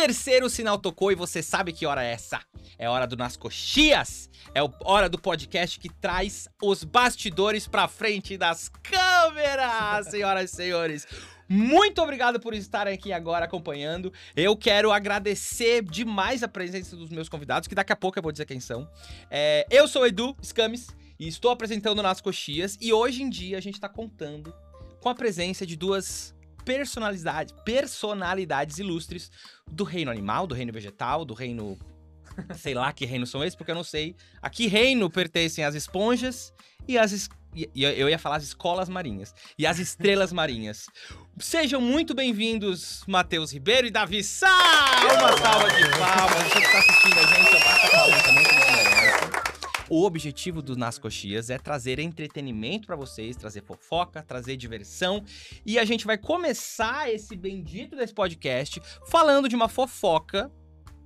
terceiro sinal tocou e você sabe que hora é essa. É hora do Nas Coxias. É hora do podcast que traz os bastidores pra frente das câmeras, senhoras e senhores. Muito obrigado por estarem aqui agora acompanhando. Eu quero agradecer demais a presença dos meus convidados, que daqui a pouco eu vou dizer quem são. É, eu sou o Edu Scames e estou apresentando Nas Coxias. E hoje em dia a gente tá contando com a presença de duas personalidades, personalidades ilustres do reino animal, do reino vegetal, do reino. Sei lá que reino são esses, porque eu não sei. A que reino pertencem as esponjas e as. es- e- eu ia falar as escolas marinhas. E as estrelas marinhas. Sejam muito bem-vindos, Matheus Ribeiro e Davi Sá! Uma salva de palmas. Você que tá assistindo a gente, eu bato a palma também, que não merece. O objetivo do Nas Coxias é trazer entretenimento pra vocês, trazer fofoca, trazer diversão. E a gente vai começar esse bendito desse podcast falando de uma fofoca,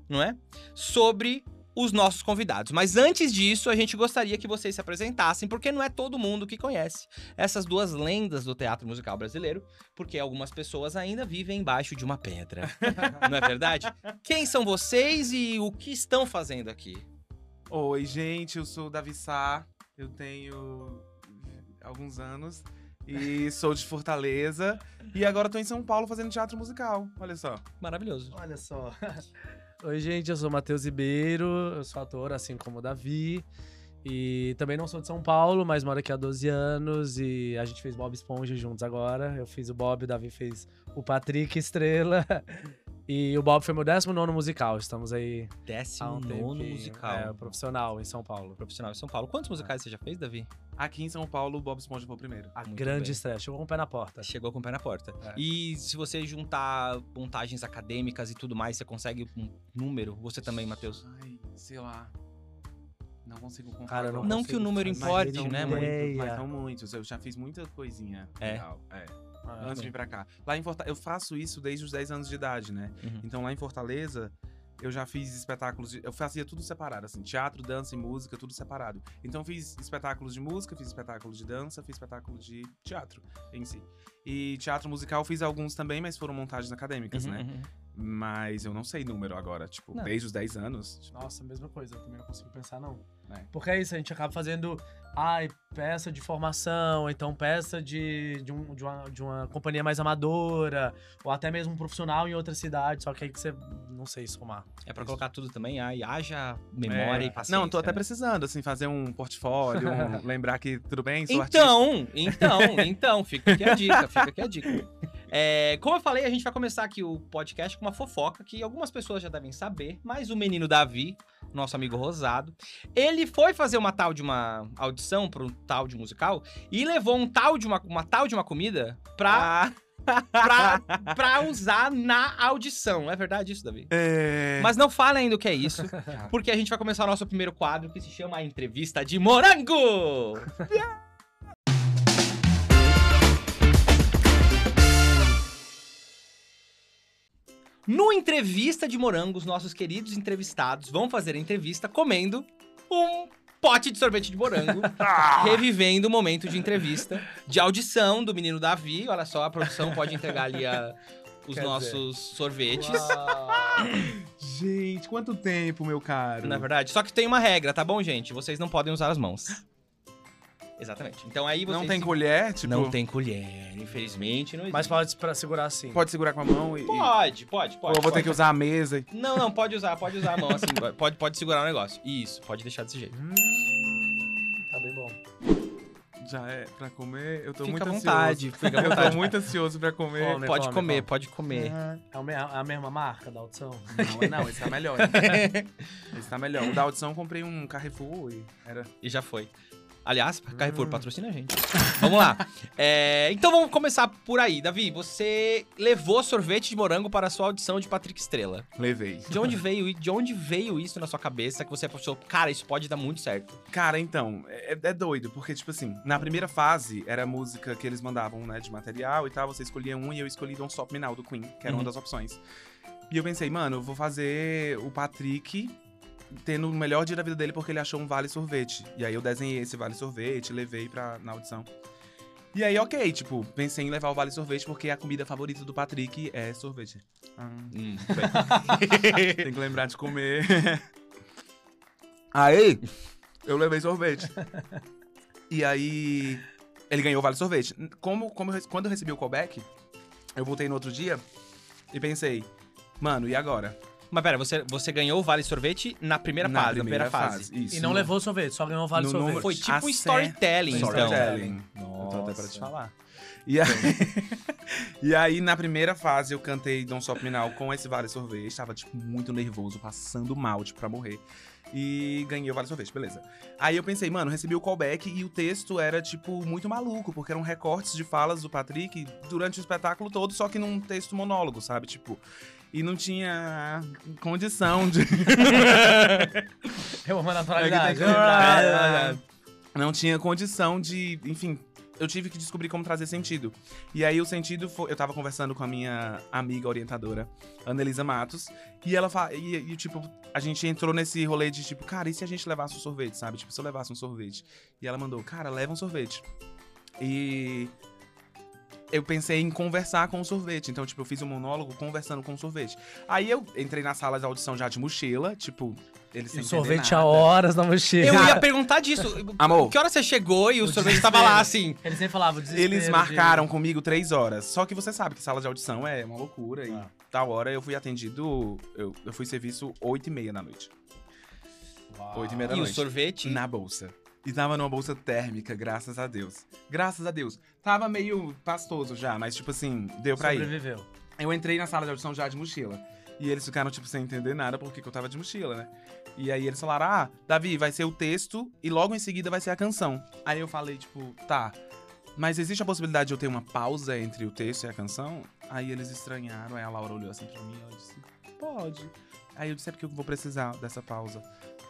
não é? Sobre os nossos convidados. Mas antes disso, a gente gostaria que vocês se apresentassem, porque não é todo mundo que conhece essas duas lendas do teatro musical brasileiro, porque algumas pessoas ainda vivem embaixo de uma pedra. não é verdade? Quem são vocês e o que estão fazendo aqui? Oi, gente, eu sou o Davi Sá, eu tenho alguns anos e sou de Fortaleza e agora tô em São Paulo fazendo teatro musical, olha só. Maravilhoso. Olha só. Oi, gente, eu sou o Matheus Ribeiro, eu sou ator, assim como o Davi. E também não sou de São Paulo, mas moro aqui há 12 anos e a gente fez Bob Esponja juntos agora. Eu fiz o Bob, o Davi fez o Patrick Estrela. E o Bob foi meu 19 musical. Estamos aí há Décimo um musical. É, profissional em São Paulo. Profissional em São Paulo. Quantos musicais você já fez, Davi? Aqui em São Paulo, o Bob Esponja foi o primeiro. A Muito grande bem. estreia. Chegou com o pé na porta. Chegou com o pé na porta. É. E se você juntar montagens acadêmicas e tudo mais, você consegue um número? Você também, Matheus? Ai, sei lá. Não consigo. Cara, eu não Não consigo que o número importe, né, ideia. Mas são muitos, eu já fiz muita coisinha É? legal. É. Ah, Antes de vir pra cá. Lá em Fortaleza, eu faço isso desde os 10 anos de idade, né? Uhum. Então lá em Fortaleza, eu já fiz espetáculos de. Eu fazia tudo separado, assim, teatro, dança e música, tudo separado. Então fiz espetáculos de música, fiz espetáculos de dança, fiz espetáculos de teatro em si. E teatro musical fiz alguns também, mas foram montagens acadêmicas, Uhum, né? uhum. Mas eu não sei número agora, tipo, Não. desde os 10 anos. tipo, Nossa, mesma coisa, eu também não consigo pensar, não. É. Porque é isso, a gente acaba fazendo, ai, peça de formação, então peça de, de, um- de uma, de uma companhia mais amadora, ou até mesmo um profissional em outra cidade, só que aí que você, não sei somar. É pra colocar tudo também, aí haja memória é. e paciência. Não, tô até né? precisando, assim, fazer um portfólio, um- lembrar que tudo bem, sou artista. Então, então, então, fica aqui a dica, fica aqui a dica. É, como eu falei, a gente vai começar aqui o podcast com uma fofoca que algumas pessoas já devem saber, mas o menino Davi, nosso amigo Rosado, ele foi fazer uma tal de uma audição para um tal de musical e levou um tal de uma, uma tal de uma comida pra, Ah, pra, pra usar na audição. É verdade isso, Davi? é... Mas não fala ainda o que é isso, porque a gente vai começar o nosso primeiro quadro que se chama a Entrevista de Morango! No Entrevista de Morango, os nossos queridos entrevistados vão fazer a entrevista comendo um pote de sorvete de morango, revivendo o momento de entrevista, de audição do menino Davi. Olha só, a produção pode entregar ali a- os Quer dizer, nossos sorvetes. Gente, quanto tempo, meu caro? Na verdade, só que tem uma regra, tá bom, gente? Vocês não podem usar as mãos. Exatamente. Então aí vocês Não tem se- colher, tipo... Não tem colher, infelizmente, não existe. Mas pode pra segurar assim. Pode segurar com a mão e... e- Pode, pode, Ou pode. eu vou ter pode. que usar a mesa e... Não, não, pode usar, pode usar a mão assim, pode, pode segurar o negócio. Isso, pode deixar desse jeito. Tá bem bom. Já é pra comer? Eu tô Fica muito à vontade, ansioso. fica à Eu vontade. tô muito ansioso pra comer. Come. Pode come, comer, come. pode comer. Ah, É a me- a mesma marca da audição? Não, não, esse tá melhor. esse tá melhor. O da audição eu comprei um Carrefour e era... E já foi. Aliás, Carrefour, patrocina a gente. Vamos lá. É, então vamos começar por aí. Davi, você levou sorvete de morango para a sua audição de Patrick Estrela. Levei. De onde veio, de onde veio isso na sua cabeça que você pensou, cara, isso pode dar muito certo? Cara, então, é, é doido, porque, tipo assim, na primeira fase era a música que eles mandavam, né, de material e tal, você escolhia um e eu escolhi Don't Stop Me Now, do Queen, que era Uhum. uma das opções. E eu pensei, mano, eu vou fazer o Patrick tendo o melhor dia da vida dele porque ele achou um vale sorvete. E aí eu desenhei esse vale sorvete, levei pra, na audição. E aí, ok, tipo, pensei em levar o Vale Sorvete porque a comida favorita do Patrick é sorvete. Ah, Hum, tem que lembrar de comer. Aí, eu levei sorvete. E aí, ele ganhou o Vale Sorvete. Como, como eu quando eu recebi o callback, eu voltei no outro dia e pensei, mano, e agora? Mas pera, você, você ganhou o Vale Sorvete na primeira Na fase, na primeira fase. Isso. E não no- levou sorvete, só ganhou vale No sorvete. Foi tipo um storytelling, então. Storytelling. Eu tô até Nossa. pra te falar. E aí, e aí, na primeira fase, eu cantei Don't Stop Me Now com esse Vale Sorvete. Tava, tipo, muito nervoso, passando mal, tipo, pra morrer. E ganhei o Vale Sorvete, beleza. Aí eu pensei, mano, recebi o callback e o texto era, tipo, muito maluco, porque eram recortes de falas do Patrick durante o espetáculo todo, só que num texto monólogo, sabe? Tipo. E não tinha condição de. Eu amo a naturalidade. lembrar, Ah, é. Não tinha condição de. Enfim, eu tive que descobrir como trazer sentido. E aí o sentido foi. Eu tava conversando com a minha amiga orientadora, Annelisa Matos, e ela fa... e, e, tipo, a gente entrou nesse rolê de tipo, cara, e se a gente levasse um sorvete, sabe? Tipo, se eu levasse um sorvete. E ela mandou, cara, leva um sorvete. E. Eu pensei em conversar com o sorvete. Então, tipo, eu fiz um monólogo conversando com o sorvete. Aí eu entrei na sala de audição já de mochila, tipo, eles sem E sorvete nada. a horas na mochila. Eu ia perguntar disso. Amor. Que hora você chegou e o, O sorvete tava lá, assim? Eles sempre falavam desespero. Eles de- marcaram comigo três horas. Só que você sabe que sala de audição é uma loucura. Ah. E tal hora eu fui atendido. Eu, eu fui serviço oito e meia da noite. Uau. Oito e meia da E o noite. sorvete? Na bolsa. E tava numa bolsa térmica, graças a Deus. Graças a Deus. Tava meio pastoso já, mas tipo assim, deu pra ir. Sobreviveu. Eu entrei na sala de audição já de mochila. E eles ficaram, tipo, sem entender nada porque que eu tava de mochila, né? E aí eles falaram: Ah, Davi, vai ser o texto e logo em seguida vai ser a canção. Aí eu falei, tipo, tá. Mas existe a possibilidade de eu ter uma pausa entre o texto e a canção? Aí eles estranharam, aí a Laura olhou assim pra mim e ela disse: Pode. Aí eu disse: É porque eu vou precisar dessa pausa.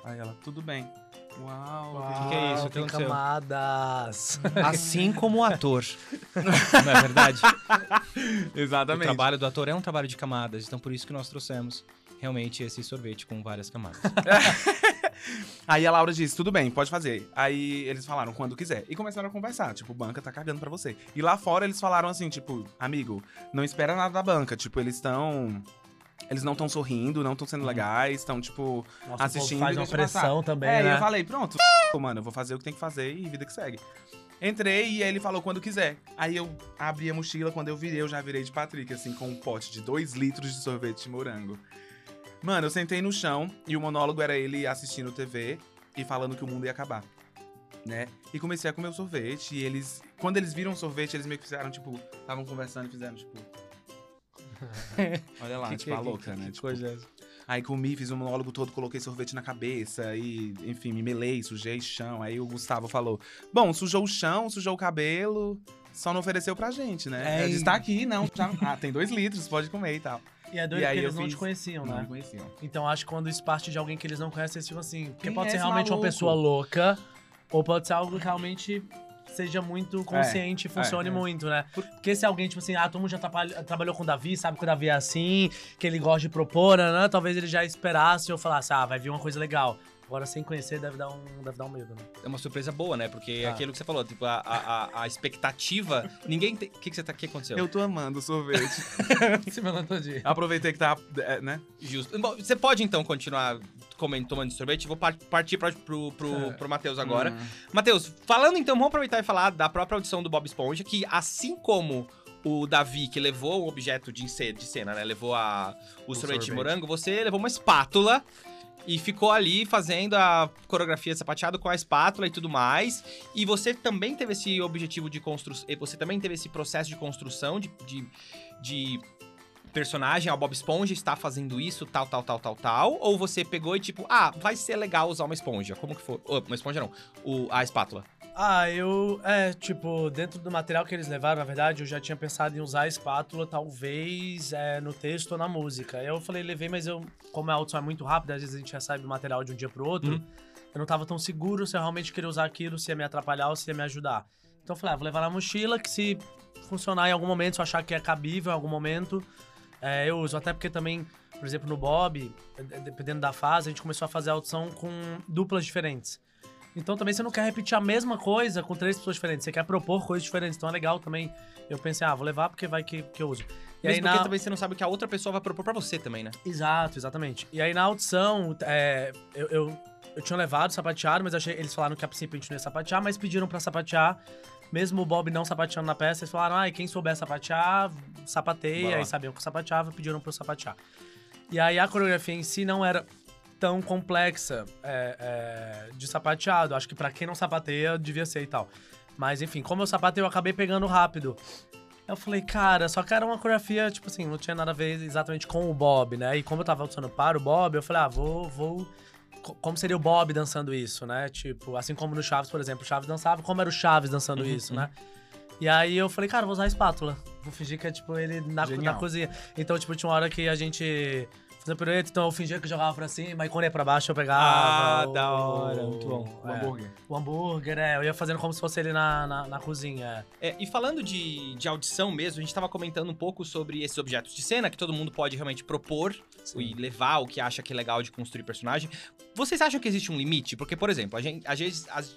Aí ela, tudo bem. Uau, que que é isso? O que Tem aconteceu? camadas. Assim como o ator. Não é verdade? O Exatamente. trabalho do ator é um trabalho de camadas, então por isso que nós trouxemos realmente esse sorvete com várias camadas. Aí a Laura disse, tudo bem, pode fazer. Aí eles falaram, quando quiser. E começaram a conversar, tipo, banca tá cagando pra você. E lá fora eles falaram assim, tipo, amigo, não espera nada da banca. Tipo, eles estão... Eles não estão sorrindo, não estão sendo legais, estão, tipo... Nossa, Assistindo faz uma deixa passar. pressão também, é, e né? eu falei, pronto, mano, eu vou fazer o que tem que fazer e vida que segue. Entrei e aí ele falou quando quiser. Aí eu abri a mochila, quando eu virei, eu já virei de Patrick, assim, com um pote de 2 litros de sorvete de morango. Mano, eu sentei no chão e o monólogo era ele assistindo TV e falando que o mundo ia acabar. Né? E comecei a comer o sorvete e eles. Quando eles viram o sorvete, eles meio que fizeram, tipo, estavam conversando e fizeram, tipo. Olha lá, tipo, a louca, né? Que Tipo, coisa é? Aí comi, fiz o monólogo todo, coloquei sorvete na cabeça e, enfim, me melei, sujei chão. Aí o Gustavo falou: Bom, sujou o chão, sujou o cabelo, só não ofereceu pra gente, né? É, Eu e- disse: Tá aqui, não. já- Ah, tem dois litros, pode comer e tal. E é doido E aí eles não fiz- te conheciam, Não né? me conheciam. Então acho que quando isso parte de alguém que eles não conhecem, eles ficam assim. Porque Quem pode é ser realmente uma maluco? pessoa louca, ou pode ser algo que realmente seja muito consciente e funcione é. muito, né? Porque se alguém, tipo assim, ah, todo mundo já trabalhou com o Davi, sabe que o Davi é assim, que ele gosta de propor, né? né? Talvez ele já esperasse ou falasse, ah, vai vir uma coisa legal. Agora, sem conhecer, deve dar um, deve dar um medo, né? É uma surpresa boa, né? Porque é Ah. aquilo que você falou, tipo, a, a, a- expectativa. Ninguém tem. O que, que você tá. O que aconteceu? Eu tô amando o sorvete. Se meu todinho. Aproveitei que tá, é, né? Justo. Bom, você pode então continuar comendo, tomando sorvete? Vou par- partir pra, pro, pro, É. pro Matheus agora. Hum. Matheus, falando então, vamos aproveitar e falar da própria audição do Bob Esponja, que assim como o Davi, que levou o objeto de, de cena, né? Levou a, o, sorvete, de sorvete. morango, você levou uma espátula e ficou ali fazendo a coreografia sapateado com a espátula e tudo mais. E você também teve esse objetivo de construção. Você também teve esse processo de construção de. de, de personagem, ah, o Bob Esponja está fazendo isso, tal, tal, tal, tal, tal, ou você pegou e tipo, ah, vai ser legal usar uma esponja. Como que foi? Oh, uma esponja não, o, a espátula. Ah, eu. É, tipo, dentro do material que eles levaram, na verdade, eu já tinha pensado em usar a espátula, talvez é, no texto ou na música. Aí eu falei, levei, mas eu, como a audição é muito rápida, às vezes a gente recebe o material de um dia pro outro, Uhum. eu não tava tão seguro se eu realmente queria usar aquilo, se ia me atrapalhar ou se ia me ajudar. Então eu falei, ah, vou levar na mochila, que se funcionar em algum momento, se eu achar que é cabível em algum momento, é, eu uso. Até porque também, por exemplo, no Bob, dependendo da fase, a gente começou a fazer a audição com duplas diferentes. Então também você não quer repetir a mesma coisa com três pessoas diferentes. Você quer propor coisas diferentes. Então é legal também. Eu pensei, ah, vou levar porque vai que, que eu uso. E aí, porque na... também você não sabe o que a outra pessoa vai propor pra você também, né? Exato, exatamente. E aí na audição, é, eu, eu, eu, tinha levado sapateado, mas achei, eles falaram que a princípio a gente não ia sapatear, mas pediram pra sapatear. Mesmo o Bob não sapateando na peça, eles falaram, ah, quem souber sapatear, sapateia. Aí sabiam que eu sapateava, pediram pra eu sapatear. E aí a coreografia em si não era tão complexa é, é, de sapateado. Acho que para quem não sapateia, devia ser e tal. Mas enfim, como eu sapatei, eu acabei pegando rápido. Eu falei, cara, só que era uma coreografia, tipo assim, não tinha nada a ver exatamente com o Bob, né? E como eu tava audicionando para o Bob, eu falei, ah, vou, vou. Como seria o Bob dançando isso, né? Tipo, assim como no Chaves, por exemplo, o Chaves dançava, como era o Chaves dançando uhum, isso, né? E aí eu falei, cara, vou usar a espátula. Vou fingir que é tipo ele na, na cozinha. Então, tipo, tinha uma hora que a gente fazer pirueta, então eu fingia que jogava pra cima, e quando ia pra baixo eu pegava. Ah, o, da hora, o, muito bom. O é, hambúrguer. O hambúrguer, é. Eu ia fazendo como se fosse ele na, na, na cozinha. É, e falando de, de audição mesmo, a gente tava comentando um pouco sobre esses objetos de cena que todo mundo pode realmente propor Sim. e levar o que acha que é legal de construir personagem. Vocês acham que existe um limite? Porque, por exemplo, a gente, às vezes. As,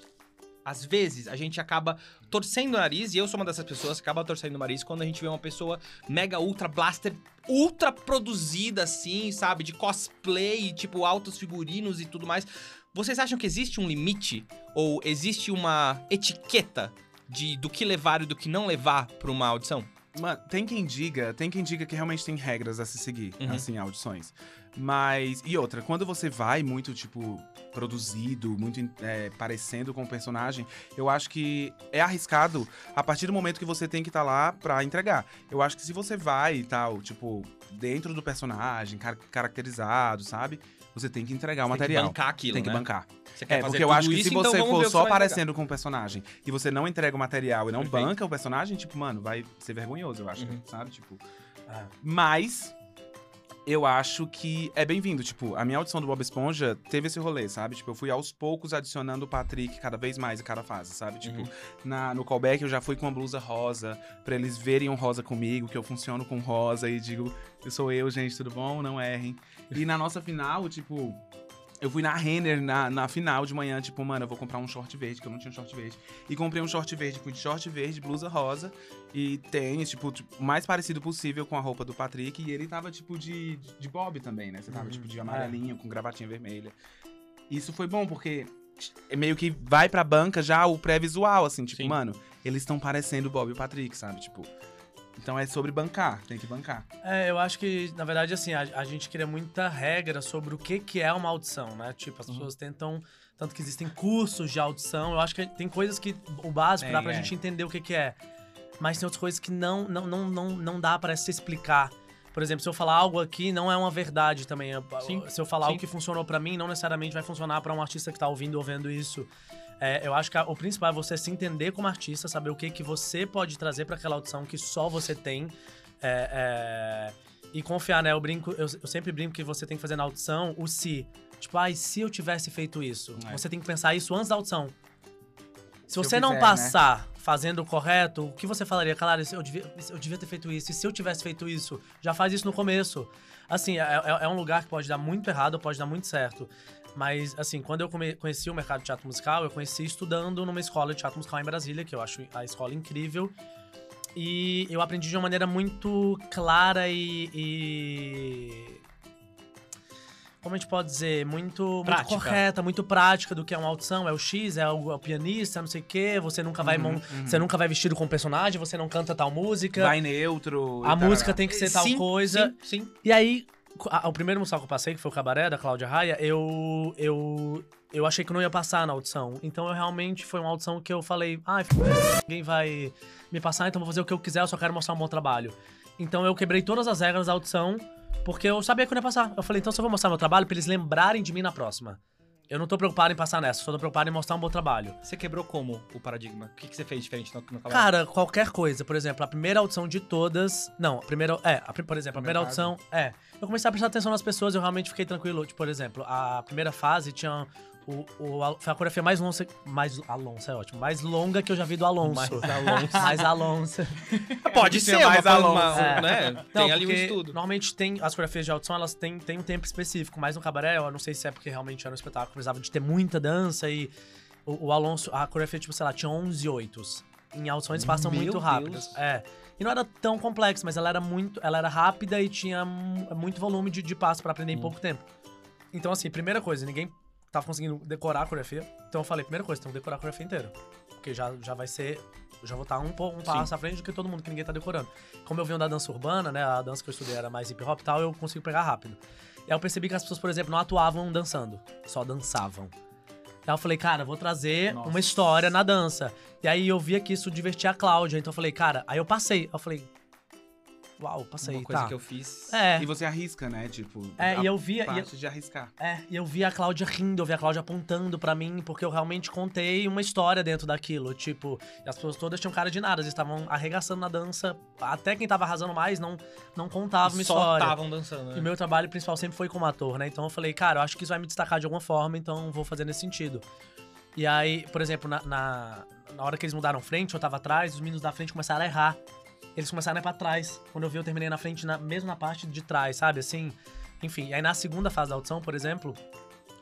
às vezes a gente acaba torcendo o nariz, e eu sou uma dessas pessoas que acaba torcendo o nariz quando a gente vê uma pessoa mega ultra blaster, ultra produzida assim, sabe? De cosplay, tipo altos figurinos e tudo mais. Vocês acham que existe um limite ou existe uma etiqueta de do que levar e do que não levar para uma audição? Mano, tem quem diga, tem quem diga que realmente tem regras a se seguir, uhum. assim, audições. Mas. E outra, quando você vai muito, tipo, produzido, muito é, parecendo com o personagem, eu acho que é arriscado a partir do momento que você tem que estar tá lá pra entregar. Eu acho que se você vai e tal, tipo, dentro do personagem, car caracterizado, sabe? Você tem que entregar o material. Tem que bancar aquilo, Tem que né? bancar. é, porque eu acho que isso, se você então for só aparecendo com o personagem e você não entrega o material e não Perfeito. banca o personagem, tipo, mano, vai ser vergonhoso, eu acho, uhum. sabe? Tipo. Ah. Mas eu acho que é bem-vindo. Tipo, a minha audição do Bob Esponja teve esse rolê, sabe? Tipo, eu fui aos poucos adicionando o Patrick cada vez mais em cada fase, sabe? Tipo, uhum. na, no callback eu já fui com a blusa rosa, para eles verem um rosa comigo, que eu funciono com rosa e digo, eu sou eu, gente, tudo bom? Não errem. E na nossa final, tipo, eu fui na Renner na, na final de manhã, tipo, mano, eu vou comprar um short verde, que eu não tinha um short verde. E comprei um short verde, fui de short verde, blusa rosa e tênis, tipo, o mais parecido possível com a roupa do Patrick. E ele tava, tipo, de, de Bob também, né? Você tava, uhum. tipo, de amarelinho, é. com gravatinha vermelha. Isso foi bom, porque é meio que vai pra banca já o pré-visual, assim, tipo, Sim. mano, eles estão parecendo o Bob e o Patrick, sabe? Tipo, então é sobre bancar, tem que bancar. É, eu acho que, na verdade, assim, a, a gente cria muita regra sobre o que, que é uma audição, né? Tipo, as uhum. pessoas tentam. Tanto que existem cursos de audição. Eu acho que tem coisas que. O básico é, dá pra é. gente entender o que, que é. Mas tem outras coisas que não, não, não, não, não dá para se explicar. Por exemplo, se eu falar algo aqui, não é uma verdade também. Sim, se eu falar sim. algo que funcionou para mim, não necessariamente vai funcionar para um artista que tá ouvindo ou vendo isso. É, eu acho que o principal é você se entender como artista, saber o que, que você pode trazer para aquela audição que só você tem. É, é, e confiar, né? Eu brinco, eu, eu, sempre brinco que você tem que fazer na audição o se. Tipo, ai, ah, se eu tivesse feito isso. É. Você tem que pensar isso antes da audição. Se, se você não quiser, né? passar né? fazendo o correto, o que você falaria? Cara, eu devia, eu devia ter feito isso. E se eu tivesse feito isso? Já faz isso no começo. Assim, é, é, é um lugar que pode dar muito errado, pode dar muito certo. Mas, assim, quando eu conheci o mercado de teatro musical, eu conheci estudando numa escola de teatro musical em Brasília, que eu acho a escola incrível. E eu aprendi de uma maneira muito clara e, e como a gente pode dizer, muito, muito, correta, muito prática do que é uma audição, é o X, é o, é o pianista, não sei o quê, você nunca vai uhum, uhum. você nunca vai vestido com personagem, você não canta tal música. Vai neutro. A música tem que ser tal sim, coisa. Sim, sim. E aí, o primeiro musical que eu passei, que foi o Cabaré, da Cláudia Raia, eu, eu, eu achei que não ia passar na audição. Então, eu realmente, foi uma audição que eu falei, ah, ninguém vai me passar, então vou fazer o que eu quiser, eu só quero mostrar um bom trabalho. Então, eu quebrei todas as regras da audição, porque eu sabia que eu não ia passar. Eu falei, então só vou mostrar meu trabalho pra eles lembrarem de mim na próxima. Eu não tô preocupado em passar nessa, só tô preocupado em mostrar um bom trabalho. Você quebrou como o paradigma? O que, que você fez diferente no, no Cara, qualquer coisa. Por exemplo, a primeira audição de todas. Não, a primeira. É, a, por exemplo, a primeira audição. É. Eu comecei a prestar atenção nas pessoas eu realmente fiquei tranquilo. Tipo, por exemplo, a primeira fase tinha o, o, foi a coreografia mais longa. Mais, Alonso é ótimo. Mais longa que eu já vi do Alonso. Mais Alonso. mais Alonso. Pode ser, mais uma, Alonso. Uma, é. né? Não, tem ali um estudo. Normalmente tem. As coreografias de audição, elas têm, têm um tempo específico. Mas no cabaré, eu não sei se é porque realmente era um espetáculo, precisava de ter muita dança e. O, o Alonso, a coreografia, tipo, sei lá, tinha 11 oitos. Em audição eles passam Meu muito Deus. rápidas. É. E não era tão complexa, mas ela era muito. Ela era rápida e tinha mu- muito volume de, de passo pra aprender em Hum. pouco tempo. Então, assim, primeira coisa, ninguém tava conseguindo decorar a coreografia. Então eu falei, primeira coisa, tem que decorar a coreografia inteira. Porque já, já vai ser. Já vou estar um, po- um passo à frente do que todo mundo, que ninguém tá decorando. Como eu venho da dança urbana, né? A dança que eu estudei era mais hip hop e tal, eu consigo pegar rápido. E aí eu percebi que as pessoas, por exemplo, não atuavam dançando, só dançavam. Aí eu falei, cara, vou trazer Nossa. uma história na dança. E aí eu via que isso divertia a Cláudia, então eu falei, cara, aí eu passei. Eu falei, uau, passei, Uma coisa tá. que eu fiz. É, E você arrisca, né? Tipo, É, e eu via- e parte de arriscar. é, e eu via a Cláudia rindo, eu via a Cláudia apontando pra mim, porque eu realmente contei uma história dentro daquilo. Tipo, e as pessoas todas tinham cara de nada, eles estavam arregaçando na dança. Até quem tava arrasando mais não, não contava uma só história. estavam dançando, E né? o meu trabalho principal sempre foi como ator, né? Então eu falei, cara, eu acho que isso vai me destacar de alguma forma, então vou fazer nesse sentido. E aí, por exemplo, na, na, na hora que eles mudaram frente, eu tava atrás, os meninos da frente começaram a errar. Eles começaram a ir pra trás. Quando eu vi, eu terminei na frente, na, mesmo na parte de trás, sabe? Assim, enfim. E aí na segunda fase da audição, por exemplo,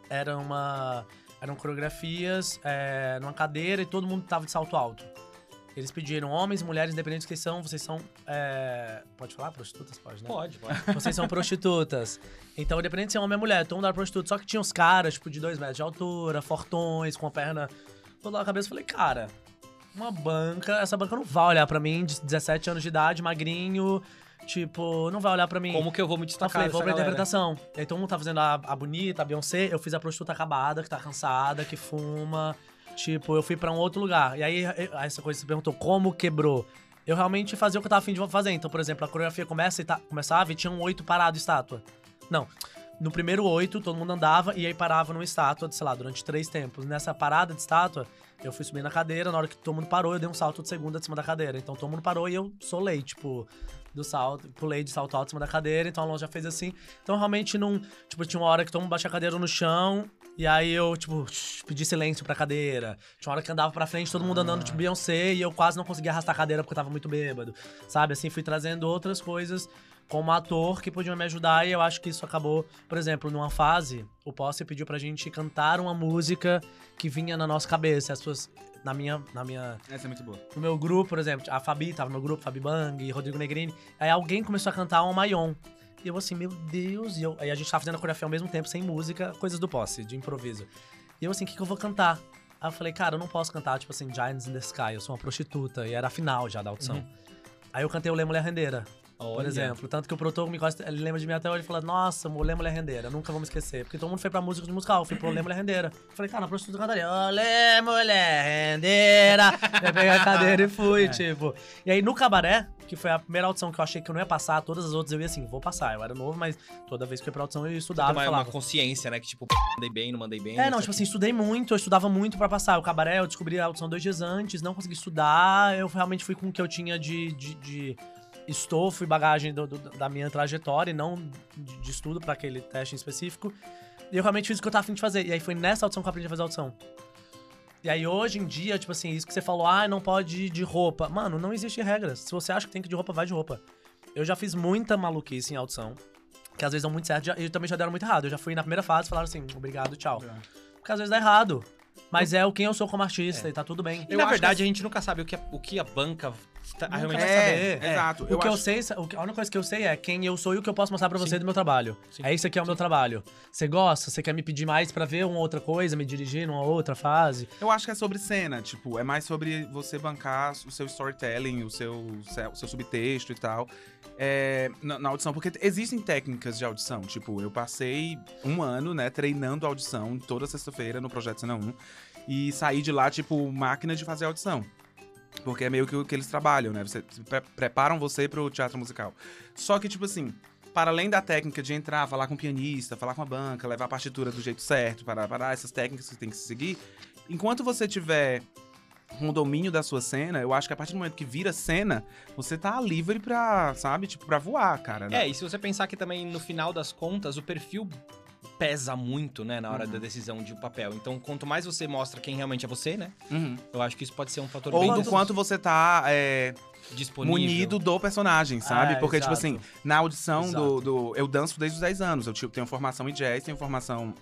era uma, eram coreografias é, numa cadeira e todo mundo tava de salto alto. Eles pediram homens, mulheres, independentes que são, vocês são. é, Pode falar? Prostitutas? Pode, né? Pode, pode. Vocês são prostitutas. Então, independente de ser homem ou mulher, todo mundo era prostituta. Só que tinha uns caras, tipo, de dois metros de altura, fortões, com a perna toda na cabeça. Eu falei, cara, uma banca, essa banca não vai olhar pra mim, de 17 anos de idade, magrinho, tipo, não vai olhar pra mim. Como que eu vou me Eu destacar falei, vou pra galera? interpretação. E aí todo mundo tá fazendo a, a bonita, a Beyoncé, eu fiz a prostituta acabada, que tá cansada, que fuma. Tipo, eu fui pra um outro lugar. E aí, eu- essa coisa que você perguntou, como quebrou? Eu realmente fazia o que eu tava afim de fazer. Então, por exemplo, a coreografia começa e tá, começava e tinha um oito parado estátua. Não. No primeiro oito, todo mundo andava e aí parava numa estátua, sei lá, durante três tempos. Nessa parada de estátua, eu fui subir na cadeira, na hora que todo mundo parou, eu dei um salto de segunda de cima da cadeira. Então todo mundo parou e eu solei, tipo, do salto, pulei de salto alto em cima da cadeira, então a Alonso já fez assim. Então realmente não. Tipo, tinha uma hora que todo mundo baixou a cadeira no chão. E aí eu, tipo, pedi silêncio pra cadeira. Tinha uma hora que andava pra frente, todo mundo andando, tipo, Beyoncé, e eu quase não conseguia arrastar a cadeira porque eu tava muito bêbado. Sabe? Assim, fui trazendo outras coisas como ator que podiam me ajudar, e eu acho que isso acabou. Por exemplo, numa fase, o Posse pediu pra gente cantar uma música que vinha na nossa cabeça. As pessoas. Na minha, na minha Essa é muito boa. no meu grupo, por exemplo, a Fabi tava no meu grupo, Fabi Bang, Rodrigo Negrini. Aí alguém começou a cantar um Mayon. E eu assim, meu Deus. E eu, aí a gente tava fazendo a coreografia ao mesmo tempo, sem música, coisas do posse, de improviso. E eu assim, o que, que eu vou cantar? Aí eu falei, cara, eu não posso cantar, tipo assim, Giants in the Sky, eu sou uma prostituta. E era a final já da audição. Uhum. Aí eu cantei o Lê Mulher Rendeira, por Olha. exemplo. Tanto que o produtor me encosta, ele lembra de mim até hoje e fala, nossa, o Lê Mulher Rendeira, nunca vou me esquecer. Porque todo mundo foi pra música de musical, eu fui pro Lê Mulher Rendeira. Eu falei, cara, na prostituta cantaria, Olê Mulher Rendeira. Eu peguei a cadeira e fui, tipo. E aí no cabaré, que foi a primeira audição que eu achei que eu não ia passar, todas as outras eu ia assim, vou passar. Eu era novo, mas toda vez que eu ia pra audição eu ia estudar Tem uma, uma consciência, né? Que tipo, mandei bem, não mandei bem. É, não, tipo assim, estudei muito, eu estudava muito pra passar. O cabaré, eu descobri a audição dois dias antes, não consegui estudar. Eu realmente fui com o que eu tinha de, de, de estofo e bagagem do- do- da minha trajetória, e não de, de estudo pra aquele teste em específico. E eu realmente fiz o que eu tava afim de fazer. E aí foi nessa audição que eu aprendi a fazer a audição. E aí hoje em dia, tipo assim, isso que você falou, ah, não pode ir de roupa. Mano, não existe regras. Se você acha que tem que ir de roupa, vai de roupa. Eu já fiz muita maluquice em audição. Que às vezes dão muito certo e também já deram muito errado. Eu já fui na primeira fase e falaram assim, obrigado, tchau. Porque às vezes dá errado. Mas é o quem eu sou como artista É. e tá tudo bem. E Eu na verdade que- a gente nunca sabe o que a, o que a banca tá, realmente vai vai saber. É, exato. O Eu que eu acho- sei, o que- a única coisa que eu sei é quem eu sou e o que eu posso mostrar pra você Sim. do meu trabalho. Sim. É isso aqui é o meu trabalho. Você gosta? Você quer me pedir mais pra ver uma outra coisa, me dirigir numa outra fase? Eu acho que é sobre cena, tipo, é mais sobre você bancar o seu storytelling, o seu, o seu subtexto e tal, é, na, na audição. Porque existem técnicas de audição, tipo, eu passei um ano, né, treinando audição toda sexta-feira no Projeto Cena 1, e saí de lá, tipo, máquina de fazer audição. Porque é meio que o que eles trabalham, né? Você, pre- preparam você pro teatro musical. Só que, tipo assim, para além da técnica de entrar, falar com o pianista, falar com a banca, levar a partitura do jeito certo, para, para essas técnicas que tem que se seguir, enquanto você tiver o domínio da sua cena, eu acho que a partir do momento que vira cena, você tá livre pra, sabe, tipo, pra voar, cara. né? É, e se você pensar que também no final das contas o perfil pesa muito, né, na hora Uhum. da decisão de papel. Então, quanto mais você mostra quem realmente é você, né? Uhum. Eu acho que isso pode ser um fator Ou bem do quanto você tá é, disponível. munido do personagem, sabe? É, Porque, tipo exato. assim, na audição do, do. Eu danço desde os 10 anos. Eu tipo, tenho formação em jazz, tenho formação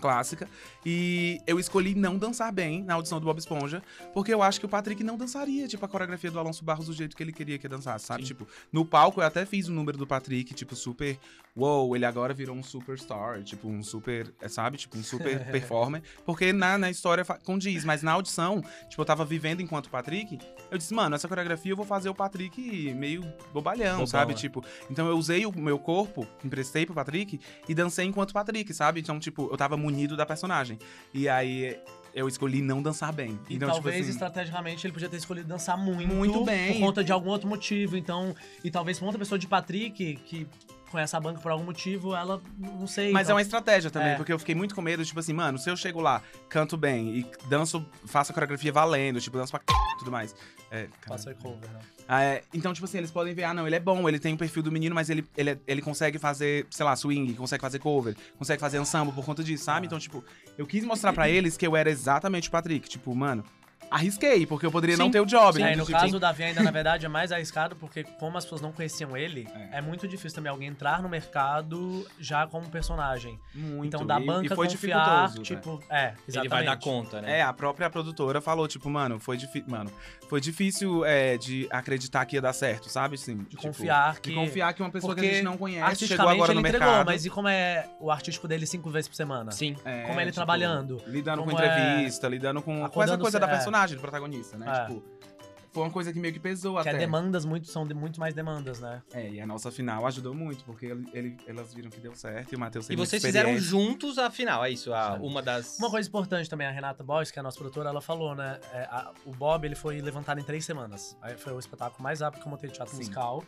clássica. E eu escolhi não dançar bem na audição do Bob Esponja, porque eu acho que o Patrick não dançaria, tipo, a coreografia do Alonso Barros do jeito que ele queria que dançasse, sabe? Sim. Tipo, no palco eu até fiz o número do Patrick, tipo, super. Uou, ele agora virou um superstar, tipo, um super. é, Sabe? Tipo, um super performer. Porque na, na história condiz, mas na audição, tipo, eu tava vivendo enquanto Patrick, eu disse, mano, essa coreografia eu vou fazer o Patrick meio bobalhão, Bobão, sabe? é. Tipo, então eu usei o meu corpo, emprestei pro Patrick e dancei enquanto Patrick, sabe? Então, tipo, eu tava munido da personagem. E aí eu escolhi não dançar bem. E então, talvez tipo assim, estrategicamente ele podia ter escolhido dançar muito, Muito bem. por conta de algum outro motivo. Então, e talvez outra pessoa de Patrick que conhece a banca por algum motivo, ela não sei. Mas é então, uma estratégia também, É. porque eu fiquei muito com medo, tipo assim, mano, se eu chego lá, canto bem e danço, faço a coreografia valendo, tipo, danço pra c... e tudo mais. É, cara. Faça cover, né? Ah, é, então, tipo assim, eles podem ver, ah, não, ele é bom, ele tem o perfil do menino, mas ele, ele, é- ele consegue fazer, sei lá, swing, consegue fazer cover, consegue fazer ensemble por conta disso, sabe? Ah. Então, tipo, eu quis mostrar pra eles que eu era exatamente o Patrick. Tipo, mano, arrisquei, porque eu poderia não Sim. ter o job. É, né? no Tipo, caso o Davi ainda, na verdade, é mais arriscado, porque como as pessoas não conheciam ele, É. é, muito difícil também alguém entrar no mercado já como personagem. muito. Então, da e- banca e foi confiar, dificultoso, né? tipo, é, exatamente. Ele vai dar conta, né? É, a própria produtora falou, tipo, mano, foi difícil. Mano, foi difícil é, de acreditar que ia dar certo, sabe? Assim, De tipo, confiar que... De confiar que uma pessoa que a Porque gente não conhece chegou Artisticamente agora ele no entregou, mercado. mas e como é o artístico dele cinco vezes por semana? Sim. É, como ele tipo, trabalhando, Lidando com é- entrevista, lidando com, com essa coisa da é. Personagem, do protagonista, né? É. Tipo, foi uma coisa que meio que pesou Que até. é demandas muito, são de muito mais demandas, né? É, e a nossa final ajudou muito, porque ele, ele- elas viram que deu certo e o Matheus E vocês fizeram juntos a final, é isso? A, uma das. Uma coisa importante também, a Renata Boys, que é a nossa produtora, ela falou, né? é, a- o Bob, ele foi levantado em três semanas. Foi o espetáculo mais rápido que eu montei de teatro Sim. musical.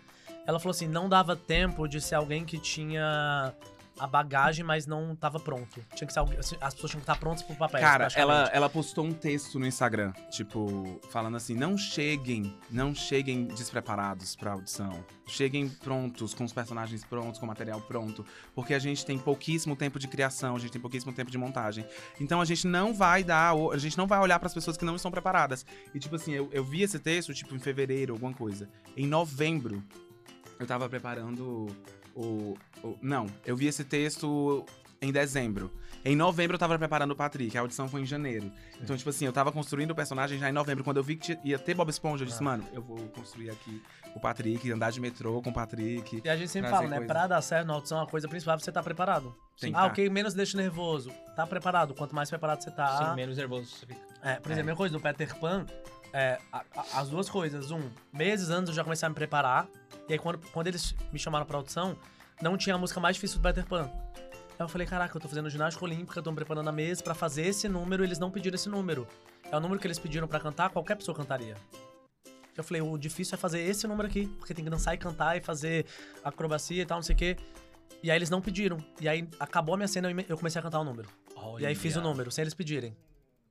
Ela falou assim, não dava tempo de ser alguém que tinha a bagagem, mas não tava pronto. Tinha que ser alguém, assim, as pessoas tinham que estar prontas pro papel. Cara, ela, ela postou um texto no Instagram, tipo, falando assim: não cheguem, não cheguem despreparados pra audição. Cheguem prontos, com os personagens prontos, com o material pronto. Porque a gente tem pouquíssimo tempo de criação, a gente tem pouquíssimo tempo de montagem. Então a gente não vai dar. A gente não vai olhar pras pessoas que não estão preparadas. E, tipo assim, eu, eu vi esse texto, tipo, em fevereiro, alguma coisa. Em novembro, eu tava preparando o. o- não, eu vi esse texto em dezembro. Em novembro eu tava preparando o Patrick, a audição foi em janeiro. Então, tipo assim, eu tava construindo o personagem já em novembro. Quando eu vi que ia ter Bob Esponja, eu disse, Ah. mano, eu vou construir aqui o Patrick, andar de metrô com o Patrick. E a gente sempre fala, né? coisa. Pra dar certo na audição, a coisa principal é você estar preparado. Sim, ah, tá. o que menos deixa nervoso. Tá preparado. Quanto mais preparado você tá. Sim, menos nervoso você fica. É, por É. exemplo, a mesma coisa do Peter Pan, é, a- a- as duas coisas. Um, meses antes eu já comecei a me preparar. E aí, quando, quando eles me chamaram pra audição, não tinha a música mais difícil do Peter Pan. Aí eu falei, caraca, eu tô fazendo ginástica olímpica, tô me preparando a mesa pra fazer esse número, e eles não pediram esse número. É o número que eles pediram pra cantar, qualquer pessoa cantaria. Eu falei, o difícil é fazer esse número aqui, porque tem que dançar e cantar e fazer acrobacia e tal, não sei o quê. E aí eles não pediram. E aí acabou a minha cena, eu ime- eu comecei a cantar o número. E aí fiz o número, sem eles pedirem.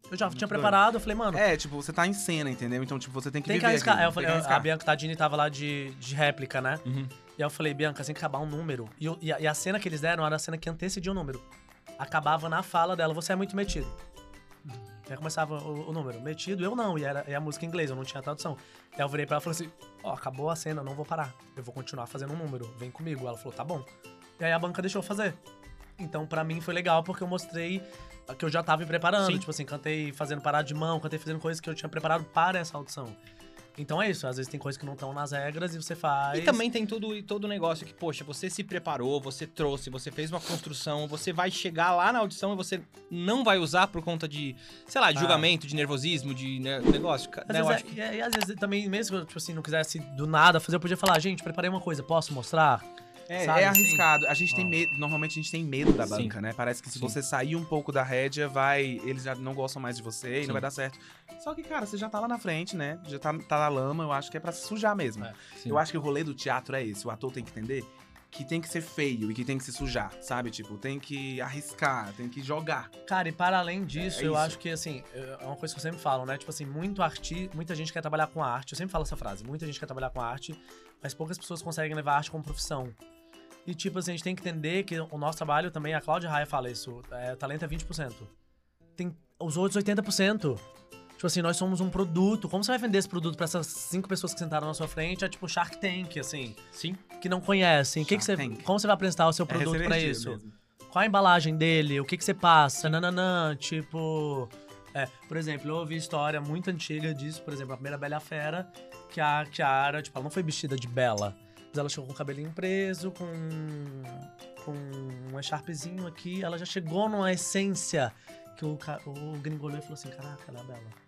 Eu já tinha doido. preparado, eu falei, mano, É, tipo, você tá em cena, entendeu? Então, tipo, você tem que tem que viver arriscar. aquilo, Aí eu tem falei, que a arriscar. Bianca Tadini tava lá de, de réplica, né? Uhum. E aí eu falei, Bianca, tem que acabar um número. E, eu- e a, e a cena que eles deram era a cena que antecedia o número. Acabava na fala dela, você é muito metido. E aí começava o, o número, metido, eu não, e era e a música em inglês, eu não tinha tradução. E aí eu virei pra ela e falei assim: Ó, acabou a cena, não vou parar. Eu vou continuar fazendo um número, vem comigo. Ela falou: tá bom. E aí a banca deixou eu fazer. Então, pra mim foi legal porque eu mostrei que eu já tava me preparando. Sim. Tipo assim, cantei fazendo parada de mão, cantei fazendo coisas que eu tinha preparado para essa audição. Então é isso, às vezes tem coisas que não estão nas regras e você faz. E também tem tudo e todo o negócio que, poxa, você se preparou, você trouxe, você fez uma construção, você vai chegar lá na audição e você não vai usar por conta de, sei lá, de Ah. julgamento, de nervosismo, de né, negócio. Às né, vezes é- que- e, aí, às vezes também, mesmo que eu, tipo assim, não quisesse do nada fazer, eu podia falar, gente, preparei uma coisa, posso mostrar? É, Sabe, é arriscado. A gente tem medo. Normalmente a gente tem medo da Sim. banca, né? Parece que se Sim. você sair um pouco da rédea, vai. Eles já não gostam mais de você e Sim. não vai dar certo. Só que, cara, você já tá lá na frente, né? Já tá, tá na lama, eu acho que é pra se sujar mesmo. É, sim. Eu acho que o rolê do teatro é esse. O ator tem que entender que tem que ser feio e que tem que se sujar, sabe? Tipo, tem que arriscar, tem que jogar. Cara, e para além disso, É eu isso. acho que, assim, é uma coisa que eu sempre falo, né? Tipo assim, muito arti muita gente quer trabalhar com arte. Eu sempre falo essa frase, muita gente quer trabalhar com arte, mas poucas pessoas conseguem levar a arte como profissão. E, tipo assim, a gente tem que entender que o nosso trabalho também, a Cláudia Raia fala isso, é, talento é 20%. Tem os outros 80%. Tipo assim, nós somos um produto. Como você vai vender esse produto pra essas cinco pessoas que sentaram na sua frente? É tipo Shark Tank, assim, Sim. que não conhecem. Que que você, como você vai apresentar o seu É produto pra receber isso? mesmo. Qual a embalagem dele? O que que você passa? Nananã, tipo... É, por exemplo, eu ouvi história muito antiga disso, por exemplo, a primeira Bela Fera, que a Kiara, tipo, ela não foi vestida de Bela, mas ela chegou com o cabelinho preso, com, com um echarpezinho aqui, ela já chegou numa essência que o, o gringo olhou e falou assim, caraca, ela é Bela.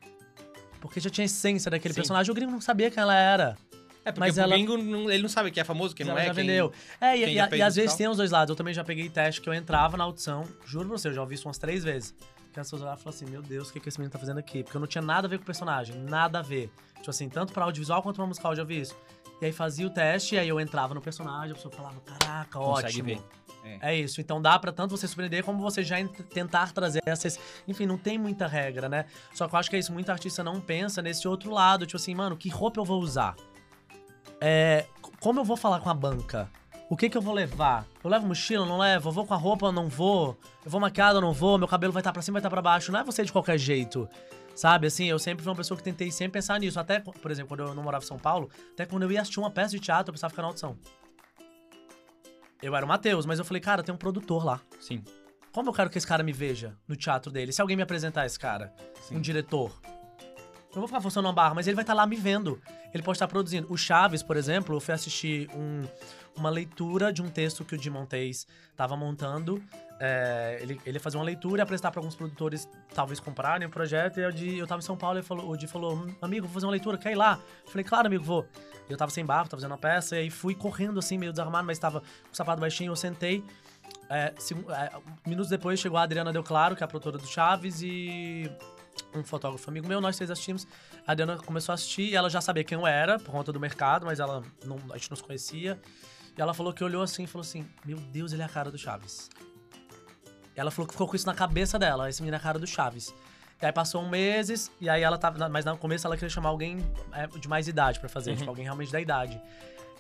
Porque já tinha essência daquele Sim. personagem, o gringo não sabia quem ela era. É, porque Mas o ela- gringo, não- ele não sabe quem é famoso, quem não é, já quem... vendeu. É, e, e- e às vezes tem os dois lados. Eu também já peguei teste que eu entrava na audição, juro pra você, eu já ouvi isso umas três vezes. Que as pessoas olhavam e falavam assim: Meu Deus, o que, que esse menino tá fazendo aqui? Porque eu não tinha nada a ver com o personagem, nada a ver. Tipo assim, tanto pra audiovisual quanto pra musical eu já ouvi isso. E aí fazia o teste, e aí eu entrava no personagem, a pessoa falava: Caraca, Consegue ótimo. ver. É isso. Então dá pra tanto você surpreender como você já ent- tentar trazer essas. Enfim, não tem muita regra, né? Só que eu acho que é isso. Muita artista não pensa nesse outro lado. Tipo assim, mano, que roupa eu vou usar? É, como eu vou falar com a banca? O que que eu vou levar? Eu levo mochila, não levo? Eu vou com a roupa, não vou? Eu vou maquiado, não vou? Meu cabelo vai estar pra cima, vai estar pra baixo? Não é você de qualquer jeito. Sabe, assim, eu sempre fui uma pessoa que tentei sempre pensar nisso. Até, por exemplo, quando eu não morava em São Paulo, até quando eu ia assistir uma peça de teatro, eu precisava ficar na audição. Eu era o Matheus, mas eu falei, cara, tem um produtor lá. Sim. Como eu quero que esse cara me veja no teatro dele? Se alguém me apresentar esse cara, Sim. um diretor. Eu não vou ficar forçando uma barra, mas ele vai estar lá me vendo. Ele pode estar produzindo. O Chaves, por exemplo, eu fui assistir um- uma leitura de um texto que o Di Montes estava montando. É, ele, ele ia fazer uma leitura apresentar para alguns produtores, talvez comprarem o projeto. E eu, Di, eu tava em São Paulo e falou, o Di falou: "Hum, Amigo, vou fazer uma leitura, quer ir lá? Eu falei: Claro, amigo, vou. Eu tava sem barco, tava fazendo uma peça, e aí fui correndo assim, meio desarmado, mas tava com o sapato baixinho, eu sentei. É, segu- é, minutos depois chegou a Adriana Deu Claro, que é a produtora do Chaves, e um fotógrafo amigo meu, nós três assistimos. A Adriana começou a assistir e ela já sabia quem eu era, por conta do mercado, mas ela não, a gente não se conhecia. E ela falou que olhou assim e falou assim: Meu Deus, ele é a cara do Chaves. Ela falou que ficou com isso na cabeça dela, esse menino é a cara do Chaves. E aí passou um meses, e aí ela tava. Mas no começo ela queria chamar alguém é, de mais idade pra fazer, Uhum. tipo, alguém realmente da idade.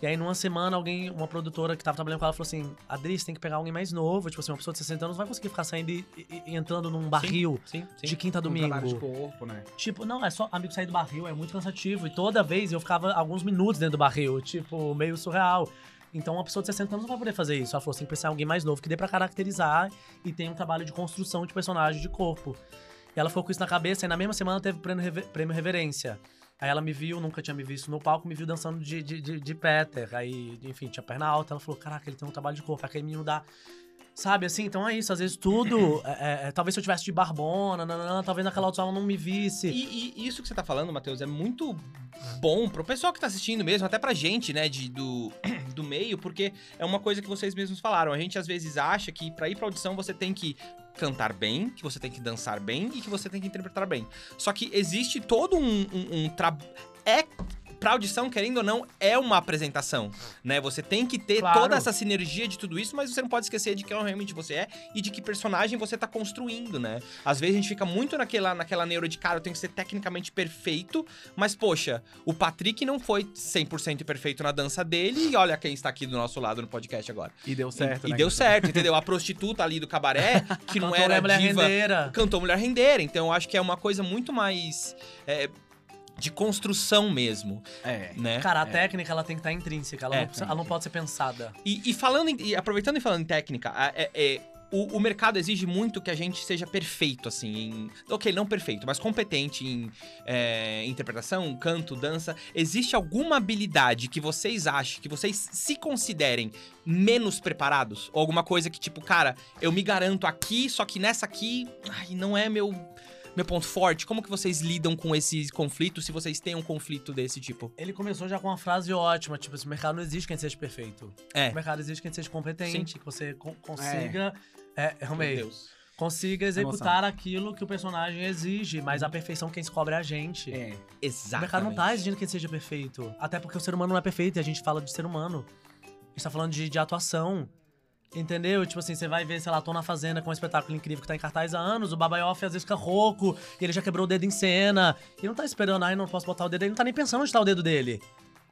E aí, numa semana, alguém, uma produtora que tava trabalhando com ela falou assim: Adri, você tem que pegar alguém mais novo. Tipo assim, uma pessoa de 60 anos não vai conseguir ficar saindo e, e- e entrando num barril Sim, sim. de quinta a Um domingo. trabalho de corpo, né? Tipo, não, é só amigo sair do barril, é muito cansativo. E toda vez eu ficava alguns minutos dentro do barril, tipo, meio surreal. Então uma pessoa de 60 anos não vai poder fazer isso. Ela falou, pensar em alguém mais novo que dê pra caracterizar e tem um trabalho de construção de personagem de corpo. E ela ficou com isso na cabeça e na mesma semana teve o prêmio, Rever- prêmio Reverência. Aí ela me viu, nunca tinha me visto no palco, me viu dançando de, de, de, de Peter. Aí, enfim, tinha perna alta. Ela falou, caraca, ele tem um trabalho de corpo. Aquele menino dá... Sabe, assim, então é isso. Às vezes tudo... é- é- é- talvez se eu tivesse de barbona, nananã, talvez naquela audição ela não me visse. E, e isso que você tá falando, Matheus, é muito bom pro pessoal que tá assistindo mesmo, até pra gente, né, de, do, do meio, porque é uma coisa que vocês mesmos falaram. A gente às vezes acha que pra ir pra audição você tem que cantar bem, que você tem que dançar bem e que você tem que interpretar bem. Só que existe todo um, um, um trabalho. É. Pra audição, querendo ou não, é uma apresentação, né? Você tem que ter Claro. toda essa sinergia de tudo isso, mas você não pode esquecer de quem realmente você é e de que personagem você tá construindo, né? Às vezes a gente fica muito naquela, naquela neuro de, cara, eu tenho que ser tecnicamente perfeito, mas, poxa, o Patrick não foi 100% perfeito na dança dele e olha quem está aqui do nosso lado no podcast agora. E deu certo, e, né? e deu certo, entendeu? A prostituta ali do cabaré, que não Cantou era Mulher diva, Rendeira. cantou Mulher Rendeira. Então eu acho que é uma coisa muito mais é, de construção mesmo, É. né? Cara, a É. técnica ela tem que estar intrínseca, ela, É, não, precisa- ela não pode ser pensada. E, e falando em- e aproveitando e falando em técnica, é- é, o, o mercado exige muito que a gente seja perfeito, assim, em, ok, não perfeito, mas competente em é, interpretação, canto, dança. Existe alguma habilidade que vocês acham, que vocês se considerem menos preparados? Ou alguma coisa que, tipo, cara, eu me garanto aqui, só que nessa aqui, ai, não é meu, meu ponto forte. Como que vocês lidam com esse conflito, se vocês têm um conflito desse tipo? Ele começou já com uma frase ótima, tipo, o mercado não exige quem seja perfeito. É. O mercado exige quem seja competente, Sim. que você con- consiga. É, é, Meu meio, Deus. consiga executar aquilo que o personagem exige, mas a perfeição quem se cobra é a gente. É. O Exatamente. mercado não tá exigindo que ele seja perfeito. Até porque o ser humano não é perfeito e a gente fala de ser humano. A gente tá falando de, de atuação. Entendeu? Tipo assim, você vai ver, sei lá, Tô na Fazenda com um espetáculo incrível que tá em cartaz há anos, o Babaioff às vezes fica rouco, e ele já quebrou o dedo em cena. E não tá esperando, ai, não posso botar o dedo, ele não tá nem pensando onde tá o dedo dele.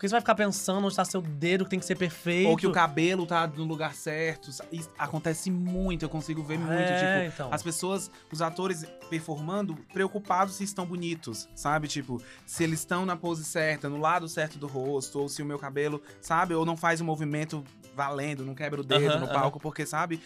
Porque você vai ficar pensando onde tá seu dedo, que tem que ser perfeito. Ou que o cabelo tá no lugar certo. Isso acontece muito, eu consigo ver muito. É, Tipo, então. as pessoas, os atores performando, preocupados se estão bonitos, sabe? Tipo, se eles estão na pose certa, no lado certo do rosto, ou se o meu cabelo, sabe? Ou não faz o movimento valendo, não quebra o dedo Aham, no aham. palco, porque, sabe?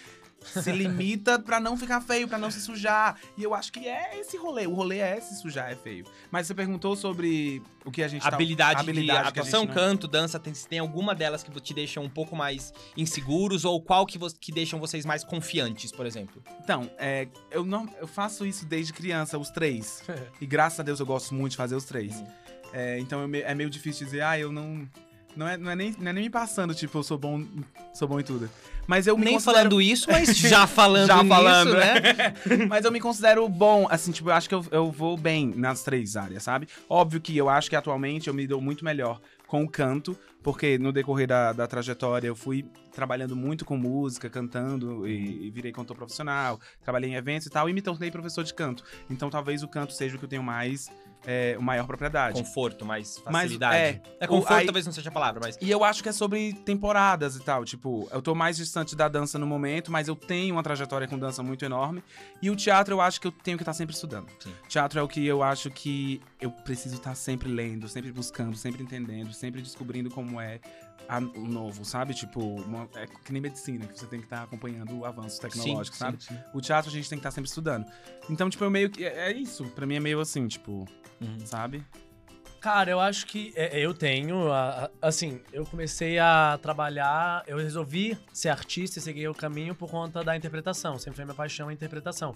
se limita pra não ficar feio, pra não se sujar. E eu acho que é esse rolê. O rolê é se sujar, é feio. Mas você perguntou sobre o que a gente habilidade, tá... habilidade de atuação, não- canto, dança, tem, se tem alguma delas que te deixam um pouco mais inseguros ou qual que, que deixam vocês mais confiantes, por exemplo? Então, é, eu, não, eu faço isso desde criança, os três. E graças a Deus eu gosto muito de fazer os três. Uhum. É, então eu é meio difícil dizer, ah, eu não. Não é, não, é nem, não é nem me passando, tipo, eu sou bom, sou bom em tudo. Mas eu me Nem considero... falando isso, mas já falando Já nisso, falando, né? Mas eu me considero bom, assim, tipo, eu acho que eu, eu vou bem nas três áreas, sabe? Óbvio que eu acho que atualmente eu me dou muito melhor com o canto, porque no decorrer da, da trajetória eu fui trabalhando muito com música, cantando e, e virei cantor profissional, trabalhei em eventos e tal, e me tornei professor de canto. Então talvez o canto seja o que eu tenho mais, é, maior propriedade. Conforto, mais Mas, facilidade. é, é o- conforto aí- talvez não seja a palavra, mas... E eu acho que é sobre temporadas e tal. Tipo, eu tô mais distante da dança no momento, mas eu tenho uma trajetória com dança muito enorme. E o teatro eu acho que eu tenho que estar sempre estudando. Sim. Teatro é o que eu acho que eu preciso estar sempre lendo, sempre buscando, sempre entendendo, sempre descobrindo como é a- o novo, sabe? Tipo, uma- é que nem medicina, que você tem que estar acompanhando o avanço tecnológico, sabe? sim. O teatro a gente tem que estar sempre estudando. Então, tipo, eu meio que. É, é isso. Pra mim é meio assim, tipo, Uhum. sabe? Cara, eu acho que é, eu tenho, assim, eu comecei a trabalhar, eu resolvi ser artista e seguir o caminho por conta da interpretação, sempre foi minha paixão a interpretação.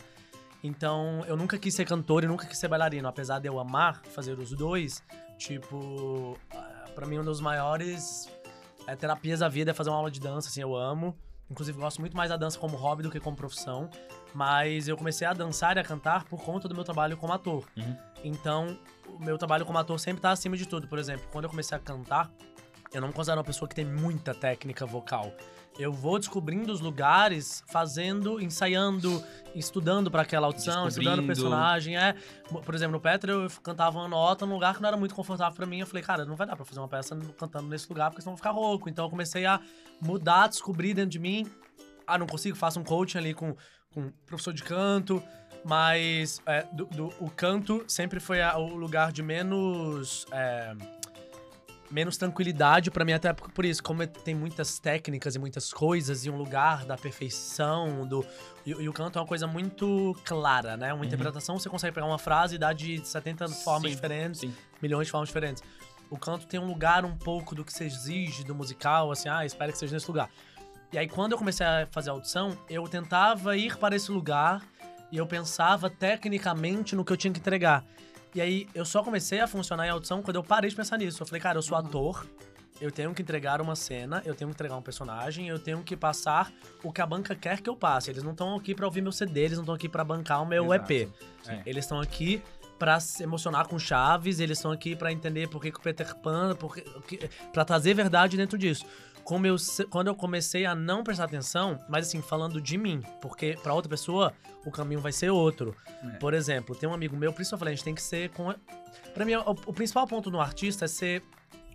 Então, eu nunca quis ser cantor e nunca quis ser bailarino, apesar de eu amar fazer os dois, tipo, ah, pra mim um dos maiores é, terapias da vida é fazer uma aula de dança, assim, eu amo. Inclusive, gosto muito mais da dança como hobby do que como profissão. Mas eu comecei a dançar e a cantar por conta do meu trabalho como ator. Uhum. Então, o meu trabalho como ator sempre tá acima de tudo. Por exemplo, quando eu comecei a cantar, eu não me considero uma pessoa que tem muita técnica vocal. Eu vou descobrindo os lugares, fazendo, ensaiando, estudando pra aquela audição, estudando o personagem. É, por exemplo, no Petra eu cantava uma nota num lugar que não era muito confortável pra mim. Eu falei, cara, não vai dar pra fazer uma peça cantando nesse lugar, porque senão eu vou ficar rouco. Então eu comecei a mudar, descobrir dentro de mim. Ah, não consigo, faço um coaching ali com, com um professor de canto. Mas é, do- do- o canto sempre foi a- o lugar de menos. é, menos tranquilidade pra mim, até por por isso, como tem muitas técnicas e muitas coisas, e um lugar da perfeição, do. E, e o canto é uma coisa muito clara, né? Uma interpretação, você consegue pegar uma frase e dar de 70 formas Sim, diferentes, sim. milhões de formas diferentes. O canto tem um lugar um pouco do que você exige do musical, assim, ah, espero que seja nesse lugar. E aí, quando eu comecei a fazer a audição, eu tentava ir para esse lugar e eu pensava tecnicamente no que eu tinha que entregar. E aí, eu só comecei a funcionar em audição quando eu parei de pensar nisso. Eu falei, cara, eu sou ator, eu tenho que entregar uma cena, eu tenho que entregar um personagem, eu tenho que passar o que a banca quer que eu passe. Eles não estão aqui pra ouvir meu CD, eles não estão aqui pra bancar o meu Exato. EP. É. Eles estão aqui pra se emocionar com Chaves, eles estão aqui pra entender por que, que o Peter Pan, por que, o que- pra trazer verdade dentro disso. Como eu, quando eu comecei a não prestar atenção, mas assim, falando de mim, porque pra outra pessoa o caminho vai ser outro. É. Por exemplo, tem um amigo meu, por isso eu falei, a gente tem que ser com. Pra mim, o, o principal ponto no artista é ser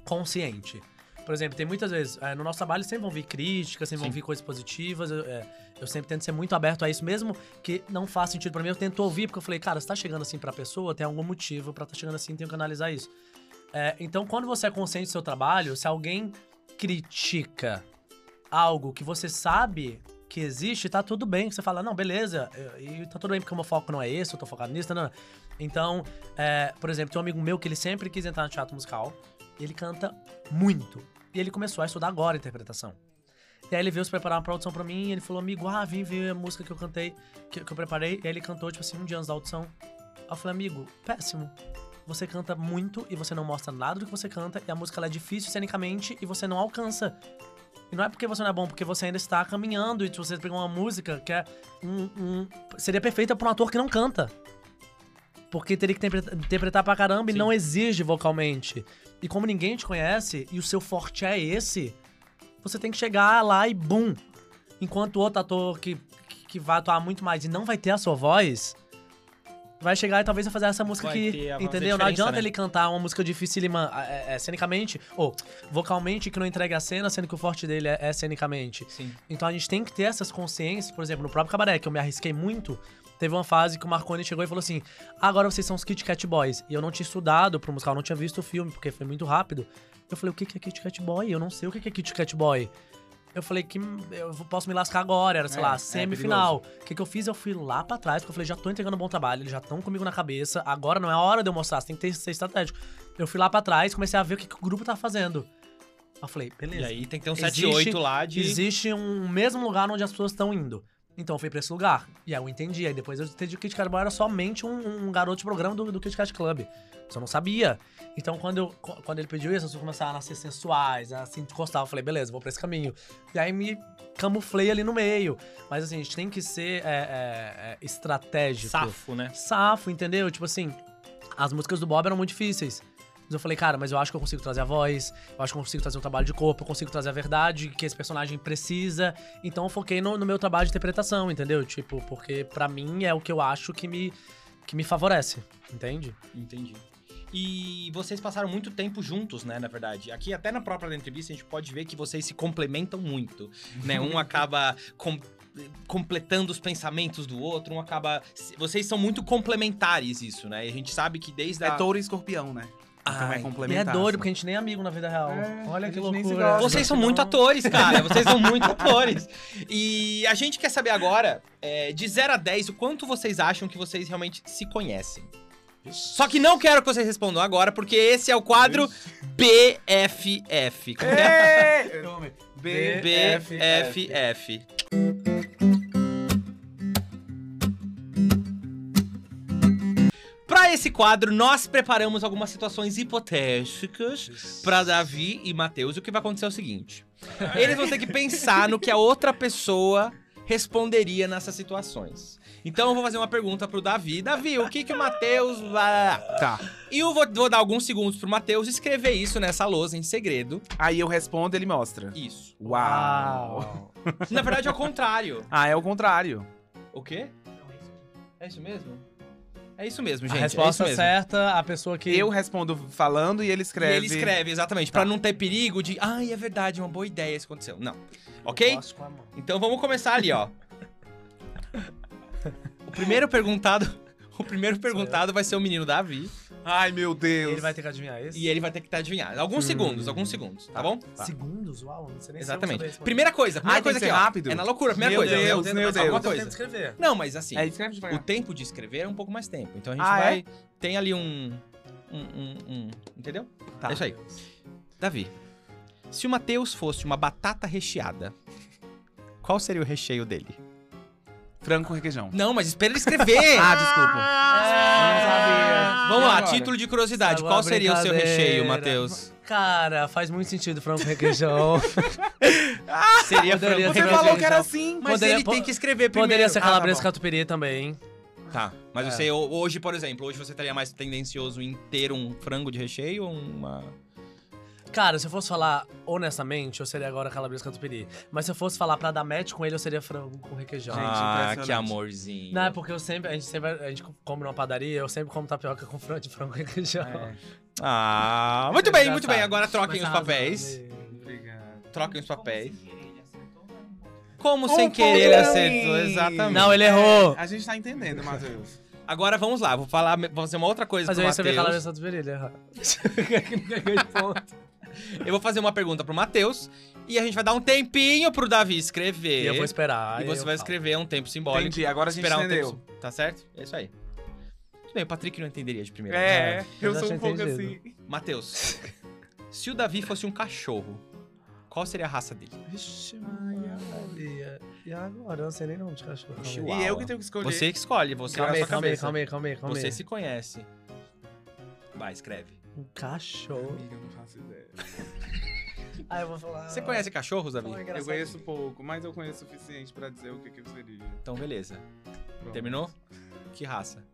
consciente. Por exemplo, tem muitas vezes, é, no nosso trabalho sempre vão vir críticas, sempre vão Sim. vir coisas positivas. Eu, é, eu sempre tento ser muito aberto a isso, mesmo que não faça sentido pra mim. Eu tento ouvir, porque eu falei, cara, se tá chegando assim pra pessoa, tem algum motivo pra tá chegando assim, tenho que analisar isso. É, então, quando você é consciente do seu trabalho, se alguém critica algo que você sabe que existe, tá tudo bem. Você fala, não, beleza, e tá tudo bem porque o meu foco não é esse, eu tô focado nisso, não. Então, é, por exemplo, tem um amigo meu que ele sempre quis entrar no teatro musical, ele canta muito. E ele começou a estudar agora interpretação. E aí ele veio se preparar pra audição pra mim, ele falou, amigo, ah, vim ver a música que eu cantei, que, que eu preparei. E aí ele cantou, tipo assim, um dia antes da audição. Eu falei, amigo, péssimo. Você canta muito e você não mostra nada do que você canta, e a música é difícil cenicamente e você não alcança. E não é porque você não é bom, porque você ainda está caminhando e se você pegar uma música que é um, um- seria perfeita pra um ator que não canta. Porque teria que interpreta- interpretar pra caramba e Sim. não exige vocalmente. E como ninguém te conhece e o seu forte é esse, você tem que chegar lá e bum. Enquanto o outro ator que, que que vai atuar muito mais e não vai ter a sua voz, vai chegar e talvez vai fazer essa música Vai fazer Entendeu? Não adianta né? ele cantar uma música dificílima é, é, cenicamente, ou vocalmente que não entregue a cena, sendo que o forte dele é, é cenicamente. Sim. Então a gente tem que ter essas consciências, por exemplo, no próprio cabaré, que eu me arrisquei muito. Teve uma fase que o Marconi chegou e falou assim: agora vocês são os Kit Kat Boys. E eu não tinha estudado pro musical, não tinha visto o filme, porque foi muito rápido. Eu falei: o que que é Kit Kat Boy? Eu não sei o que que é Kit Kat Boy. Eu falei que eu posso me lascar agora, era, sei É, lá, é semifinal. O que, que eu fiz? Eu fui lá pra trás, porque eu falei, já tô entregando um bom trabalho, eles já estão comigo na cabeça, agora não é a hora de eu mostrar, você tem que ter, ser estratégico. Eu fui lá pra trás, comecei a ver o que, que o grupo tá fazendo. Eu falei, beleza. E aí tem que ter um Existe- 7, 8 lá de. Existe um mesmo lugar onde as pessoas estão indo. Então eu fui pra esse lugar. E aí eu entendi. Aí depois eu entendi que o Kit Kat Boy era somente um, um garoto de programa do, do Kit Kat Club. Eu não sabia. Então quando, eu, qu- quando ele pediu isso, as pessoas começaram a nascer sensuais, a se encostar. Eu falei, beleza, vou pra esse caminho. E aí me camuflei ali no meio. Mas assim, a gente tem que ser é, é, é, estratégico. Safo, né? Safo, entendeu? Tipo assim, as músicas do Bob eram muito difíceis. Mas eu falei, cara, mas eu acho que eu consigo trazer a voz, eu acho que eu consigo trazer um trabalho de corpo, eu consigo trazer a verdade que esse personagem precisa. Então eu foquei no, no meu trabalho de interpretação, entendeu? Tipo, porque pra mim é o que eu acho que me, que me favorece, entende? Entendi. E vocês passaram muito tempo juntos, né, na verdade. Aqui, até na própria entrevista, a gente pode ver que vocês se complementam muito, né? Um acaba com- completando os pensamentos do outro, um acaba... Vocês são muito complementares, isso, né? E a gente sabe que desde É a... touro e escorpião, né? Então Ai, é E complementar. é doido, assim. porque a gente nem é amigo na vida real. É, Olha que loucura. Vocês são muito atores, cara. Vocês são muito atores. E a gente quer saber agora, é, de 0 a 10, o quanto vocês acham que vocês realmente se conhecem. Só que não quero que vocês respondam agora, porque esse é o quadro BFF. Como é? É! BFF. Esse quadro, nós preparamos algumas situações hipotéticas pra Davi e Matheus. O que vai acontecer é o seguinte: eles vão ter que pensar no que a outra pessoa responderia nessas situações. Então eu vou fazer uma pergunta pro Davi. Davi, o que que o Matheus vai. Tá. E eu vou, vou dar alguns segundos pro Matheus escrever isso nessa lousa em segredo. Aí eu respondo, ele mostra. Isso. Uau. Na verdade é o contrário. Ah, é o contrário. O quê? É isso mesmo? É isso mesmo, gente. a resposta é isso mesmo. certa, a pessoa que. Eu respondo falando e ele E escreve. ele escreve, exatamente, pra não ter perigo de, ai, é verdade, uma boa ideia isso aconteceu. Não. Ok? Posso com a mão. Então vamos começar ali, ó. O primeiro perguntado, o primeiro perguntado vai ser o menino Davi Ai, meu Deus. Ele vai ter que adivinhar isso? e ele vai ter que estar adivinhando. Alguns segundos, alguns segundos, tá bom? Tá. Segundos? Uau, não sei nem se Exatamente. saber responder. Primeira coisa, primeira tem coisa que aqui, ó. rápido? É na loucura, primeira Meu coisa. Deus, Eu tento- meu Deus. alguma coisa coisa. tento escrever. Não, mas assim, É, o tempo de escrever é um pouco mais tempo. Então a gente Ah, é? vai. Tem ali um. Um. um, um- entendeu? Tá. É isso aí. Davi, se o Matheus fosse uma batata recheada, qual seria o recheio dele? Frango com requeijão. Não, mas espera ele escrever! Ah, desculpa. É. Não sabia. Vamos E lá, agora? título de curiosidade. Agora Qual seria o seu recheio, Matheus? Cara, faz muito sentido frango com requeijão. Seria Poderia frango Você falou que era assim. Mas Poderia- ele tem que escrever primeiro. Poderia ser Ah, tá calabresa catupiry também. Tá, mas É. você ho- hoje, por exemplo, hoje você estaria mais tendencioso em ter um frango de recheio ou uma... Cara, se eu fosse falar honestamente, eu seria agora calabresa catupiry. Mas se eu fosse falar pra dar match com ele, eu seria frango com requeijão. Gente, ah, que amorzinho. Não, é porque eu sempre, a gente sempre, a gente come numa padaria, eu sempre como tapioca com frango de frango com requeijão. É. Ah, muito bem, muito bem. Agora troquem Mas os papéis. Obrigado. Troquem os papéis. Como sem querer ele acertou, exatamente. Não, ele errou. A gente tá entendendo, Matheus. Agora vamos lá, vou falar, vou fazer uma outra coisa Mas pro eu ia saber Matheus. calabresa catupiry, ele errou. Não ganhei ponto. Eu vou fazer uma pergunta pro Matheus e a gente vai dar um tempinho pro Davi escrever. E eu vou esperar. E você vai falo. escrever um tempo simbólico. Entendi, agora a gente esperar um entendeu. tempo. Tá certo? É isso aí. Tudo bem, o Patrick não entenderia de primeira. É, É, eu eu sou um pouco entendido. assim. Matheus, se o Davi fosse um cachorro, qual seria a raça dele? Vixe, Maria. E agora? Eu não sei nem nome de cachorro. Chihuahua. E eu que tenho que escolher. Você que escolhe, você Calma na aí, sua calma aí, cabeça. calma aí, calma aí, calma Você aí. se conhece. Vai, escreve. Um cachorro. Amiga, eu não faço ideia. Ah, eu vou falar. Você conhece cachorros, Davi? Eu conheço pouco, mas eu conheço o suficiente pra dizer o que, que eu seria. Então, beleza. Pronto. Terminou? Que raça?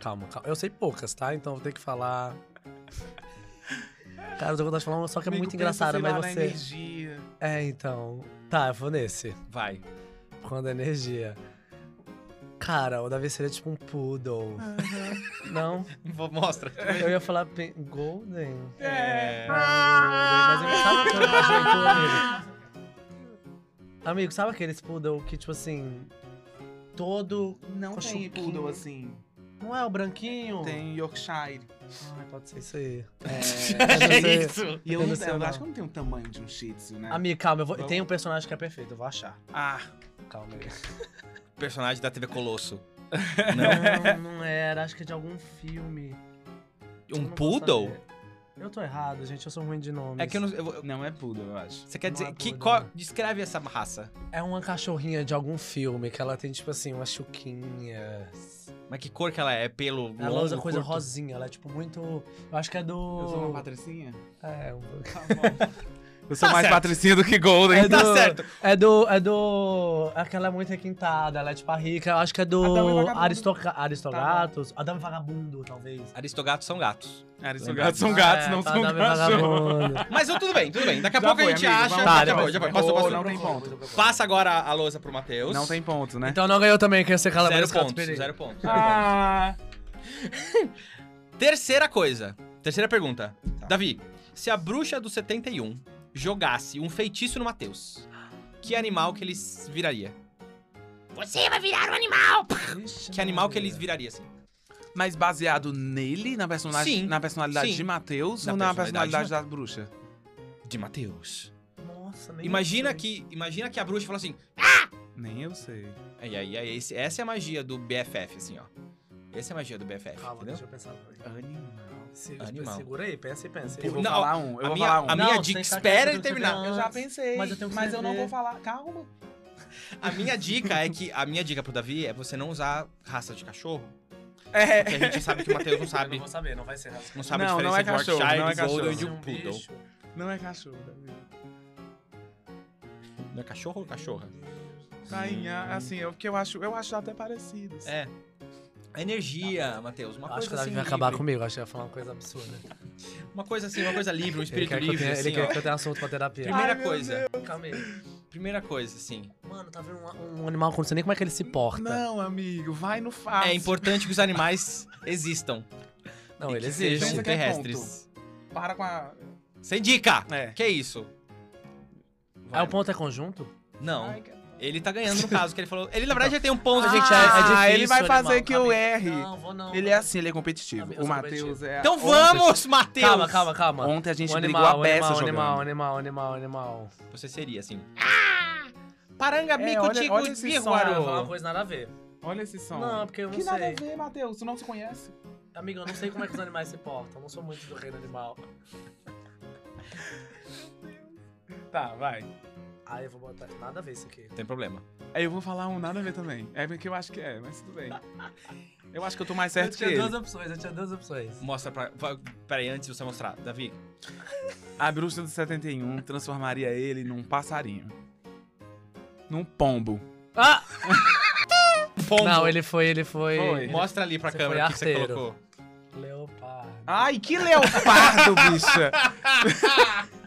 Calma, calma. Eu sei poucas, tá? Então vou ter que falar. Cara, eu tô vontade de falar uma só que é Amigo, muito engraçada, lá, mas você. energia. É, então. Tá, eu vou nesse. Vai. Quando a energia. Cara, o Davi seria tipo um poodle. Não? Vou- Mostra. Eu ia falar golden. É. Mas eu sabe que eu tu, amigo? Amigo, sabe aqueles poodle que, tipo assim. Todo. Não tem poodle assim. Não é o branquinho? Tem Yorkshire. Ai, pode ser isso aí. É sei. isso. E eu, Eu não, eu não. acho que eu não tenho o tamanho de um shih tzu, né? Amigo, calma, eu vou... Tem um personagem que é perfeito, eu vou achar. Ah, Calma aí. Personagem da TV Colosso. Não, não era, acho que é de algum filme. Um poodle? saber. Eu tô errado, gente, eu sou ruim de nomes. É que eu não. eu vou- não é poodle, eu acho. você quer Não dizer. é que, poodle, qual- né? descreve essa raça. É uma cachorrinha de algum filme que ela tem, tipo assim, umas chuquinhas. Mas que cor que ela é? Pelo. Ela longo, usa coisa curto? rosinha, ela é tipo muito. Eu acho que é do. Eu sou uma patricinha? É, um... Eu sou Tá mais certo. patricinha do que Golden. É Tá do- certo. É do. É do. É que ela é muito requintada, ela é tipo a rica. Eu acho que é do. Aristoca... Aristogatos. Adão e Vagabundo, talvez. Aristogatos são gatos. Aristogatos são gatos, É, não tá, são cachorros. Vagabundo. Mas eu- tudo bem, tudo bem. Daqui a Já pouco foi, a gente amigo, acha. Tá, já foi, já foi. Passou, Ou passou. não tem ponto. Passa agora a lousa pro Matheus. Não tem ponto, né? Então não ganhou também, quem você cala Zero vez que eu pontos, zero pontos. Ah, Terceira coisa. Terceira pergunta. Tá. Davi, se a bruxa do 71 jogasse um feitiço no Matheus, que animal que ele viraria? Você vai virar um animal! Ixi, Que animal que ele viraria, assim? mas baseado nele, na personalidade, Sim, na personalidade sim. de Matheus ou na personalidade da bruxa? De Matheus. Nossa, nem Imagina que, imagina que a bruxa fala assim. Nem eu sei. Aí, aí, aí, esse- essa é a magia do BFF, assim, ó. Essa é a magia do BFF, Calma, entendeu? deixa eu pensar. Animal. Se- Animal. Segura aí, pensa e pensa. Eu vou Não, falar um, eu a vou minha, falar um. a minha Não, dica, espera ele eu terminar. Eu já pensei, Mas eu tenho que mas eu não vou falar. Calma. A minha dica é que, a minha dica pro Davi é você não usar raça de cachorro, É. porque a gente sabe que o Matheus não Eu sabe, não vou saber, não vai ser raça. não sabe Não, a não diferença é de cachorro, Yorkshire, não é Golden cachorro. e de um Poodle. Não é cachorro, Davi. Não é cachorro ou cachorra? Rainha, assim, é o que eu acho, eu acho até parecido. assim. É. A energia, Matheus, uma Acho coisa que o Davi assim vai acabar comigo, acho que ia falar uma coisa absurda. Uma coisa assim, uma coisa livre, um Ele espírito quer, que eu livre, tenha, assim, ele quer ó. que eu tenha assunto pra terapia. Primeira Ai, coisa, Calma aí. primeira coisa, assim. Mano, tá vendo um, um animal que eu não sei nem como é que ele se porta. Não, amigo, vai no fácil. É importante que os animais existam. Não, e ele que existe. Sejam Pensa que é terrestres. Para com a... Sem dica! É. Que isso? É o ponto é conjunto? Não. Ai, que- Ele tá ganhando no caso que ele falou. Ele, na verdade, já tem um ponto. Ah, gente. é- é Ah, difícil, ele vai animal, fazer que eu calma aí. erre. Não, vou não. Ele é assim, ele é competitivo. Eu o Matheus é... Então ontem- vamos, Matheus! Calma, calma, calma. Ontem a gente Um brigou animal, a beça animal, jogando. animal, animal, animal, animal. Você seria assim. Ah! Paranga, É, bico, olha- tico, vou falar uma coisa nada a ver. Olha esse som. Não, porque eu não que nada a sei. ver, Matheus, tu não se conhece. Amigo, eu não sei como é que os animais se portam. Eu não sou muito do reino animal. Tá, vai. Aí eu vou botar. Nada a ver isso aqui. Tem problema. Aí eu vou falar um nada a ver também. É porque eu acho que é, mas tudo bem. Eu acho que eu tô mais Eu certo que tinha ele. duas opções, eu tinha duas opções. Mostra pra. Peraí, antes de você mostrar. Davi. A bruxa do 71 transformaria ele num passarinho. Num pombo. Ah! Pombo. Não, ele foi, ele foi. Foi. Mostra ali pra Você câmera o que você colocou. Leopardo. Ai, que leopardo, bicha!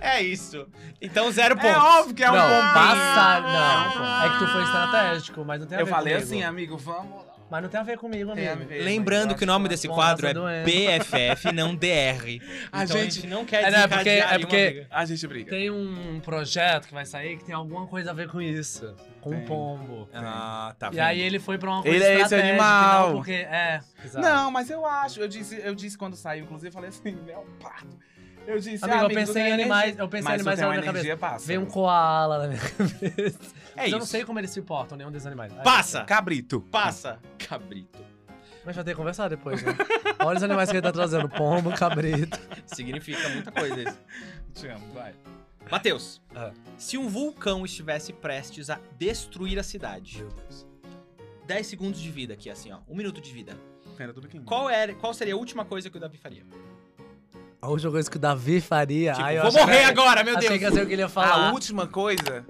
É isso. Então, zero pontos. É óbvio que é um não, pombinho. passar, É um não. pombinho. É que tu foi estratégico, mas não tem a Eu ver falei comigo. assim, amigo, vamos... Mas não tem a ver comigo, Tem a amigo. ver. Lembrando que o nome desse quadro é doença. BFF, não DR. A então gente- a gente não quer É, não, é porque- é porque-. A gente briga. Tem um projeto que vai sair que tem alguma coisa a ver com isso. Com Tem. um pombo. Ah, tá E aí ele foi pra uma coisa Ele é esse animal. não porque... É, exato. Não, mas eu acho. Eu disse, eu disse quando saiu, inclusive, eu falei assim, leopardo. Eu disse, Amigo, ah, eu amigo, tu pensei tem em animais, energia. eu pensei em animais tem na uma minha cabeça. passa. Veio um koala na minha cabeça. É Mas eu não isso. sei como eles se portam, nenhum desses animais. Aí- Passa! Cabrito. Passa! Cabrito. Mas vai ter que conversar depois, né? Olha os animais que ele tá trazendo. Pombo, cabrito. Significa muita coisa isso. Te amo, vai. Matheus, Ah. se um vulcão estivesse prestes a destruir a cidade, Meu Deus. 10 segundos de vida aqui, assim, ó. Um minuto de vida. Pera, tudo aqui. Qual, era, qual seria a última coisa que o Davi faria? A última coisa que o Davi faria... Tipo, Ai, eu vou achei- morrer agora, meu Achei Deus! que ia ser o que ele ia falar. A última coisa...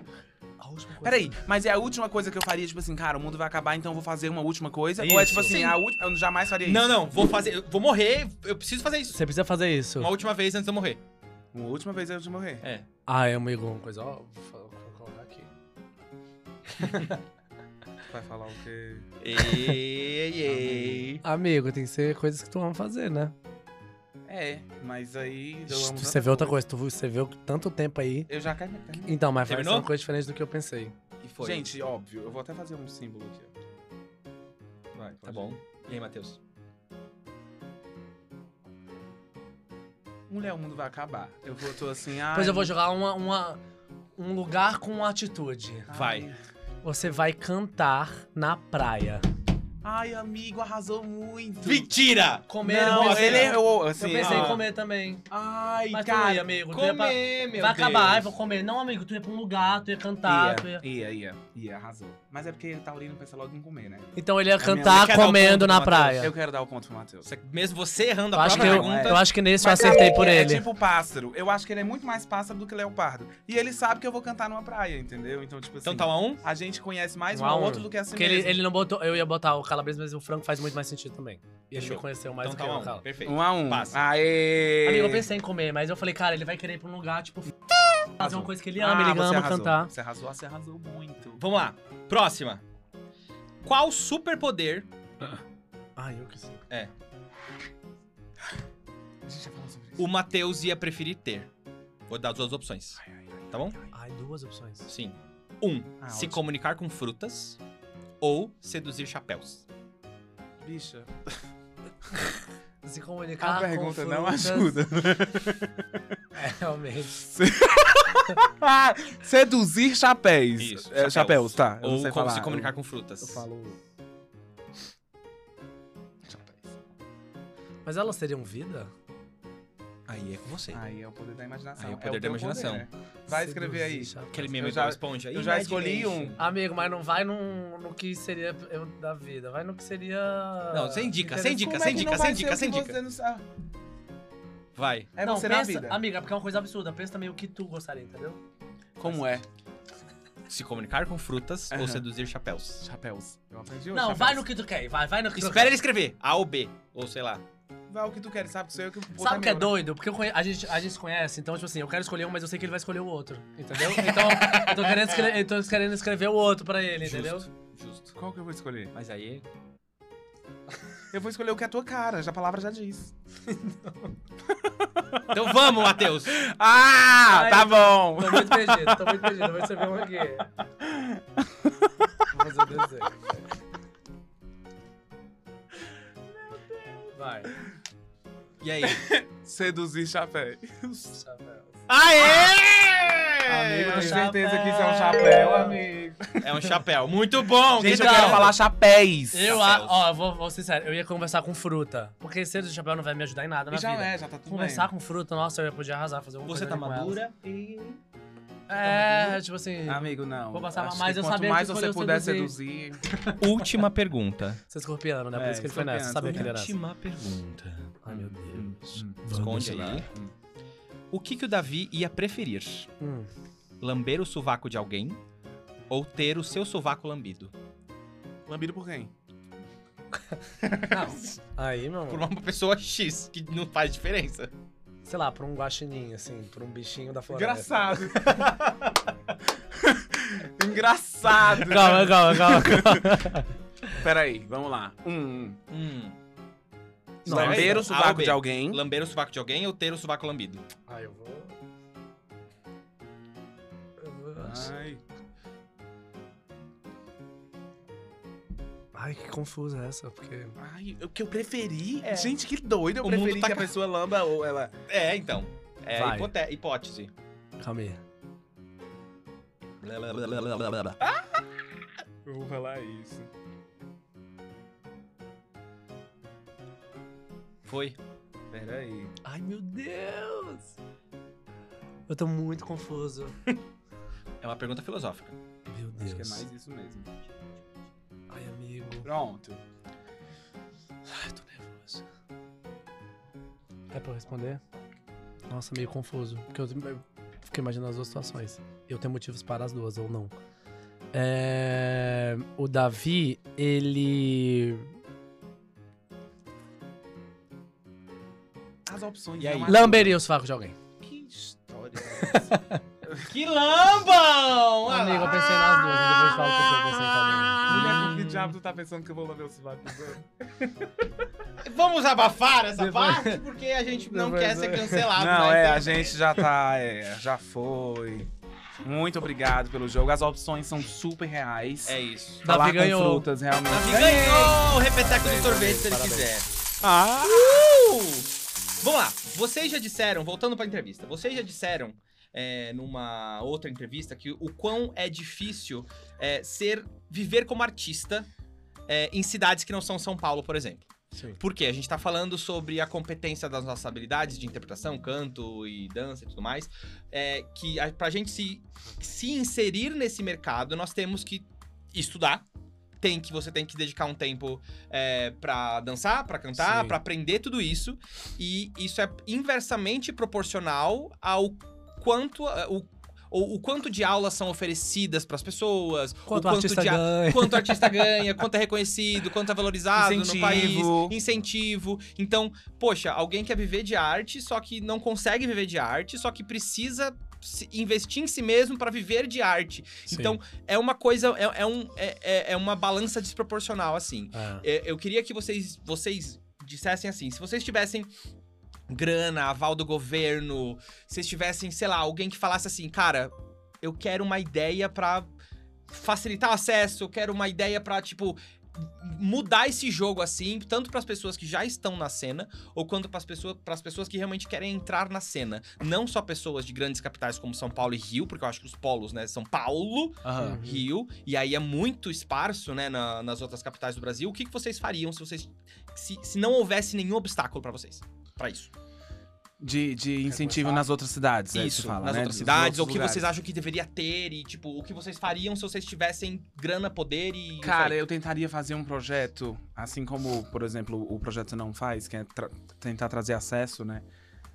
A última coisa. Peraí, mas é a última coisa que eu faria, tipo assim, cara, o mundo vai acabar, então eu vou fazer uma última coisa? Ou é Isso. tipo assim, Sim. a última... Eu jamais faria isso. Não, não, vou fazer. eu Vou morrer, eu preciso fazer isso. Você precisa fazer isso. Uma última vez antes de eu morrer. Uma última vez antes de morrer. É. Ah, é amigo, uma coisa... Ó, vou colocar aqui. Vai falar o quê? Ei, ei, ei. Amigo, tem que ser coisas que tu ama fazer, né? É, mas aí... eu amo Você vê outra coisa, tu, você vê tanto tempo aí. Eu já quero... Então, mas vai ser Terminou? uma coisa diferente do que eu pensei. Que foi? Gente, óbvio, eu vou até fazer um símbolo aqui, ó. Vai. Tá bom. E aí, Matheus? Mulher, o mundo vai acabar. Eu vou, tô assim, ai... Pois eu vou jogar uma, uma- um lugar com atitude. Vai. Você vai cantar na praia. Ai, amigo, arrasou muito. Mentira! Comer, Não, pensei, ele. Eu, assim, eu pensei em ah, comer também. Ai, Mas ia, cara... amigo. Ia pra... Comer, meu Vai Deus. acabar, ai, vou comer. Não, amigo, tu ia pra um lugar, tu ia cantar, tu ia... Ia, ia, ia, arrasou. Mas é porque Taurino pensa logo em comer, né? Então ele ia minha- cantar comendo na praia. Eu quero dar o ponto pro Matheus. Você- mesmo você errando Eu a acho, que própria eu, pergunta. eu acho que nesse eu acertei é, por é ele. tipo pássaro. Eu acho que ele é muito mais pássaro do que leopardo. E ele sabe que eu vou cantar numa praia, entendeu? Então, tipo assim... Então tá um a um? A gente conhece mais Um um a ao um. outro do que assim Porque ele, mesmo. ele não botou. Eu ia botar o calabresa, mas o frango faz muito mais sentido também. E ele Fechou. me conheceu mais Então do tá que um eu, a um. cara. Perfeito. Um a um. Passa. Aê! Amigo, eu pensei em comer, mas eu falei, cara, ele vai querer ir pra um lugar, tipo, fazer uma coisa que ele ama, Ah, ele ama cantar. Você arrasou, você arrasou muito. Vamos lá. Próxima. Qual superpoder Ai, eu que sei. A gente já falou sobre isso. o Matheus ia preferir ter? Vou dar as duas opções. Tá bom? Ai, duas opções. Sim. Um, Ah, se ótimo. comunicar com frutas ou seduzir chapéus. Bicha. Se comunicar A pergunta com não frutas- ajuda. É, realmente. Seduzir chapéus. Isso, É, chapéus, tá. Eu não ou sei como falar. se comunicar eu, com frutas. Eu falo. Chapéus. Mas elas teriam vida? Aí é com você. Aí é o poder da imaginação. Aí é o poder da teu imaginação. né? Vai escrever aí. Aquele meme Eu do já- Bob Esponja. eu já escolhi Imagination. um. Amigo, mas não vai num, no que seria eu da vida. Vai no que seria. Não, sem dica, sem dica, Como é sem dica, sem dica, sem o dica. não? Vai. É não, você na pensa, vida. amiga, porque é uma coisa absurda. Pensa também o que tu gostaria, entendeu? Como é? Se comunicar com frutas ou Aham. seduzir chapéus. Chapéus. Eu aprendi hoje. Não, chapéus. vai no que tu quer. Vai, vai no que tu Espera quer. ele escrever. A ou B. Ou sei lá. Vai o que tu queres, sabe? Sou eu que vou Sabe o que é né? doido? Porque eu conhe- a, gente, a gente se conhece, então, tipo assim, eu quero escolher um, mas eu sei que ele vai escolher o outro. Entendeu? Então, eu tô querendo, escre- eu tô querendo escrever o outro pra ele, entendeu? Justo. Justo. Qual que eu vou escolher? Mas aí. Eu vou escolher o que é a tua cara, já a palavra já diz. Então vamos, Matheus. Ah, Ai, tá bom. Tô muito perdido, tô muito perdido. Eu vou escrever um aqui. Vou fazer o desenho. Vai. E aí? Seduzir chapéus. Chapéu. Aê! Amigo, tem certeza que isso é um chapéu. amigo. É um chapéu. Muito bom. Gente, eu quero falar chapéus. Eu, Chapéus. ó, eu vou, vou ser sério, eu ia conversar com fruta. Porque cedo de chapéu não vai me ajudar em nada na E já vida. é, já tá tudo Conversar bem. com fruta, nossa, eu ia poder arrasar, fazer uma Você coisa tá madura e. É, tipo assim, Amigo, não. Vou passar mais eu quanto sabia mais que você puder seduzir. seduzir. Última pergunta. você é escorpiano, né? Por É, isso que ele foi nessa. Sabia que ele era Última pergunta. Ai, meu Deus. Hum, Vamos Esconde lá. aí. O que, que o Davi ia preferir? Hum. Lamber o sovaco de alguém ou ter o seu sovaco lambido? Lambido por quem? Não. Aí, meu Por amor. uma pessoa X, que não faz diferença. Sei lá, por um guaxinim, assim, por um bichinho da floresta. Engraçado. Engraçado. Calma, calma, calma, calma. Peraí, vamos lá. Um. Hum. Nossa. Lamber o sovaco de alguém. Lamber o sovaco de alguém ou ter o sovaco lambido? Ai, eu vou... Eu vou... Ai. Ai, que confusa essa, porque... Ai, o que eu preferi? É. Gente, que doido. Eu O mundo preferi tá que a pessoa lamba ou ela. É, então. É Vai. hipote- hipótese. Calma aí. Eu vou falar isso. Foi. Peraí. Ai, meu Deus! Eu tô muito confuso. É uma pergunta filosófica. Meu Deus. Acho que é mais isso mesmo. Ai, amigo. Pronto. Ai, tô nervoso. É pra eu responder? Nossa, meio confuso. Porque eu, eu fiquei imaginando as duas situações. Eu tenho motivos para as duas, ou não. É, o Davi, ele. As opções. E aí? Lamberia os facos de alguém. Que história é essa? Que lambam! Amigo, eu pensei nas duas, depois falo porque eu pensei em diabo tu tá pensando que eu vou lamber o sovaco? Vamos abafar essa Depois- parte porque a gente não Depois- quer ser cancelado. Não, é, a gente já tá, é, já foi. Muito obrigado pelo jogo. As opções são super reais. É isso. Falar Davi com ganhou. frutas, realmente. Davi Ganhei! ganhou o repeteco do sorvete se ele parabéns. quiser. Ah! Uh! Vamos lá. Vocês já disseram, voltando pra entrevista, vocês já disseram é, numa outra entrevista que o quão é difícil é, ser viver como artista é, em cidades que não são São Paulo, por exemplo. Sim. Por quê? A gente tá falando sobre a competência das nossas habilidades de interpretação, canto e dança e tudo mais. É, que a, pra gente se, se inserir nesse mercado, nós temos que estudar. Tem que você tem que dedicar um tempo é, para dançar, pra cantar, pra aprender tudo isso. E isso é inversamente proporcional ao quanto o, o, o quanto de aulas são oferecidas pras pessoas, Quanto o quanto artista de ganha. quanto o artista ganha, quanto é reconhecido, quanto é valorizado no Incentivo. país, incentivo. Então, poxa, alguém quer viver de arte, só que não consegue viver de arte, só que precisa investir em si mesmo pra viver de arte. Sim. Então, é uma coisa, é, é um, é, é- é uma balança desproporcional, assim. É. É, Eu queria que vocês, vocês dissessem assim, se vocês tivessem grana, aval do governo, se vocês tivessem, sei lá, alguém que falasse assim, cara, eu quero uma ideia pra facilitar o acesso, eu quero uma ideia pra, tipo, mudar esse jogo assim, tanto pras pessoas que já estão na cena, ou quanto pras pessoas, pras pessoas que realmente querem entrar na cena. Não só pessoas de grandes capitais como São Paulo e Rio, porque eu acho que os polos, né, São Paulo. Uhum. Rio, e aí é muito esparso, né, na- nas outras capitais do Brasil. O que, que vocês fariam se vocês se, se não houvesse nenhum obstáculo pra vocês? Pra isso. De, de incentivo nas outras cidades, é isso, que fala, nas né? outras Dos cidades, ou o que lugares. vocês acham que deveria ter e tipo, o que vocês fariam se vocês tivessem grana, poder e isso Cara, eu tentaria fazer um projeto, assim como, por exemplo, o projeto não faz, que é tra- tentar trazer acesso, né?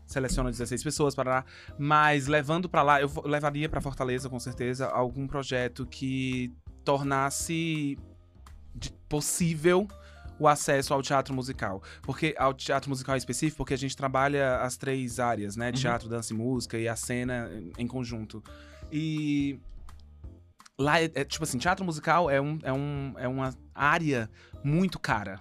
Seleciona 16 pessoas para lá, mas levando pra lá, eu levaria pra Fortaleza com certeza algum projeto que tornasse possível o acesso ao teatro musical. Porque ao teatro musical em específico, porque a gente trabalha as três áreas, né? Uhum. Teatro, dança e música e a cena em- conjunto. E lá é, é, tipo assim, teatro musical é, um, é, um, é uma área muito cara.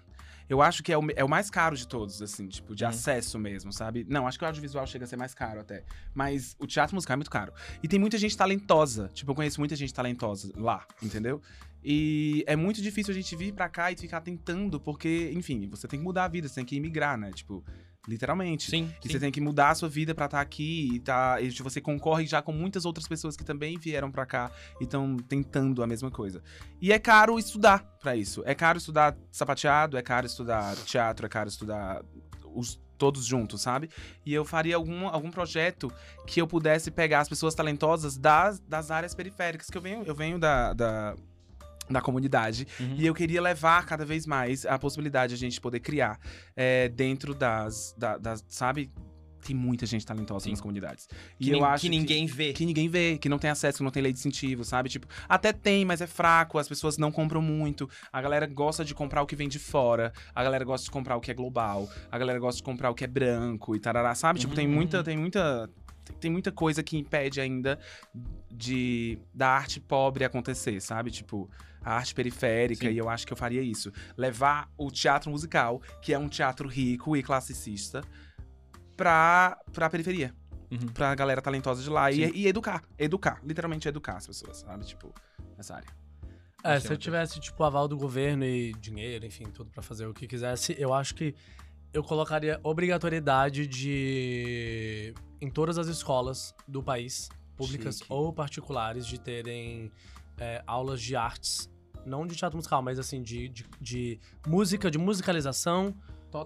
Eu acho que é o, é o mais caro de todos, assim, tipo, de Uhum. acesso mesmo, sabe? Não, acho que o audiovisual chega a ser mais caro até. Mas o teatro musical é muito caro. E tem muita gente talentosa. Tipo, eu conheço muita gente talentosa lá, entendeu? E é muito difícil a gente vir pra cá e ficar tentando, porque, enfim, você tem que mudar a vida, você tem que imigrar, né? Tipo, literalmente. Sim, E sim. você tem que mudar a sua vida pra estar aqui e, tá, e você concorre já com muitas outras pessoas que também vieram pra cá e estão tentando a mesma coisa. E é caro estudar pra isso. É caro estudar sapateado, é caro estudar teatro, é caro estudar os todos juntos, sabe? E eu faria algum, algum projeto que eu pudesse pegar as pessoas talentosas das, das áreas periféricas, que eu venho, eu venho da, da, da comunidade. Uhum. E eu queria levar cada vez mais a possibilidade de a gente poder criar é, dentro das, da- das. Sabe? Tem muita gente talentosa Sim. nas comunidades. E que, eu nin- acho que ninguém vê. Que ninguém vê, que não tem acesso, que não tem lei de incentivo, sabe? Tipo, até tem, mas é fraco, as pessoas não compram muito. A galera gosta de comprar o que vem de fora, a galera gosta de comprar o que é global, a galera gosta de comprar o que é branco e tarará, sabe? Tipo, tem Uhum, muita, uhum. tem muita. Tem muita coisa que impede ainda de da arte pobre acontecer, sabe? Tipo, a arte periférica, Sim. e eu acho que eu faria isso. Levar o teatro musical, que é um teatro rico e classicista, pra, pra periferia Uhum. pra galera talentosa de lá e, e educar. Educar, literalmente educar as pessoas, sabe? Tipo, nessa área. É, se eu Matheus? tivesse, tipo, aval do governo e dinheiro, enfim, tudo pra fazer o que quisesse, eu acho que eu colocaria obrigatoriedade de. em todas as escolas do país, públicas Chique. ou particulares, de terem é, aulas de artes. Não de teatro musical, mas assim, de, de, de música, de musicalização,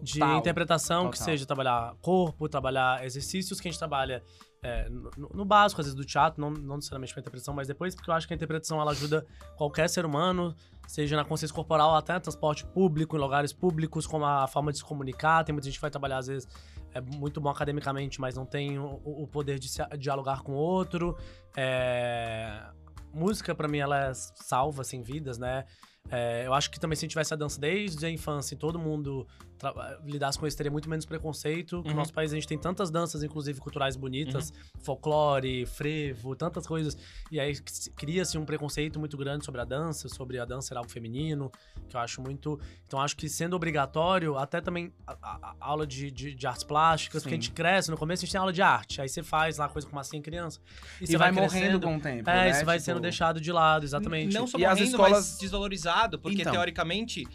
de interpretação, que Total. seja trabalhar corpo, trabalhar exercícios que a gente trabalha é, no, no básico, às vezes, do teatro, não, não necessariamente pra interpretação, mas depois, porque eu acho que a interpretação ela ajuda qualquer ser humano, seja na consciência corporal, até no transporte público, em lugares públicos, como a forma de se comunicar. Tem muita gente que vai trabalhar, às vezes, é muito bom academicamente, mas não tem o, o poder de se dialogar com o outro. É, Música, pra mim, ela salva, assim, vidas, né? É, eu acho que também se a gente tivesse a dança desde a infância e todo mundo lidasse com isso, teria muito menos preconceito. Uhum. No nosso país a gente tem tantas danças, inclusive culturais bonitas, folclore, frevo, tantas coisas. E aí cria-se um preconceito muito grande sobre a dança, sobre a dança ser algo feminino, que eu acho muito. Então acho que sendo obrigatório, até também a, a- a aula de, de, de artes plásticas, porque a Sim. gente cresce, no começo a gente tem aula de arte, aí você faz lá coisa com massinha em criança. E, você vai, morrendo crescendo. com o tempo. É, né? isso vai Tipo, sendo deixado de lado, exatamente. Não só E as morrendo, escolas- mas desvalorizado, porque Então. teoricamente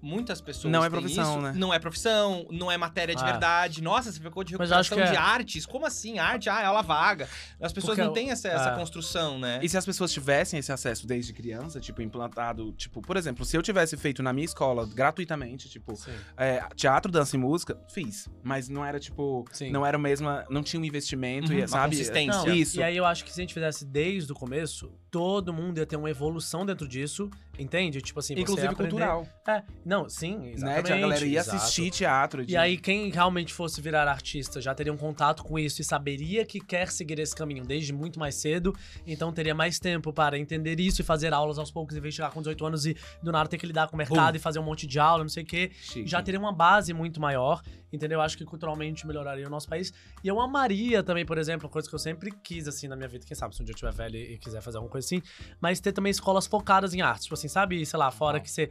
muitas pessoas Não é profissão, isso, né? Não é profissão, não é matéria de Ah. verdade. Nossa, você ficou de recuperação que de é- artes? Como assim? Arte? Ah, é aula vaga. As pessoas Porque não eu- têm essa, essa Ah. construção, né? E se as pessoas tivessem esse acesso desde criança, tipo, implantado, tipo, por exemplo, se eu tivesse feito na minha escola gratuitamente, tipo, é, teatro, dança e música, fiz. Mas não era, tipo, Sim. não era o mesmo, não tinha um investimento, Uhum, e, sabe? consistência. Não, Isso. E aí eu acho que se a gente fizesse desde o começo, todo mundo ia ter uma evolução dentro disso, entende? Tipo assim, você Inclusive aprender- cultural, É, não, sim, né? exatamente. De a galera ia exato. assistir teatro. de- E aí, quem realmente fosse virar artista já teria um contato com isso e saberia que quer seguir esse caminho desde muito mais cedo, então teria mais tempo para entender isso e fazer aulas aos poucos, em vez de chegar com 18 anos e do nada ter que lidar com o mercado e fazer um monte de aula, não sei o quê. Chique. já teria uma base muito maior, entendeu? Acho que culturalmente melhoraria o nosso país. E eu amaria também, por exemplo, coisa que eu sempre quis, assim, na minha vida, quem sabe, se um dia eu estiver velho e quiser fazer alguma coisa assim, mas ter também escolas focadas em artes. Tipo assim, sabe, sei lá, fora que você,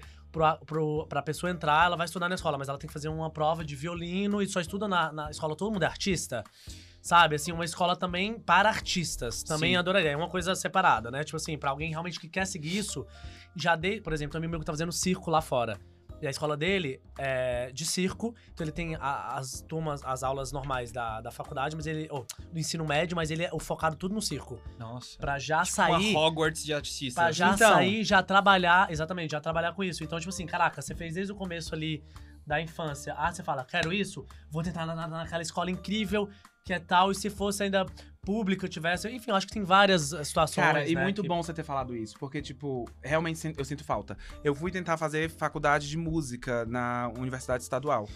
pro, pra pessoa entrar, ela vai estudar na escola, mas ela tem que fazer uma prova de violino e só estuda na, na escola, todo mundo é artista. Sabe, assim, uma escola também para artistas. Também Sim. adoraria. É uma coisa separada, né? Tipo assim, pra alguém realmente que quer seguir isso, já dei, por exemplo, um amigo meu que tá fazendo circo lá fora. E a escola dele é de circo, então ele tem a- as turmas, as aulas normais da, da faculdade, mas ele. ou do ensino médio, mas ele é focado tudo no circo. Nossa. Pra já Tipo sair. uma Hogwarts de artistas. Pra já Então. sair, já trabalhar, exatamente, já trabalhar com isso. Então, tipo assim, caraca, você fez desde o começo ali da infância. Ah, você fala, quero isso, vou tentar na, na- naquela escola incrível que é tal, e se fosse ainda pública, tivesse. Enfim, eu acho que tem várias eh, situações. Cara, e né, muito que- bom você ter falado isso, porque, tipo, realmente eu sinto falta. Eu fui tentar fazer faculdade de música na Universidade Estadual.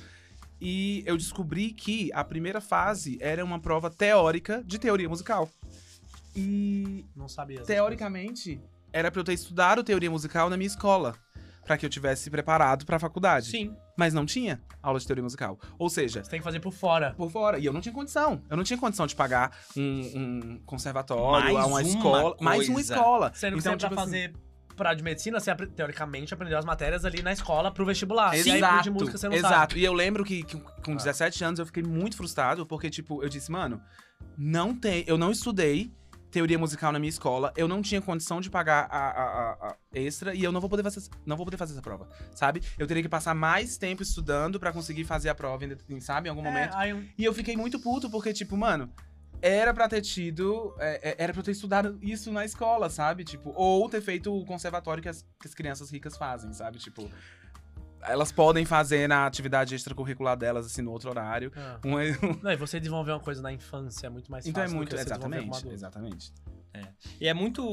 E eu descobri que a primeira fase era uma prova teórica de teoria musical. E, Não sabia. teoricamente, era pra eu ter estudado teoria musical na minha escola. Pra que eu tivesse preparado pra faculdade. Sim. Mas não tinha aula de teoria musical. Ou seja. Você tem que fazer por fora. por fora. E eu não tinha condição. Eu não tinha condição de pagar um, um conservatório, Mais uma, uma escola. Mais uma coisa. escola. Sendo que então, você, pra tipo assim, fazer pra de medicina, você teoricamente aprendeu as matérias ali na escola pro vestibular. E aí, Exato, de música, você não exato. sabe. E eu lembro que, que com Ah. 17 anos eu fiquei muito frustrado, porque, tipo, eu disse, mano, não tem. Eu não estudei teoria musical na minha escola, eu não tinha condição de pagar a, a- a- extra e eu não vou poder fazer, não vou poder fazer essa prova, sabe? Eu teria que passar mais tempo estudando pra conseguir fazer a prova, em- sabe? Em algum momento. É, aí eu- E eu fiquei muito puto, porque, tipo, mano, era pra ter tido. é, é, era pra eu ter estudado isso na escola, sabe? Tipo, ou ter feito o conservatório que as, que as crianças ricas fazem, sabe? Tipo. Elas podem fazer na atividade extracurricular delas, assim, no outro horário. Ah. Um- Não, e você desenvolver uma coisa na infância é muito mais então é fácil. do muito. Exatamente. Exatamente. E é muito,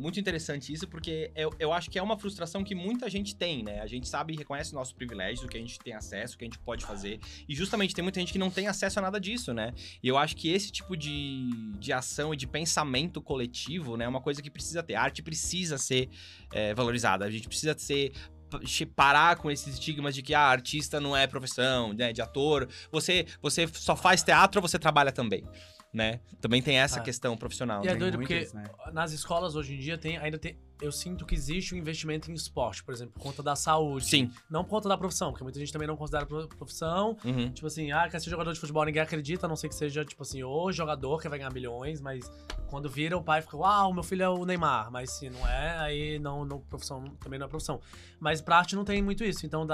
muito interessante isso, porque eu, eu acho que é uma frustração que muita gente tem, né? A gente sabe e reconhece nossos privilégios, o que a gente tem acesso, o que a gente pode fazer. E justamente tem muita gente que não tem acesso a nada disso, né? E eu acho que esse tipo de, de ação e de pensamento coletivo, né? É uma coisa que precisa ter. A arte precisa ser é, valorizada. A gente precisa ser parar com esses estigmas de que ah, artista não é profissão, né, de ator. Você você só faz teatro ou você trabalha também, né? Também tem essa Ah. questão profissional. E é doido porque isso, né? nas escolas hoje em dia tem, ainda tem. Eu sinto que existe um investimento em esporte, por exemplo, por conta da saúde. Sim. Não por conta da profissão, porque muita gente também não considera pro- profissão. Uhum. Tipo assim, ah, quer ser jogador de futebol, ninguém acredita, a não ser que seja, tipo assim, o jogador que vai ganhar milhões, mas quando vira, o pai fica, uau, meu filho é o Neymar. Mas se não é, aí não, não profissão, também não é profissão. Mas pra arte não tem muito isso. Então,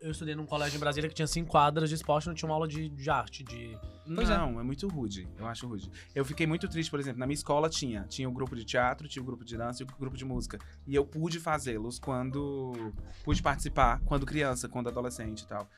eu estudei num colégio em Brasília que tinha cinco quadras de esporte, não tinha uma aula de, de arte, de. Pois é. não, é. muito rude. Eu acho rude. Eu fiquei muito triste, por exemplo, na minha escola tinha. Tinha o grupo de teatro, tinha o grupo de dança e o grupo de música. E eu pude fazê-los quando. Pude participar quando criança, quando adolescente e tal.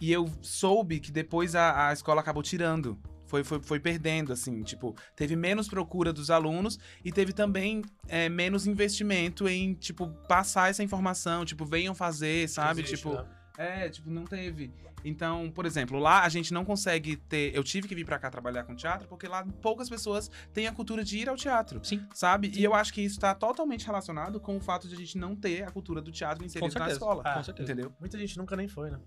E eu soube que depois a, a escola acabou tirando. Foi, foi, foi perdendo, assim, tipo, teve menos procura dos alunos e teve também é, menos investimento em, tipo, passar essa informação, tipo, venham fazer, sabe? existe, tipo, né? É, tipo, não teve. Então, por exemplo, lá a gente não consegue ter. Eu tive que vir pra cá trabalhar com teatro, porque lá poucas pessoas têm a cultura de ir ao teatro. Sim. Sabe? E eu acho que isso tá totalmente relacionado com o fato de a gente não ter a cultura do teatro inserida na escola. Ah, com certeza. Entendeu? Muita gente nunca nem foi, né?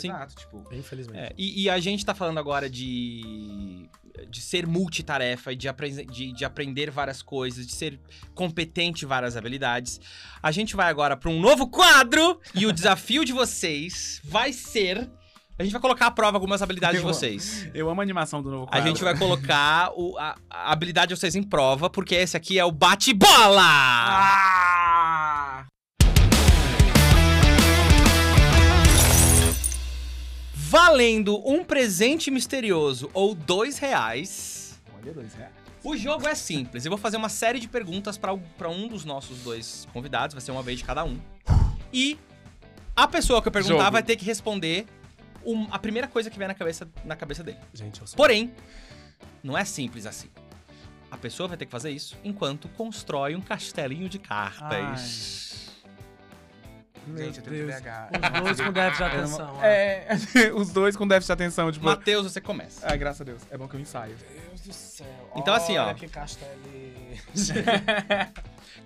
Sim. Exato, tipo. Infelizmente. É, e, e a gente tá falando agora de, de ser multitarefa e de, apre- de, de aprender várias coisas, de ser competente em várias habilidades. A gente vai agora pra um novo quadro e o desafio de vocês vai ser. A gente vai colocar à prova algumas habilidades de Eu amo. vocês. Eu amo a animação do novo A quadro. gente vai colocar o- a, a habilidade de vocês em prova, porque esse aqui é o bate-bola! Ah! Valendo um presente misterioso ou dois reais. Olha, dois reais. O jogo é simples. Eu vou fazer uma série de perguntas pra um dos nossos dois convidados, vai ser uma vez de cada um. E a pessoa que eu perguntar Jogo. vai ter que responder um- a primeira coisa que vier na cabeça, na cabeça dele. Gente, eu sou. Porém, não é simples assim. A pessoa vai ter que fazer isso enquanto constrói um castelinho de cartas. Meu Gente, eu tenho Deus. TDAH. Os dois com déficit de atenção. ó. É, os dois com déficit de atenção, tipo. Matheus, você começa. Ai, graças a Deus. É bom que eu ensaio. Deus do céu. Então, assim, ó. Olha que castelinho.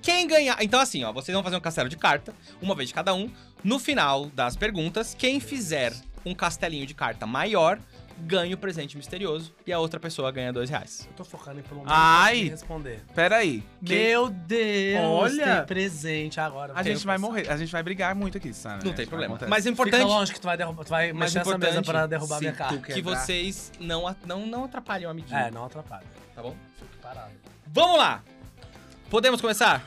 Quem ganhar. Então, assim, ó, vocês vão fazer um castelo de carta, uma vez de cada um. No final das perguntas, quem fizer um castelinho de carta maior ganha o presente misterioso e a outra pessoa ganha dois reais. Eu tô focando em pelo menos Ai. responder. Pera aí. Quem- Meu Deus! Olha! Tem presente agora. A gente vai morrer. A gente vai brigar muito aqui, Sana. Não É, tem problema. Mas o Fica importante longe que tu vai, derrubar, tu vai Mas mexer essa mesa importante, pra derrubar minha carta. quer- que vocês não, a- não, não atrapalhem o amiguinho, É, não atrapalha. tá bom? Fique parado. Vamos lá! Podemos começar?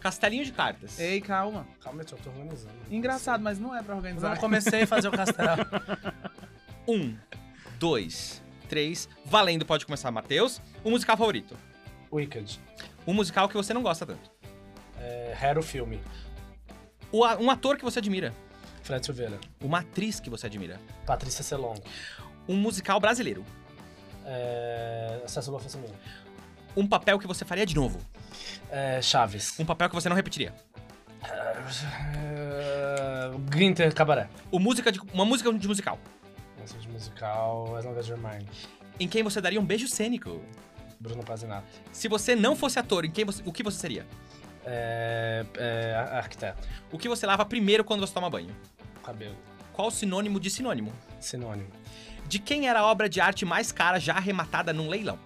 Castelinho de cartas. Ei, calma. Calma, eu tô organizando. Engraçado, mas não é pra Eu organizar. não comecei a fazer o castelo. Um, dois, três. Valendo, pode começar, Matheus. O musical favorito. Wicked. Um musical que você não gosta tanto. É, Hero Filme. O um ator que você admira. Fred Silveira. Uma atriz que você admira. Patrícia Celon. Um musical brasileiro. É, Acesso Lua Fascínio. Um papel que você faria de novo. É, Chaves. Um papel que você não repetiria. É, Ginter Cabaré. O música de, uma música de musical. Musical As Longas Germain. Em quem você daria um beijo cênico. Bruno Pazinato. Se você não fosse ator, em quem você, o que você seria? É, é, arquiteto. O que você lava primeiro quando você toma banho? Cabelo. Qual o sinônimo de sinônimo? Sinônimo. De quem era a obra de arte mais cara já arrematada num leilão?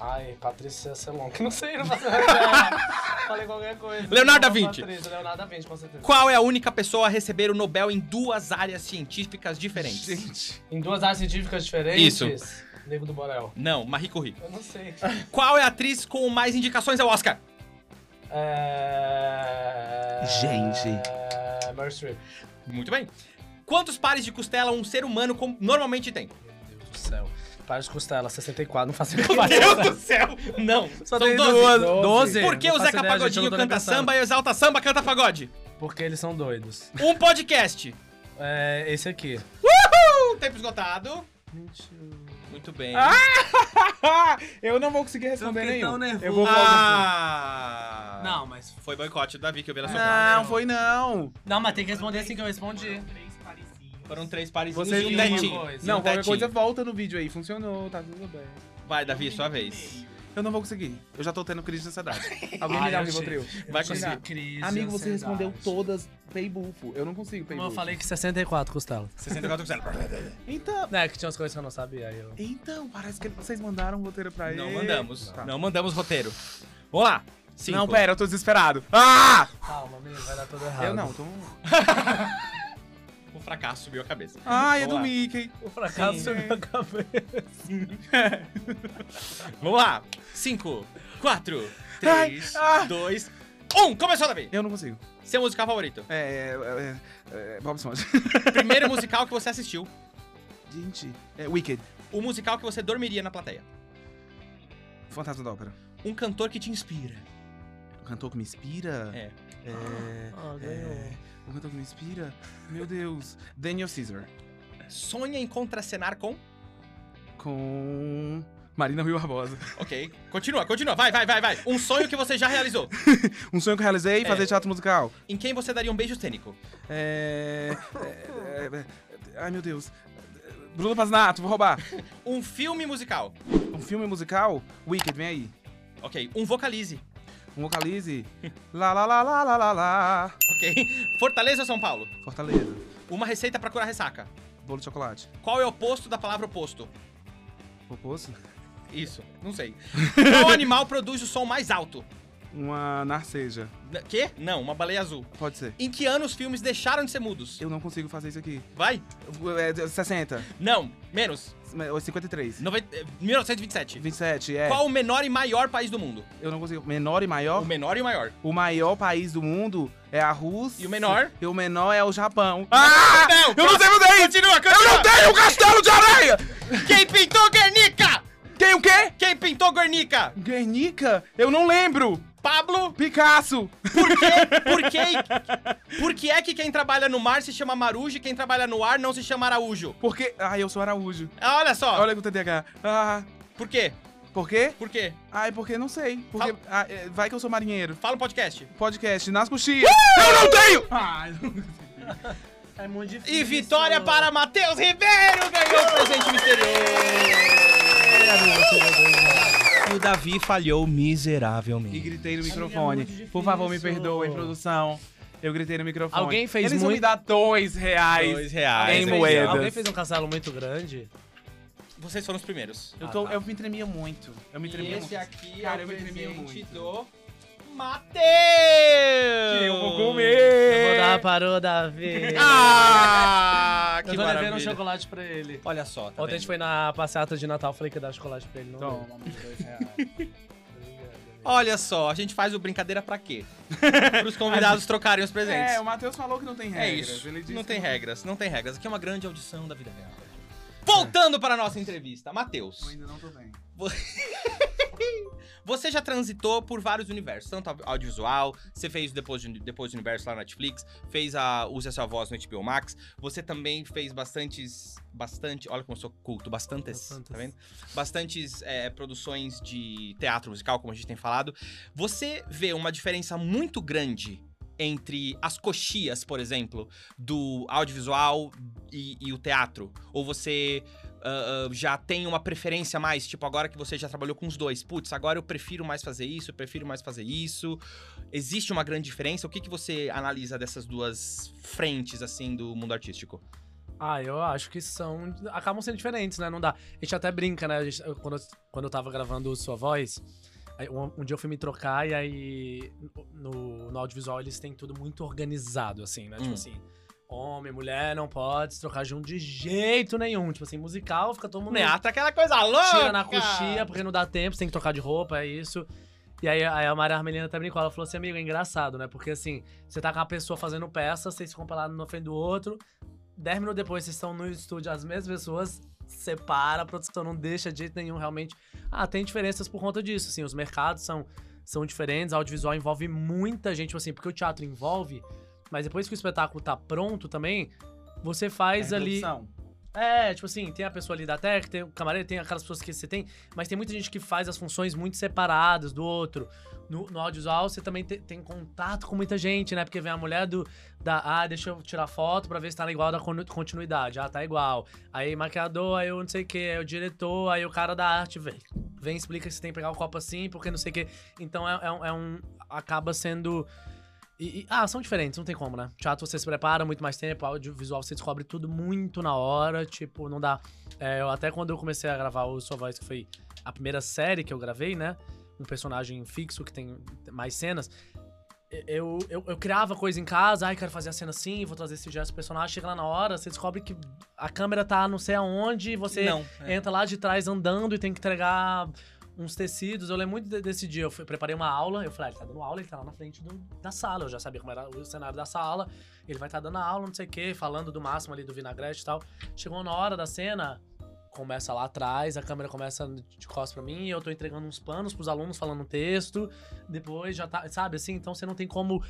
Ai, Patrícia Celon. Que não sei, não faço ideia. Falei qualquer coisa. Leonardo da Vinci. Patrícia, Leonardo da Vinci, com certeza. Qual é a única pessoa a receber o Nobel em duas áreas científicas diferentes? Gente. Em duas áreas científicas diferentes. Isso. Nego do Borel. Não, Marie Curie. Eu não sei. Qual é a atriz com mais indicações ao Oscar? É... Gente. É... Meryl Streep. Muito bem. Quantos pares de costela um ser humano com- normalmente tem? Meu Deus do céu. Para de costela, 64, não faço Meu Deus do céu! Não, Só são tem 12. duas. 12. 12. Por que Não o faço Zeca ideia, gente, eu Pagodinho não tô nem canta pensando. samba e o Exalta Samba canta pagode? Porque eles são doidos. Um podcast. É, esse aqui. Uh, tempo esgotado. 21. Muito bem. eu não vou conseguir responder fiquei nenhum. tão nervoso. Eu vou Ah! Não, mas. Foi boicote do Davi que eu vi na sua Não, foi não. Não, mas tem que responder assim que eu respondi. Foram três pares Você e um não- tetinho. coisa. Não, um qualquer tetinho. coisa volta no vídeo aí. Funcionou, tá tudo bem. Vai, Davi, sua vez. Eu não vou conseguir. Eu já tô tendo crise de ansiedade. Alguém me dá um eu Rivotril. Vai conseguir. crise, Amigo, você ansiedade. respondeu todas peibufo. Eu não consigo Como eu peibufo. falei que 64 costela. 64%. Então, É, que tinha umas coisas que eu não sabia. Aí eu... então, parece que vocês mandaram roteiro pra ele. Não mandamos. Tá. Não mandamos roteiro. Vamos lá. Cinco. Não, pera, eu tô desesperado. Ah! Calma, amigo, vai dar tudo errado. Eu não, tô... O fracasso subiu a cabeça. Ai, é do lá. Mickey. O fracasso Sim. subiu a cabeça. Vamos lá. Cinco, quatro, Ai, três, ah. dois, um. Começou, Davi. Eu não consigo. Seu musical favorito. É, é, é, é Bob Esponja. Primeiro musical que você assistiu. Gente, é Wicked. O musical que você dormiria na plateia. Fantasma da Ópera. Um cantor que te inspira. O cantor que me inspira? É. É... Ah, ganhou. é... O cantor que me inspira? Meu Deus. Daniel Caesar. Sonha em contracenar com. Com... Marina Rui Barbosa. Ok. Continua, continua. Vai, vai, vai, vai. Um sonho que você já realizou. Um sonho que eu realizei, fazer É. teatro musical. Em quem você daria um beijo cênico? É... é, é, é, Ai, meu Deus. Bruno Pazinato, vou roubar. Um filme musical. Um filme musical? Wicked, vem aí. Ok. Um vocalize. Vocalize. Lá, lá, lá, lá, lá, lá, lá. Ok. Fortaleza ou São Paulo? Fortaleza. Uma receita pra curar ressaca. Bolo de chocolate. Qual é o oposto da palavra oposto? Oposto? Isso, não sei. Qual animal produz o som mais alto? Uma narceja. Quê? Não, uma baleia azul. Pode ser. Em que ano os filmes deixaram de ser mudos? Eu não consigo fazer isso aqui. Vai? É, 60. Não, menos. Ou 53. Noven- eh, 1927. 27, é. Qual o menor e maior país do mundo? Eu não consigo. Menor e maior? O menor e o maior. O maior país do mundo é a Rússia. E o menor? E o menor é o Japão. Ah! Não, eu não sei fazer isso! Continua, Eu continua. não tenho um castelo de areia! Quem pintou Guernica? Quem o quê? Quem pintou Guernica? Guernica? Eu não lembro! Pablo? Picasso! Por quê? Por quê? Por que é que quem trabalha no mar se chama Marujo e quem trabalha no ar não se chama Araújo? Porque. Ah, eu sou Araújo. Ah, Olha só. Olha com o TDAH. Ah. Por quê? Por quê? Por quê? Ai, porque não sei. Porque. ah, é, vai que eu sou marinheiro. Fala um podcast. Podcast, nas coxias. Eu não tenho! Ai, É muito difícil. E vitória para Matheus Ribeiro! Ganhou o presente misterioso! E o Davi falhou E miseravelmente. gritei no é microfone. muito Por favor, me perdoem, produção. Eu gritei no microfone. Alguém fez Eles vão me dar dois reais. Dois reais. Em Alguém fez- moedas. Alguém fez um castelo muito grande? Vocês foram os primeiros. Eu, tô, Ah, tá. eu me tremia muito. Eu me E tremia esse muito. aqui Cara, é eu o me tremia muito. do Matheus! Que eu vou comer! Eu vou dar para o Davi. Ah, que eu tô devendo um chocolate pra ele. Olha só, tá Ontem a gente foi na passeata de Natal, falei que ia dar chocolate pra ele. Não. Toma, dois reais. Olha só, a gente faz o brincadeira pra quê? Para os convidados trocarem os presentes. É, o Matheus falou que não tem É regras. isso. Ele disse Não que tem regras, não tem regras. Aqui é uma grande audição da vida real. Voltando para a nossa entrevista, Eu Matheus, ainda não tô bem. você já transitou por vários universos, tanto au- audiovisual, você fez depois de, depois do universo lá na Netflix, fez a Use a Sua Voz no HBO Max, você também fez bastantes, bastante, olha como eu sou culto, bastantes, Bastantes. tá vendo? Bastantes é, produções de teatro musical, como a gente tem falado. Você vê uma diferença muito grande entre as coxias, por exemplo, do audiovisual e, e o teatro? Ou você ah, já tem uma preferência mais, tipo, agora que você já trabalhou com os dois, putz, agora eu prefiro mais fazer isso, eu prefiro mais fazer isso. Existe uma grande diferença? O que, que você analisa dessas duas frentes, assim, do mundo artístico? Ah, eu acho que são. Acabam sendo diferentes, né? Não dá. A gente até brinca, né? Gente- quando, eu, quando eu tava gravando Sua Voz, um, um dia eu fui me trocar e aí no, no audiovisual eles têm tudo muito organizado, assim, né? Hum. Tipo assim. Homem, mulher, não pode se trocar junto de jeito nenhum. Tipo assim, musical, fica todo mundo. É aquela coisa louca! Tira na coxia, porque não dá tempo, você tem que trocar de roupa, é isso. E aí, aí a Maria Armelina até brincou, ela falou assim, amigo, é engraçado, né? Porque assim, você tá com uma pessoa fazendo peça, vocês ficam lá no frente do outro, dez minutos depois vocês estão no estúdio, as mesmas pessoas, separa, a produção não deixa de jeito nenhum, realmente. Ah, tem diferenças por conta disso, assim, os mercados são, são diferentes, audiovisual envolve muita gente, tipo assim, porque o teatro envolve, mas depois que o espetáculo tá pronto também, você faz ali... É, tipo assim, tem a pessoa ali da técnica, tem o camareiro, tem aquelas pessoas que você tem, mas tem muita gente que faz as funções muito separadas do outro. No, no audiovisual, você também te- tem contato com muita gente, né? Porque vem a mulher do. Da, ah, deixa eu tirar foto pra ver se tá igual da con- continuidade. Ah, tá igual. Aí maquiador, aí eu não sei o que, aí o diretor, aí o cara da arte vem. Vem, explica você tem que pegar o copo assim, porque não sei o que. Então é, é é um- Acaba sendo. E- e- ah, são diferentes, não tem como, né? Teatro você se prepara muito mais tempo, audiovisual você descobre tudo muito na hora, tipo, não dá. É, eu, até quando eu comecei a gravar o Sua Voz, que foi a primeira série que eu gravei, né? Um personagem fixo que tem mais cenas. Eu, eu, eu criava coisa em casa, ai, quero fazer a cena assim, vou trazer esse gesto pro personagem. Chega lá na hora, você descobre que a câmera tá não sei aonde, você Não. é. entra lá de trás andando e tem que entregar uns tecidos. Eu lembro muito de- desse dia. Eu fui- preparei uma aula. Eu falei, ah, ele tá dando aula, ele tá lá na frente do- da sala. Eu já sabia como era o cenário da sala. Ele vai estar dando aula, não sei o quê, falando do máximo ali do vinagrete e tal. Chegou na hora da cena, começa lá atrás, a câmera começa de costas pra mim, eu tô entregando uns panos pros alunos falando um texto. Depois já tá, sabe assim? Então você não tem como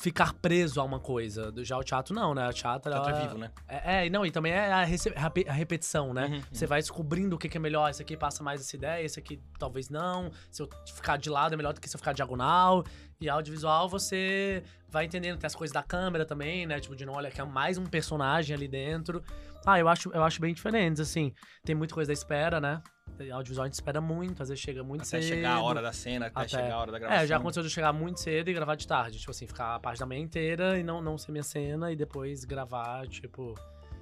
ficar preso a uma coisa. Já o teatro não, né? O teatro, Teatro é ela- vivo, né? É, é, não, e também é a, rece- a pe- a repetição, né? Uhum, Você vai descobrindo o que, que é melhor. Esse aqui passa mais essa ideia, esse aqui talvez não. Se eu ficar de lado é melhor do que se eu ficar diagonal. E audiovisual você vai entendendo. Tem as coisas da câmera também, né? Tipo, de não olha que é mais um personagem ali dentro. Ah, eu acho, eu acho bem diferentes, assim. Tem muita coisa da espera, né? Audiovisual a gente espera muito, às vezes chega muito Até cedo. chegar a hora da cena, até, Até- chegar a hora da gravação. É, já aconteceu de chegar muito cedo e gravar de tarde. Tipo assim, ficar a parte da manhã inteira e não, não ser minha cena e depois gravar, tipo.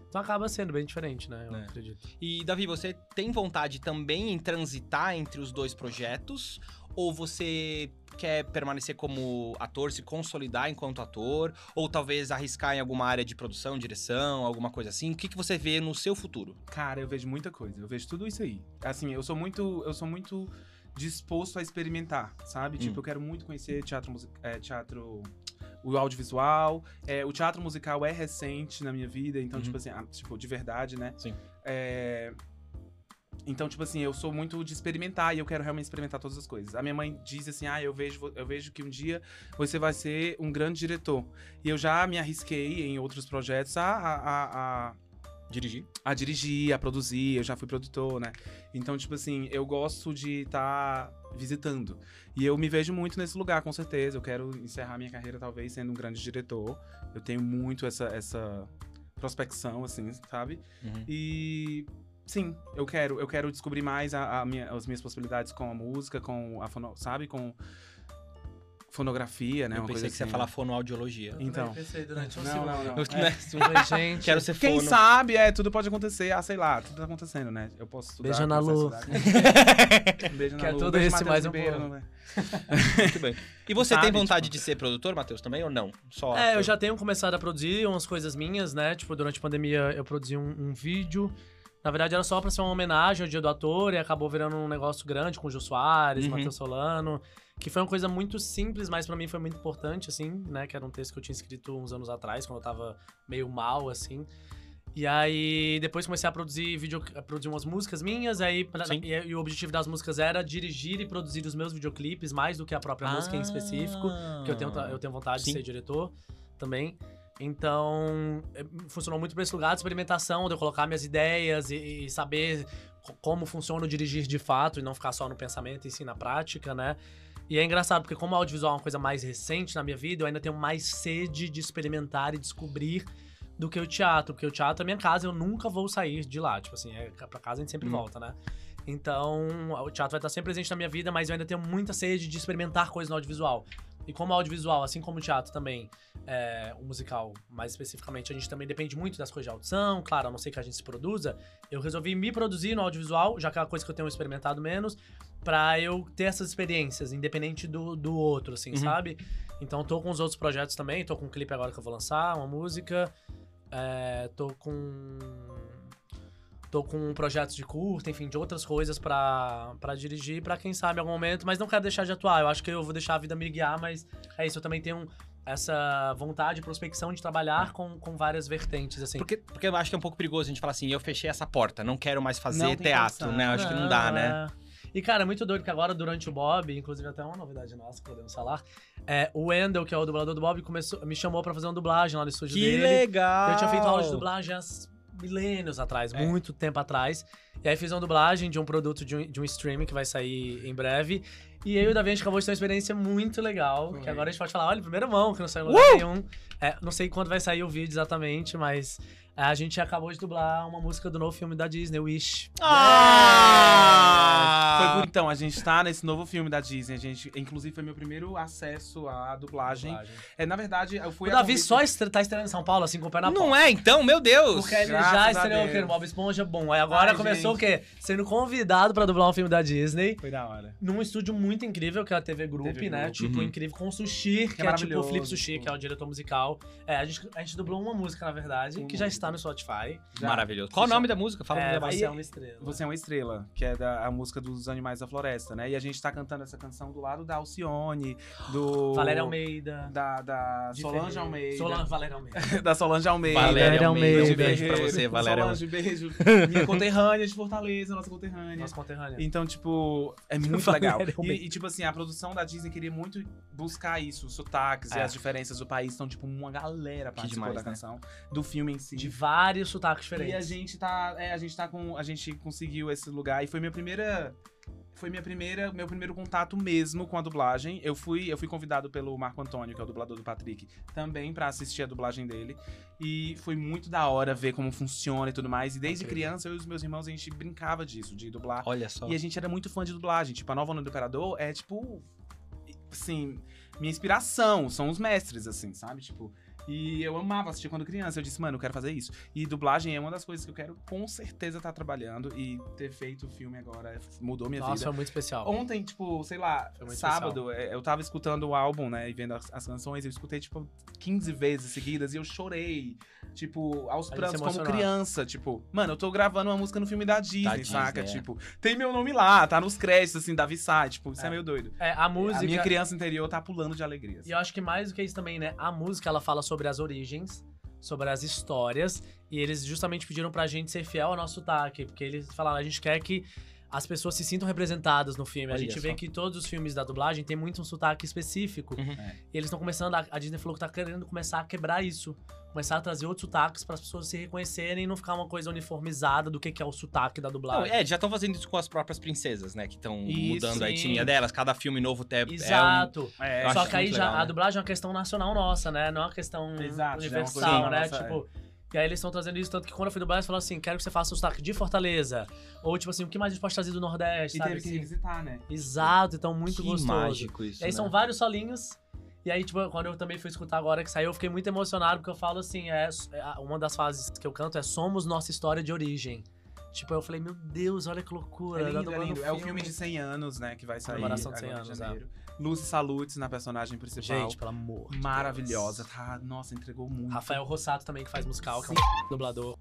Então acaba sendo bem diferente, né? Eu É. acredito. E, Davi, você tem vontade também em transitar entre os dois projetos? Ou você quer permanecer como ator, se consolidar enquanto ator? Ou talvez arriscar em alguma área de produção, direção, alguma coisa assim? O que, que você vê no seu futuro? Cara, eu vejo muita coisa. Eu vejo tudo isso aí. Assim, eu sou muito, eu sou muito disposto a experimentar, sabe? Hum. Tipo, eu quero muito conhecer teatro, é, teatro, o audiovisual. É, o teatro musical é recente na minha vida, então Uhum. tipo assim, ah, tipo de verdade, né? Sim. É, Então, tipo assim, eu sou muito de experimentar e eu quero realmente experimentar todas as coisas. A minha mãe diz assim: ah, eu vejo, eu vejo que um dia você vai ser um grande diretor. E eu já me arrisquei em outros projetos a- a- a, Dirigir? a dirigir, a produzir, eu já fui produtor, né? Então, tipo assim, eu gosto de estar visitando. E eu me vejo muito nesse lugar, com certeza. Eu quero encerrar minha carreira, talvez, sendo um grande diretor. Eu tenho muito essa, essa prospecção, assim, sabe? Uhum. E sim, eu quero, eu quero descobrir mais a, a minha- as minhas possibilidades com a música, com a fono, sabe? Com fonografia, né? Eu Uma pensei coisa que você ia assim. falar fonoaudiologia. Então. pensei durante um Não, segundo. não, não. Eu, É. né, gente, Quero ser Quem fono. sabe, é, tudo pode acontecer. Ah, sei lá, tudo tá acontecendo, né? Eu posso estudar. Beijo na Lu. Um beijo na Que Lu. tudo Beijo, isso, Matheus mais um Ribeiro, não é? Muito bem. E você Sabe, tem vontade tipo- de ser produtor, Matheus, também ou não? Só É, eu já tenho começado a produzir umas coisas minhas, né? Tipo, durante a pandemia eu produzi um, um vídeo. Na verdade, era só pra ser uma homenagem ao Dia do Ator e acabou virando um negócio grande com o Gil Soares, Uhum. Matheus Solano. Que foi uma coisa muito simples, mas pra mim foi muito importante, assim, né? Que era um texto que eu tinha escrito uns anos atrás, quando eu tava meio mal, assim. E aí, depois comecei a produzir vídeo, a produzir umas músicas minhas, aí pra- e, e o objetivo das músicas era dirigir e produzir os meus videoclipes, mais do que a própria música em específico. Porque eu tenho, eu tenho vontade Ah. Sim. de ser diretor também. Então, é, funcionou muito pra esse lugar de experimentação, de eu colocar minhas ideias e, e saber co- como funciona o dirigir de fato e não ficar só no pensamento e sim na prática, né? E é engraçado, porque como o audiovisual é uma coisa mais recente na minha vida, eu ainda tenho mais sede de experimentar e descobrir do que o teatro. Porque o teatro é minha casa, eu nunca vou sair de lá. Tipo assim, é, pra casa a gente sempre Hum. volta, né? Então, o teatro vai estar sempre presente na minha vida, mas eu ainda tenho muita sede de experimentar coisas no audiovisual. E como o audiovisual, assim como o teatro também, é, o musical mais especificamente, a gente também depende muito das coisas de audição, claro, a não ser que a gente se produza, eu resolvi me produzir no audiovisual, já que é uma coisa que eu tenho experimentado menos, pra eu ter essas experiências, independente do, do outro, assim, Uhum. sabe? Então tô com os outros projetos também, tô com um clipe agora que eu vou lançar, uma música, é, tô com... Tô com projetos de curta, enfim, de outras coisas pra, pra dirigir, pra quem sabe em algum momento, mas não quero deixar de atuar. Eu acho que eu vou deixar a vida me guiar, mas é isso, eu também tenho essa vontade, prospecção de trabalhar com, com várias vertentes, assim. Porque, porque eu acho que é um pouco perigoso a gente falar assim, eu fechei essa porta, não quero mais fazer teatro, né? Eu acho que não dá, né? é. E, cara, é muito doido que agora, durante o Bob, inclusive até uma novidade nossa que podemos falar, é, o Wendel, que é o dublador do Bob, começou, me chamou pra fazer uma dublagem lá no estúdio Que dele. legal! Eu tinha feito aula de dublagem há milênios atrás, É. muito tempo atrás. E aí fiz uma dublagem de um produto de um, de um streaming que vai sair em breve. E eu e o Davi, a gente acabou de ter uma experiência muito legal. Foi. Que agora a gente pode falar, olha, primeira mão, que não saiu em Uh! lugar nenhum. É, não sei quando vai sair o vídeo exatamente, mas a gente acabou de dublar uma música do novo filme da Disney, Wish. Ah! Foi por então, a gente tá nesse novo filme da Disney. A gente, inclusive, foi meu primeiro acesso à dublagem. Dublagem. É, na verdade, eu fui O a Davi convite- só estre- tá estreando em São Paulo, assim, com o pé na Não porta. é então, meu Deus! Porque ele Graças já estreou o quê? Bob Esponja, bom. Aí agora Ai, começou gente. o quê? Sendo convidado pra dublar um filme da Disney. Foi da hora. num estúdio muito incrível, que é a TV Group, TV né? Group. Tipo, Uhum. incrível, com o Sushi, que, é é, tipo o maravilhoso. Flip Sushi, que é o diretor musical. É, a gente, a gente dublou uma música, na verdade, que já música. Tá no Spotify. Já. Maravilhoso. Qual o nome da música? Fala é, você é uma estrela. Você é uma estrela, que é da, a música dos Animais da Floresta, né? E a gente tá cantando essa canção do lado da Alcione, do... Valéria Almeida. Da, da Solange Ferreira. Almeida. Solange Valéria Almeida. da Solange Almeida. Valéria Almeida. Almeida. Um beijo pra você, Valéria. Solange, beijo. Minha conterrânea de Fortaleza, nossa conterrânea. Nossa conterrânea. Então, tipo, é muito Valéria legal. E, e, tipo assim, a produção da Disney queria muito buscar isso, os sotaques e É. as diferenças do país. Então, tipo, uma galera participou demais, da né? canção, do filme em si. De vários sotaques diferentes. E a gente tá. É, a gente tá com. A gente conseguiu esse lugar. E foi minha primeira. Foi minha primeira, meu primeiro contato mesmo com a dublagem. Eu fui, eu fui convidado pelo Marco Antônio, que é o dublador do Patrick, também pra assistir a dublagem dele. E foi muito da hora ver como funciona e tudo mais. E desde criança, eu e os meus irmãos, a gente brincava disso, de dublar. Olha só. E a gente era muito fã de dublagem. Tipo, a Nova Onda do Imperador é, tipo. Assim, minha inspiração. São os mestres, assim, sabe? Tipo. E eu amava assistir quando criança. Eu disse, mano, eu quero fazer isso. E dublagem é uma das coisas que eu quero com certeza estar trabalhando. E ter feito o filme agora mudou minha Nossa, vida. foi muito especial. Ontem, tipo, sei lá, sábado, é, eu tava escutando o álbum, né, e vendo as, as canções, eu escutei, tipo, 15 vezes seguidas e eu chorei, tipo, aos prantos como criança, tipo, mano, eu tô gravando uma música no filme da Disney, Disney, saca? é. Tipo, tem meu nome lá, tá nos créditos, assim, Davi Sai, tipo, isso é, É. meio doido. É, a música. A minha criança interior tá pulando de alegria. assim. E eu acho que mais do que isso também, né? A música, ela fala sobre as origens, sobre as histórias. E eles justamente pediram pra gente ser fiel ao nosso sotaque. Porque eles falaram, a gente quer que as pessoas se sintam representadas no filme. a Olha gente vê só. que todos os filmes da dublagem tem muito um sotaque específico. Uhum. É. E eles estão começando, a, a Disney falou que tá querendo começar a quebrar isso. Começar a trazer outros sotaques para as pessoas se reconhecerem e não ficar uma coisa uniformizada do que, que é o sotaque da Não, dublagem. é, já estão fazendo isso com as próprias princesas, né? Que estão mudando a sim. etnia delas. Cada filme novo até é um- Exato. É, Só que aí já legal, a né? dublagem é uma questão nacional nossa, né? Não é uma questão Exato, é uma universal, coisa né? nossa, tipo. E aí eles estão trazendo isso, tanto que quando eu fui dublar, eles falaram assim: quero que você faça o sotaque de Fortaleza. Ou, tipo assim, o que mais a gente pode trazer do Nordeste, E sabe? teve que Assim, revisitar, né? Exato, então muito que gostoso. mágico isso. E aí né? são vários solinhos. E aí, tipo, quando eu também fui escutar agora que saiu, eu fiquei muito emocionado, porque eu falo assim, é, é- uma das fases que eu canto é Somos Nossa História de Origem. Tipo, eu falei, meu Deus, olha que loucura. É tá lindo, é dublando lindo. É o filme de 100 anos, né, que vai sair Comemoração de 100 agora em anos, janeiro. Lucy Salutes na personagem principal. Gente, pelo amor. de Maravilhosa, Deus. tá? Nossa, entregou muito. Rafael Rossato também, que faz musical, que é um dublador.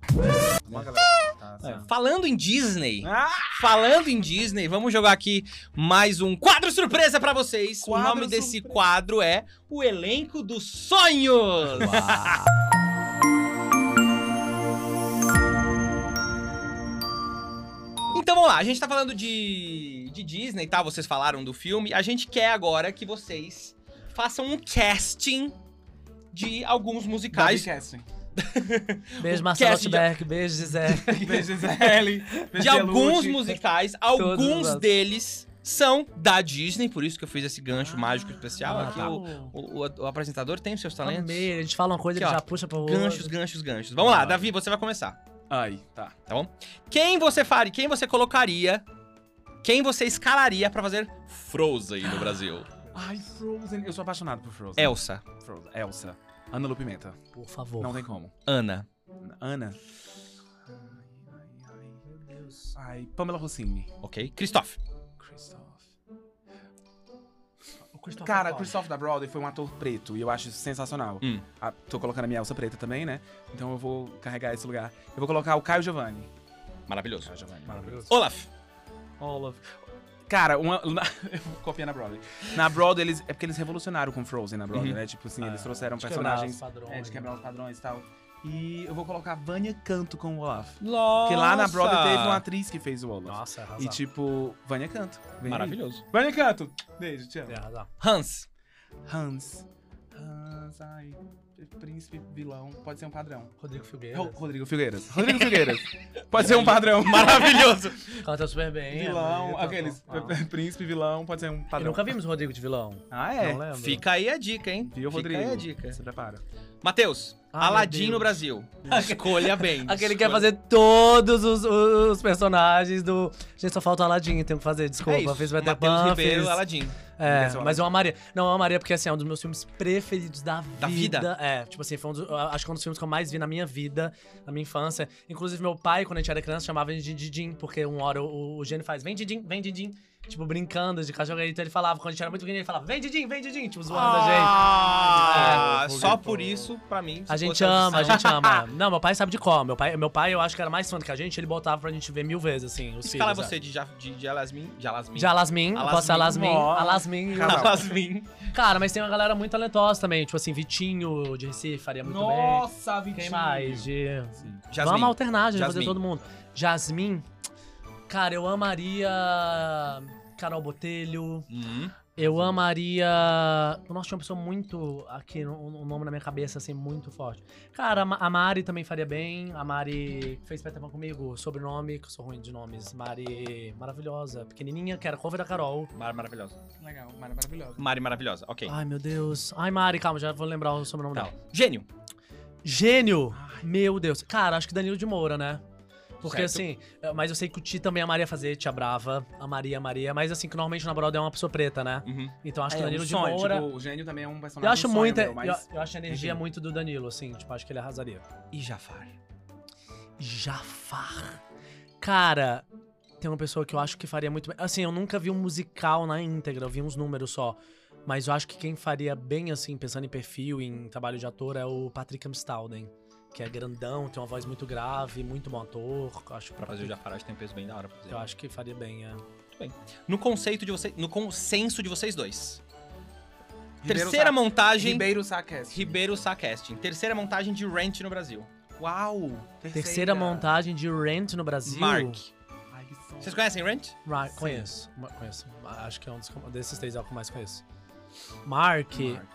Uma galera tá, assim, É. ó. Falando em Disney, Ah! falando em Disney, vamos jogar aqui mais um quadro surpresa pra vocês. Quadro o nome desse surpresa. quadro é O Elenco dos Sonhos. Então vamos lá, a gente tá falando de, de Disney, tá? Vocês falaram do filme. A gente quer agora que vocês façam um casting de alguns musicais. Casting. Beijo, Marcelo cast de- beijo, Zé. Beijo, Gisele. Beijo, de alguns musicais, alguns deles são da Disney, por isso que eu fiz esse gancho mágico especial. Ah, aqui tá. o, o- o- o apresentador tem os seus talentos. Amei, a gente fala uma coisa, ó, já puxa pro Ganchos, outro. ganchos, ganchos. Vamos lá, Ah. Davi, você vai começar, Ai, tá. tá bom? Quem você faria, quem você colocaria, quem você escalaria pra fazer Frozen no Brasil? Ai, Frozen. Eu sou apaixonado por Frozen. Elsa, Frozen. Elsa. Ana Lu Pimenta. Por favor. Não tem como. Ana, Ana. Ai, ai, ai. Meu Deus. Ai, Pamela Rossini. ok? Christoph, Christoph. O Christopher Cara, Plummer. Christoph da Broadway foi um ator preto e eu acho isso sensacional. Hum. Ah, tô colocando a minha Elsa preta também, né? Então eu vou carregar esse lugar. Eu vou colocar o Caio Giovanni. maravilhoso. Caio Giovanni. Maravilhoso. Olaf, Olaf. Cara, uma. na- Eu vou copiar na Broadway. Na Broadway, eles, é porque eles revolucionaram com Frozen na Broadway, Uhum. né? Tipo assim, eles Ah, trouxeram de quebrar personagens. os padrões, É, de quebrar né? os padrões e tal. E eu vou colocar Vânia Canto com o Olaf. Nossa. Porque lá na Broadway teve uma atriz que fez o Olaf. Nossa, arrasar. E tipo, Vânia Canto. Vem aí. Maravilhoso. Vânia Canto! Beijo, te amo. É. Hans, Hans. Hans, ai. Príncipe, vilão. Pode ser um padrão. Rodrigo Ro- Filgueira. Rodrigo Figueiras. Rodrigo Figueiras. Pode ser um padrão. maravilhoso. Canta super bem. é vilão, bonito, aqueles. ah. Príncipe, vilão, pode ser um E padrão. nunca vimos o Rodrigo de vilão. Ah, é? Não lembro. Fica aí a dica, hein? Viu, Fica Rodrigo? aí a dica. Se prepara. Matheus, meu Aladim Deus. no Brasil. Escolha bem. Aquele que quer Escolha- fazer todos os, os personagens do. Gente, só falta o Aladim, tem que fazer, desculpa. É isso. Fez Peter Matheus Pan, Ribeiro, fez... Aladim. É, mas eu amaria. Não, eu amaria porque assim, é um dos meus filmes preferidos da vida. Da vida? É, tipo assim, foi um dos, acho que é um dos filmes que eu mais vi na minha vida, na minha infância. Inclusive, meu pai, quando a gente era criança, chamava de Didim, porque uma hora o, o gênio faz: vem, Didim, vem, Didim. Tipo, brincando de cachorro. Então ele falava, quando a gente era muito pequeno, ele falava, vem, Didinho, vem, Didinho, tipo, zoando a gente. Ah, É, só por isso, pra mim. A gente ama, a gente ama. Não, meu pai sabe de qual. Meu pai, meu pai, eu acho que era mais fã do que a gente, ele botava pra gente ver mil vezes, assim, os filhos. você de, de, de Alasmin. De Alasmin. De Alasmin, eu posso ser Alasmin. Alasmin. Alasmin. Alasmin. Cara, mas tem uma galera muito talentosa também. Tipo assim, Vitinho de Recife faria muito Nossa, bem. Vitinho. Quem mais? De... Sim. Jasmine. Vamos alternar, gente, fazer todo mundo. Jasmine. Cara, eu amaria. Carol Botelho. Hum. Eu amaria. Nossa, tinha uma pessoa muito. Aqui, um um nome na minha cabeça, assim, muito forte. Cara, a Ma- a Mari também faria bem. A Mari fez Peterman comigo. Sobrenome, que eu sou ruim de nomes. Mari. Maravilhosa. Pequenininha, que era cover da Carol. Mari maravilhosa. Legal, Mara maravilhosa. Mari maravilhosa, ok. Ai, meu Deus. Ai, Mari, calma, já vou lembrar o sobrenome Tá. dela. Gênio. Gênio! Meu Deus. Cara, acho que Danilo de Moura, né? Porque Certo. assim, eh, mas eu sei que o Ti também amaria fazer, Tia Brava, amaria, Maria, mas assim, que normalmente na Broadway é uma pessoa preta, né? Uhum. Então acho que É, Danilo um de sonho, Moura. tipo, o gênio também é um personagem eu acho um sonho muito. meu, mas... eu, eu acho a energia enfim. muito do Danilo, assim, tipo, acho que ele arrasaria. E Jafar. Jafar. Cara, tem uma pessoa que eu acho que faria muito bem. Assim, eu nunca vi um musical na íntegra, eu vi uns números só. Mas eu acho que quem faria bem, assim, pensando em perfil, em trabalho de ator, é o Patrick Amstalden. Que é grandão, tem uma voz muito grave, muito bom ator. eu Acho que Pra fazer o Jafar, acho que tem um peso bem da hora pra fazer. Eu acho que faria bem, é. No conceito de vocês. No consenso de vocês dois. Ribeiro Terceira Sa- montagem. Ribeiro Sacast. Ribeiro Sá Casting. Terceira montagem de Rent no Brasil. Uau! Terceira montagem de Rent no Brasil. Mark. Ai. Vocês conhecem Rent? Ra- conheço, ma- conheço. Acho que é um dos, desses três é o que eu mais conheço. Mark, Mark.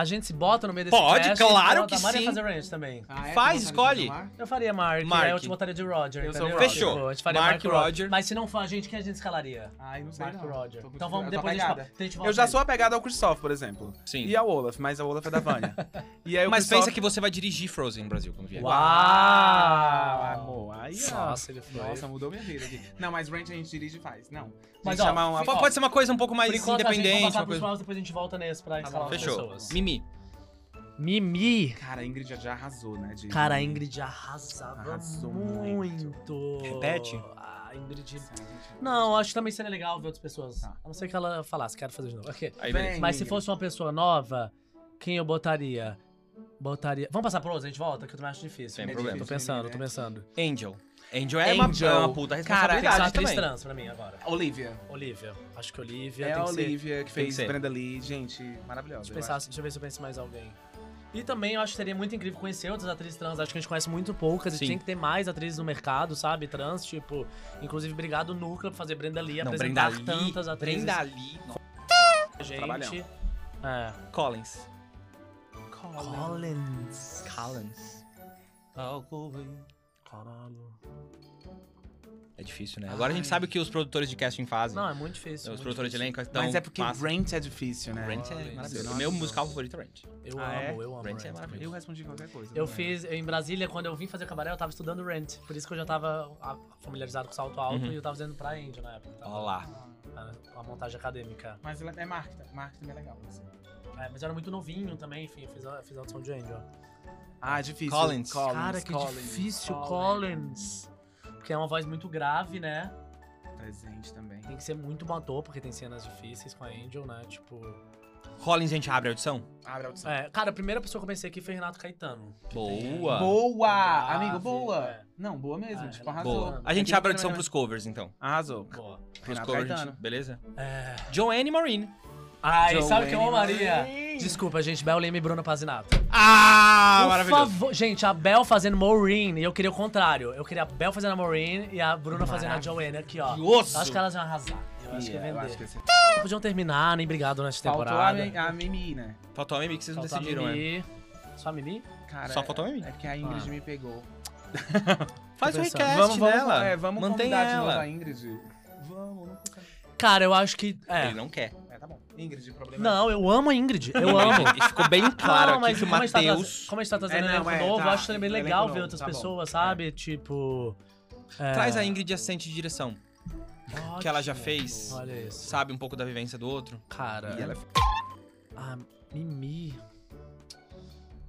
A gente se bota no meio desse Pode, cast, claro bota que a Maria sim. fazer Rent também. Ah, é? Faz, escolhe. Mark? Eu faria Mark, Mark. aí eu te botaria de Roger. Eu sou entendeu? Roger. Fechou. Tipo, a gente faria Mark, Mark, Roger. Roger. Mas se não for a gente, quem a gente escalaria? Ai, não sei Mark não. Roger. Tô- Então vamos, depois a gente, a gente Eu já sou apegado ao Christoph, por exemplo. Sim. E ao Olaf, mas a Olaf é da Vânia. E aí o Mas Christoph- pensa que você vai dirigir Frozen no Brasil quando vier. Uau! amor. Aí, ó. Nossa, ele foi. Nossa, mudou minha vida aqui. Não, mas Ranch a gente dirige e faz. Não. Mas, ó, chamar uma... Pode ser uma coisa um pouco mais Por enquanto, a gente vai independente. passar Uma pros coisa... maus, depois a gente volta nesse pra Tá bom. as Fechou. pessoas. Mimi. Mimi. Cara, a Ingrid já- já arrasou, né? de- Cara, a Ingrid arrasava Arrasou muito. Repete. A Ingrid... Não, acho que também seria legal ver outras pessoas. Tá. A não ser que ela falasse, quero fazer de novo. Ok. Aí, Vem. Mas se fosse uma pessoa nova, quem eu botaria? Botaria... Vamos passar pro outro? A gente volta? Que eu também acho difícil. Sem É problema. Tô difícil, pensando, né? tô pensando. Angel. Angel é uma, Angel. é uma puta Tem que ser responsabilidade uma atriz também. trans pra mim agora. Olivia. Olivia. Acho que Olivia É tem a que ser... Olivia que Tem fez que ser. Brenda Lee. Gente, maravilhosa. Deixa eu, pensar, acho. deixa eu ver se eu penso mais alguém. E também eu acho que seria muito incrível conhecer outras atrizes trans. Acho que a gente conhece muito poucas Sim. e tinha que ter mais atrizes no mercado, sabe? Trans, tipo. Inclusive, obrigado, Núcleo, por fazer Brenda Lee, Não, apresentar Brenda Lee. tantas atrizes. Brenda Lee. Não. pra gente. Trabalhão. É. Collins. Collins. Collins. Caralho. É difícil, né? Agora a gente Ai. sabe o que os produtores de casting fazem. Não, é muito difícil. os muito produtores de difícil. elenco estão. Mas é porque fácil. Rent é difícil, né? Rent é maravilhoso. Nossa. O meu musical favorito é Rent. Eu Ah, é? amo, eu amo. Rent é Rent. maravilhoso. Eu respondi qualquer coisa. Eu não é? fiz em Brasília, quando eu vim fazer cabaré, eu tava estudando Rent. Por isso que eu já tava familiarizado com salto alto Uhum. e eu tava fazendo pra Angel na época. Tava, Olha lá. a, a montagem acadêmica. Mas é marketing. Marketing é legal. assim. É, mas eu era muito novinho também, enfim, eu fiz a, fiz a audição de Angel. Ah, difícil. Collins. Cara, que Collins, difícil, Collins. Collins. Porque é uma voz muito grave, né? Presente também. Tem que ser muito bom ator, porque tem cenas difíceis com a Angel, né? Tipo. Collins, a gente abre a audição? Abre a audição. É, cara, a primeira pessoa que eu pensei aqui foi Renato Caetano. Boa. Boa! Grave, Amigo, boa! é. Não, boa mesmo. Ah, tipo, ela- arrasou. Boa. A gente abre a audição primeiro- pros covers, então. Arrasou. Boa. Pros Renato covers, Caetano. gente- beleza? É. Joanne Marine. Ai, sabe o que eu amaria? Desculpa, gente, Bel Lima e Bruno Pazinato. Ah, Por maravilhoso. favor, gente, a Bel fazendo Maureen, e eu queria o contrário. Eu queria a Bel fazendo a Maureen e a Bruna fazendo a Joanne aqui, ó. Osso. Eu acho que elas iam arrasar. Eu acho que ia vender. que Podiam terminar, nem brigado nesta Faltou a, temporada. Mi- a Mimi, né? Faltou a Mimi que vocês não Faltou a decidiram, né? Mimi. Só a Mimi? Cara, Só faltou a Mimi. É porque a Ingrid Ah. me pegou. Faz o pensando. recast vamos, vamos, dela. é, vamos Mantém convidar de novo ela. a Ingrid. Vamos, custa. Cara, eu acho que. É. Ele não quer. É, tá. Ingrid, o problema Não, eu amo a Ingrid. Eu amo. E ficou bem claro não, aqui mas que o como a gente tá Matheus... como a gente tá trazendo É, não, elenco é, novo, tá, eu acho também legal ver outras tá bom. pessoas, sabe? Tipo. é, Traz a Ingrid de assistente de direção. Que ela já ótimo. fez. Olha isso. Sabe um pouco da vivência do outro. Cara. E ela é A Mimi.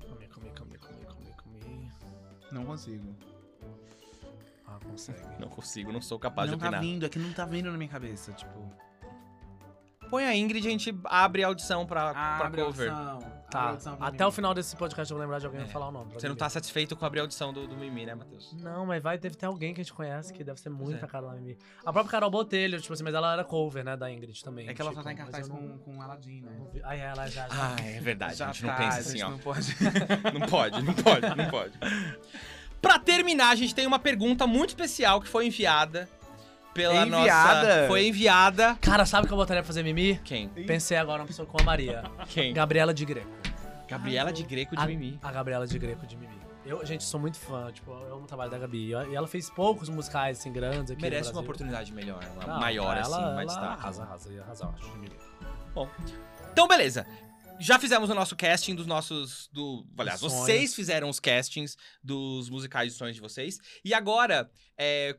Comi, comi, comi, comi, comi, comi. Não consigo. Ah, consegue. Não consigo, não sou capaz não de tá opinar. vindo, é que não tá vindo na minha cabeça, tipo... Põe a Ingrid e a gente abre a audição pra, pra abre a cover. audição, Tá. pra Até mim. o final desse podcast eu vou lembrar de alguém É. falar o nome. pra Você não tá satisfeito com abrir a audição do, do Mimi, né, Matheus? Não, mas vai, deve ter alguém que a gente conhece que deve ser muito é. a cara da Mimi. A própria Carol Botelho, tipo assim, mas ela era cover, né, da Ingrid também. É que ela tipo, só tá em mas cartaz eu não- com, com Aladdin, né? não Ah, é, ela já. já. Ah, é verdade, Já a gente não tá, pensa a assim, gente ó. não pode... Não pode, não pode, não pode. Pra terminar, a gente tem uma pergunta muito especial que foi enviada pela nossa... Enviada? Foi enviada... Cara, sabe o que eu botaria pra fazer Mimi? Quem? Pensei agora uma pessoa com a Maria. Quem? Gabriela de Greco. Gabriela de Greco de a, Mimi. A Gabriela de Greco de Mimi. Eu, gente, sou muito fã, tipo, eu amo o trabalho da Gabi. E ela fez poucos musicais, assim, grandes aqui Merece no uma oportunidade melhor, uma Não, maior, ela, assim, ela mais destaque. arrasa, arrasa, ia arrasar, eu acho, de Mimi. Então, beleza. Já fizemos o nosso casting dos nossos. Do, aliás, Sonhos. vocês fizeram os castings dos musicais de sonhos de vocês. E agora, é.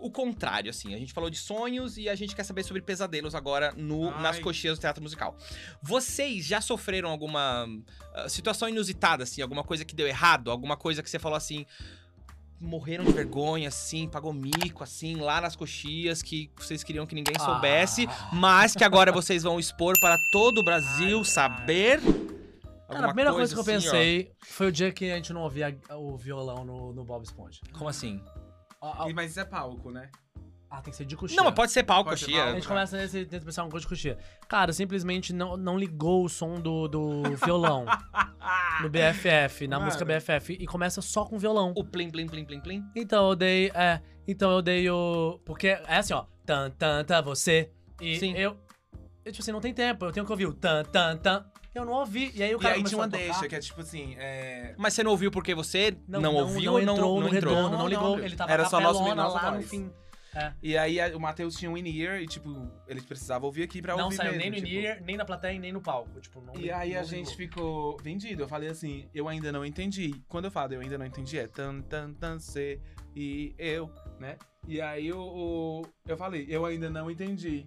O contrário, assim. A gente falou de sonhos e a gente quer saber sobre pesadelos agora no, Ai. nas coxias do teatro musical. Vocês já sofreram alguma ah, situação inusitada, assim? Alguma coisa que deu errado? Alguma coisa que você falou assim. Morreram de vergonha, assim, pagou mico, assim, lá nas coxias, que vocês queriam que ninguém soubesse Ah. mas que agora vocês vão expor para todo o Brasil Ai, saber. Cara, a primeira coisa, que eu assim, ó. pensei foi o dia que a gente não ouvia o violão no, no Bob Esponja. Como assim? Ah, ah, E- Mas isso é palco, né? ah, tem que ser de coxinha. Não, mas pode ser palco, Pode ser coxia. A palco. gente começa nesse, tenta pensar uma coisa de coxinha. Cara, simplesmente não, não ligou o som do, do violão no BFF, na música BFF, e começa só com violão. O plim, plim, plim, plim, plim. Então eu dei. É. Então eu dei o. Porque é assim, ó. Tan, tan, tan, você. E Sim. eu. Eu, tipo assim, não tem tempo. Eu tenho que ouvir o tan, tan, tan. Eu não ouvi. E aí o E cara aí começou tinha uma a tocar. deixa, que é tipo assim, é... Mas você não ouviu porque você não, ouviu não ou não, entrou não entrou? redondo, não, Não, ligou. não, ele tava era só a nosso- nossa lá no voz. fim. E aí a- o Matheus tinha um in-ear e, tipo, ele precisava ouvir aqui pra Não ouvir saiu mesmo, nem no tipo. in-ear, nem na plateia, e nem no palco. Tipo, não E aí a não gente ligou. ficou vendido. Eu falei assim, eu ainda não entendi. Quando eu falo eu ainda não entendi, é tan, tan, tan, C e eu, né? E aí o, o- eu falei, eu ainda não entendi.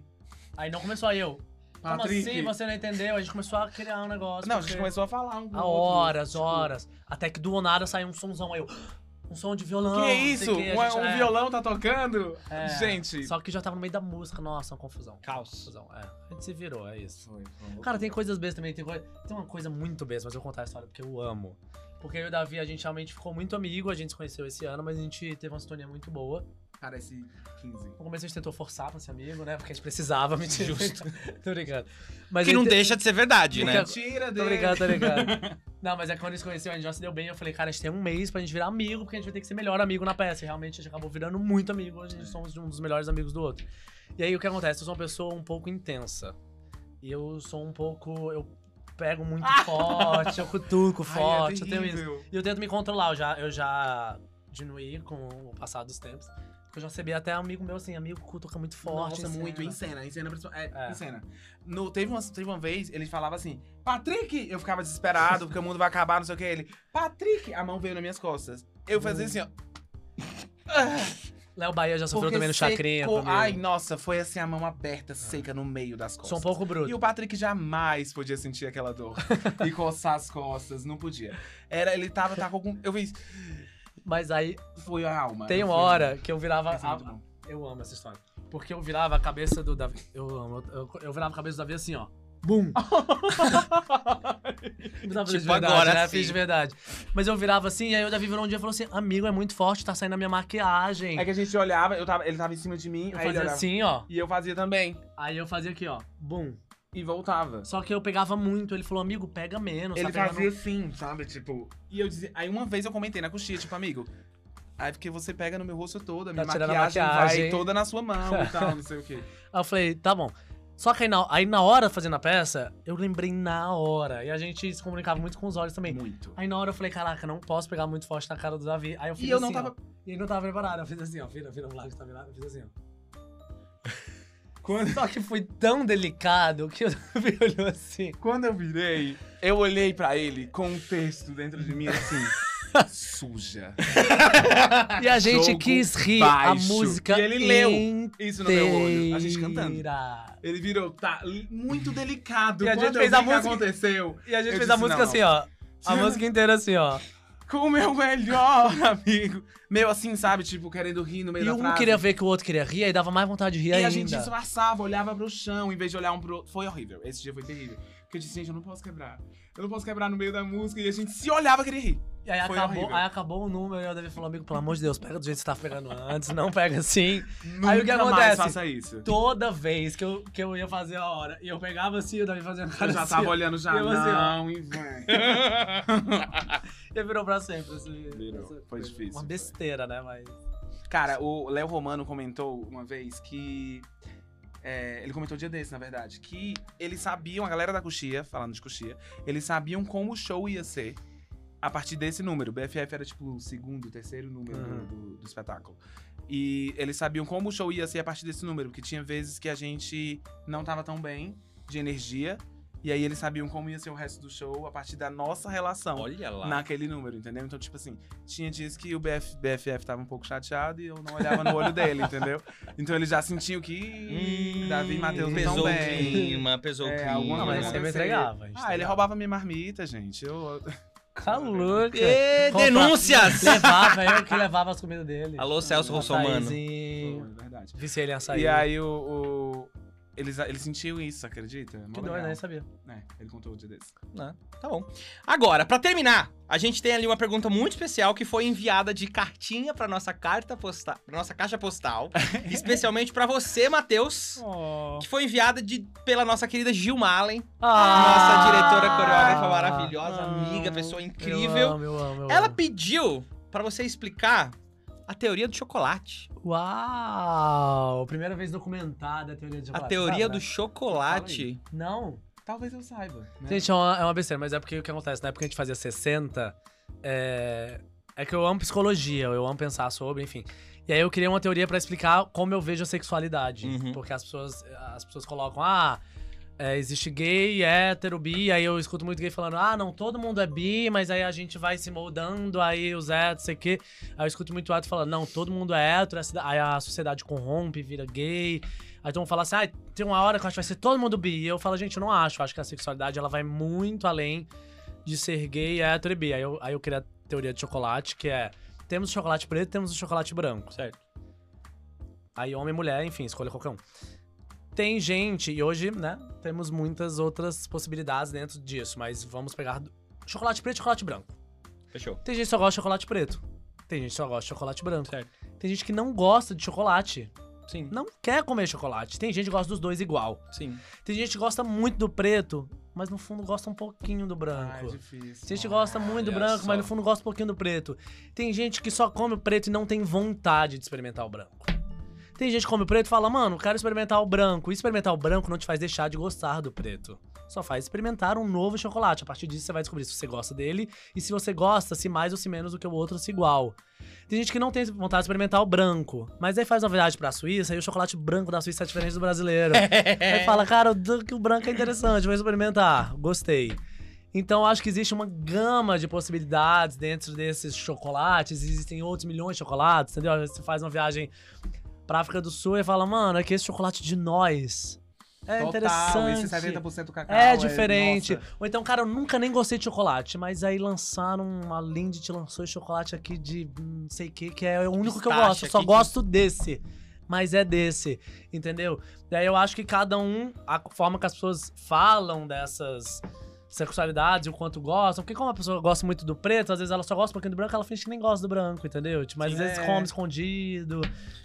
Aí não começou aí eu. Como Patrick. assim você não entendeu? A gente começou a criar um negócio. Não, a gente começou a falar um Há horas, tipo, horas. Até que do nada saiu um somzão aí. eu, Um som de violão. Que isso? a Um, gente- um é. violão tá tocando? É, Gente. Só que já tava no meio da música, nossa, uma confusão. Caos. Confusão, é. A gente se virou, é isso. Foi, foi. Cara, tem coisas bestas também, tem, coisa... tem uma coisa muito besta, mas eu vou contar a história porque eu amo. Porque eu e o Davi, a gente realmente ficou muito amigo, a gente se conheceu esse ano, mas a gente teve uma sintonia muito boa. Parece 15. No começo a gente tentou forçar pra ser amigo, né? Porque a gente precisava, mentira. Justo. tô brincando. Mas Que não ele- deixa de ser verdade, né? Mentira Tô dele. brincando, tô brincando. Não, mas é que quando a gente se conheceu, a gente já se deu bem. Eu falei, cara, a gente tem um mês pra gente virar amigo, porque a gente vai ter que ser melhor amigo na peça. E realmente a gente acabou virando muito amigo. Hoje a gente somos um dos melhores amigos do outro. E aí o que acontece? Eu sou uma pessoa um pouco intensa. E eu sou um pouco. Eu pego muito forte, eu cutuco Ai, forte, é eu tenho isso. E eu tento me controlar, eu já, eu já diminuí com o passar dos tempos. Porque eu já recebi até amigo meu assim, amigo cutuca muito forte. Nossa, em muito cena. em cena, em cena, é, É. em cena. No, teve, uma, teve uma vez, ele falava assim, Patrick! Eu ficava desesperado, porque o mundo vai acabar, não sei o que. Ele, Patrick! A mão veio nas minhas costas. Eu fazia assim, ó. Léo Bahia já sofreu porque também no chacrinha comigo. Ai, nossa, foi assim, a mão aberta, seca no meio das costas. Sou um pouco bruto. E o Patrick jamais podia sentir aquela dor. e coçar as costas, não podia. Era, ele tava, tava com. Eu fiz. Mas aí Foi a alma. tem eu uma hora que eu virava. É a- eu amo essa história. Porque eu virava a cabeça do Davi. Eu amo. Eu, eu virava a cabeça do Davi assim, ó. Bum! Não Tipo verdade, agora, né? Fiz de verdade. Mas eu virava assim, e aí o Davi virou um dia e falou assim: Amigo, é muito forte, tá saindo a minha maquiagem. É que a gente olhava, eu tava, ele tava em cima de mim, eu aí ele fazia olhava. assim, ó. E eu fazia também. Aí eu fazia aqui, ó. Bum. E voltava. Só que eu pegava muito. Ele falou, amigo, pega menos. Ele tá fazia assim, sabe? Tipo. E eu dizia. Aí uma vez eu comentei na coxinha, tipo, amigo. Aí porque você pega no meu rosto todo, a minha Tá tirando a maquiagem, maquiagem. vai toda na sua mão e tal, não sei o quê. Aí eu falei, tá bom. Só que aí na, aí na hora fazendo a peça, eu lembrei na hora. E a gente se comunicava muito com os olhos também. Muito. Aí na hora eu falei, caraca, não posso pegar muito forte na cara do Davi. Aí eu fiz E eu assim, não tava. ó. E ele não tava preparado. Eu fiz assim, ó. Vira, vira, o lado tá virado. Eu fiz assim, ó. Quando, Só que foi tão delicado que o Davi olhou assim. quando eu virei, eu olhei pra ele com um texto dentro de mim assim. suja. E a gente Jogo quis rir baixo. a música E ele leu inteira. Isso no meu olho. A gente cantando. Ele virou, tá muito delicado. E a Quando gente eu fez vi a música- aconteceu. E a gente Eu fez a música não. assim, ó. A música inteira assim, ó. Com o meu melhor amigo. Meu, assim, sabe? Tipo, querendo rir no meio E da um frase. queria ver que o outro queria rir, aí dava mais vontade de rir E ainda. a gente disfarçava, olhava pro chão, em vez de olhar um pro outro. Foi horrível. Esse dia foi terrível. Porque eu disse, gente, eu não posso quebrar. Eu não posso quebrar no meio da música. E a gente se olhava querer rir. E aí Foi acabou, horrível. aí acabou o número e o Davi falou, amigo, pelo amor de Deus, pega do jeito que você tá pegando antes, não pega assim. Nunca Aí o que acontece? faça isso. Toda vez que eu, que eu ia fazer a hora, e eu pegava assim, o Davi fazendo cara Eu já assim, tava olhando já. Eu assim, não, e vai. E virou pra sempre. Assim, Virou. essa Foi difícil. Uma besteira, né, mas... Cara, o Léo Romano comentou uma vez que. é, ele comentou um dia desse, na verdade, que eles sabiam, a galera da Coxia, falando de Coxia, eles sabiam como o show ia ser a partir desse número. O BFF era tipo o segundo, terceiro número do- Uhum. do, do espetáculo. E eles sabiam como o show ia ser a partir desse número, porque tinha vezes que a gente não tava tão bem de energia. E aí eles sabiam como ia ser o resto do show a partir da nossa relação Olha lá. naquele número, entendeu? Então, tipo assim, tinha dias que o BF, BFF tava um pouco chateado e eu não olhava no olho dele, entendeu? Então ele já sentiu que Hum, Davi e Matheus pesou tão o bem. clima, pesou É, o clima. alguma Não, mas sempre acontecer. entregava. Ah, ele entregava. roubava minha marmita, gente. Eu... Calor, Compra- denúncias! Levava, eu que levava as comidas dele. Alô, Celso Russomano. É verdade. Viciei ele açaí. E aí o... o... Eles, ele sentiu isso, acredita? Mó Que doido, legal. né? Sabia. É, ele contou o dia desse. Ah, tá bom. Agora, pra terminar, a gente tem ali uma pergunta muito especial que foi enviada de cartinha pra nossa carta postal, nossa caixa postal, especialmente pra você, Matheus, que foi enviada de, pela nossa querida Gil Malen, nossa diretora coreógrafa maravilhosa, Ah, amiga, pessoa Eu incrível. amo, eu amo, eu Ela amo. pediu pra você explicar a teoria do chocolate. Uau! Primeira vez documentada a teoria do A chocolate. teoria Sabe, do né? chocolate. Não. Talvez eu saiba. Né? Gente, é uma, é uma besteira, mas é porque o que acontece? Na época que a gente fazia 60, é, é que eu amo psicologia, eu amo pensar sobre, enfim. E aí eu queria uma teoria pra explicar como eu vejo a sexualidade. Uhum. Porque as pessoas, as pessoas colocam, ah, é, existe gay, hétero, bi, aí eu escuto muito gay falando, ah, não, todo mundo é bi, mas aí a gente vai se moldando, aí os héteros, sei o quê. Aí eu escuto muito hétero falando, não, todo mundo é hétero, aí a sociedade corrompe, vira gay. Aí todo mundo fala assim, ah, tem uma hora que eu acho que vai ser todo mundo bi. E eu falo, gente, eu não acho. Eu acho que a sexualidade ela vai muito além de ser gay, hétero e bi. Aí eu, aí eu a teoria de chocolate, que é: temos o chocolate preto temos o chocolate branco. Certo. Aí homem e mulher, enfim, escolha qualquer um. Tem gente, e hoje, né, temos muitas outras possibilidades dentro disso, mas vamos pegar chocolate preto e chocolate branco. Fechou. Tem gente que só gosta de chocolate preto. Tem gente que só gosta de chocolate branco. Certo. Tem gente que não gosta de chocolate. Sim. Não quer comer chocolate. Tem gente que gosta dos dois igual. Sim. Tem gente que gosta muito do preto, mas no fundo gosta um pouquinho do Ah, é branco. difícil. Tem gente que gosta muito do branco, só. mas no fundo gosta um pouquinho do preto. Tem gente que só come o preto e não tem vontade de experimentar o branco. Tem gente que come o preto e fala, mano, quero experimentar o branco. E experimentar o branco não te faz deixar de gostar do preto. Só faz experimentar um novo chocolate. A partir disso você vai descobrir se você gosta dele e se você gosta, se mais ou se menos do que o outro, se igual. Tem gente que não tem vontade de experimentar o branco, mas aí faz uma viagem pra Suíça e o chocolate branco da Suíça é diferente do brasileiro. Aí fala, cara, o branco é interessante, vou experimentar. Gostei. Então, acho que existe uma gama de possibilidades dentro desses chocolates. Existem outros milhões de chocolates, entendeu? Você faz uma viagem pra África do Sul e fala, mano, é que esse chocolate de nós é Total, interessante. esse 70% cacau. É diferente. nossa. Ou então, cara, eu nunca nem gostei de chocolate, mas aí lançaram, a Lindt lançou esse chocolate aqui de não sei o que, que é o único que eu gosto. Eu só aqui, gosto desse. Mas é desse, entendeu? Daí eu acho que cada um, a forma que as pessoas falam dessas sexualidades e o quanto gostam. Porque como a pessoa gosta muito do preto, às vezes ela só gosta um pouquinho do branco, ela finge que nem gosta do branco, entendeu? Tipo, mas às Sim, vezes é. come escondido,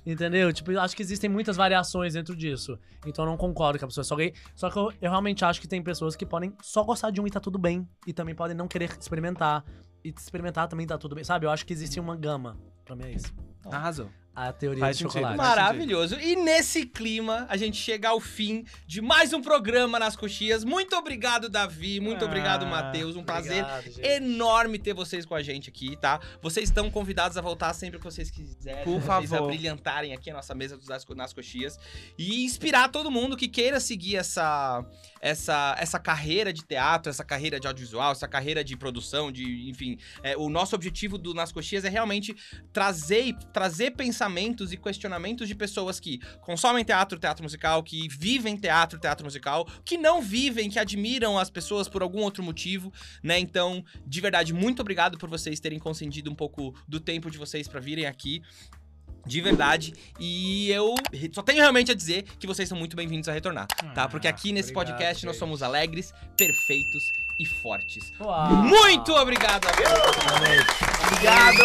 entendeu? Tipo, eu acho que existem muitas variações dentro disso. Então eu não concordo que a pessoa é só gay. Só que eu, eu realmente acho que tem pessoas que podem só gostar de um e tá tudo bem. E também podem não querer experimentar. E experimentar também tá tudo bem. Sabe? Eu acho que existe uma gama. Pra mim é isso. Arrasou. A teoria Faz do sentido. chocolate. Maravilhoso. E nesse clima, a gente chega ao fim de mais um programa nas coxias. Muito obrigado, Davi. Muito Ah, obrigado, Matheus. Um prazer Obrigado, gente. enorme ter vocês com a gente aqui, tá? Vocês estão convidados a voltar sempre que vocês quiserem. Por vocês favor. a brilhantarem aqui a nossa mesa nas coxias. E inspirar todo mundo que queira seguir essa, essa, essa carreira de teatro, essa carreira de audiovisual, essa carreira de produção, de, enfim. é, o nosso objetivo do Nas Coxias é realmente trazer, trazer pensamentos e questionamentos de pessoas que consomem teatro, teatro musical, que vivem teatro, teatro musical, que não vivem, que admiram as pessoas por algum outro motivo, né? Então, de verdade, muito obrigado por vocês terem concedido um pouco do tempo de vocês pra virem aqui. De verdade. E eu só tenho realmente a dizer que vocês são muito bem-vindos a retornar, tá? Porque aqui nesse obrigado, podcast nós somos alegres, perfeitos e fortes. Uau. Muito obrigado! Realmente. Obrigado!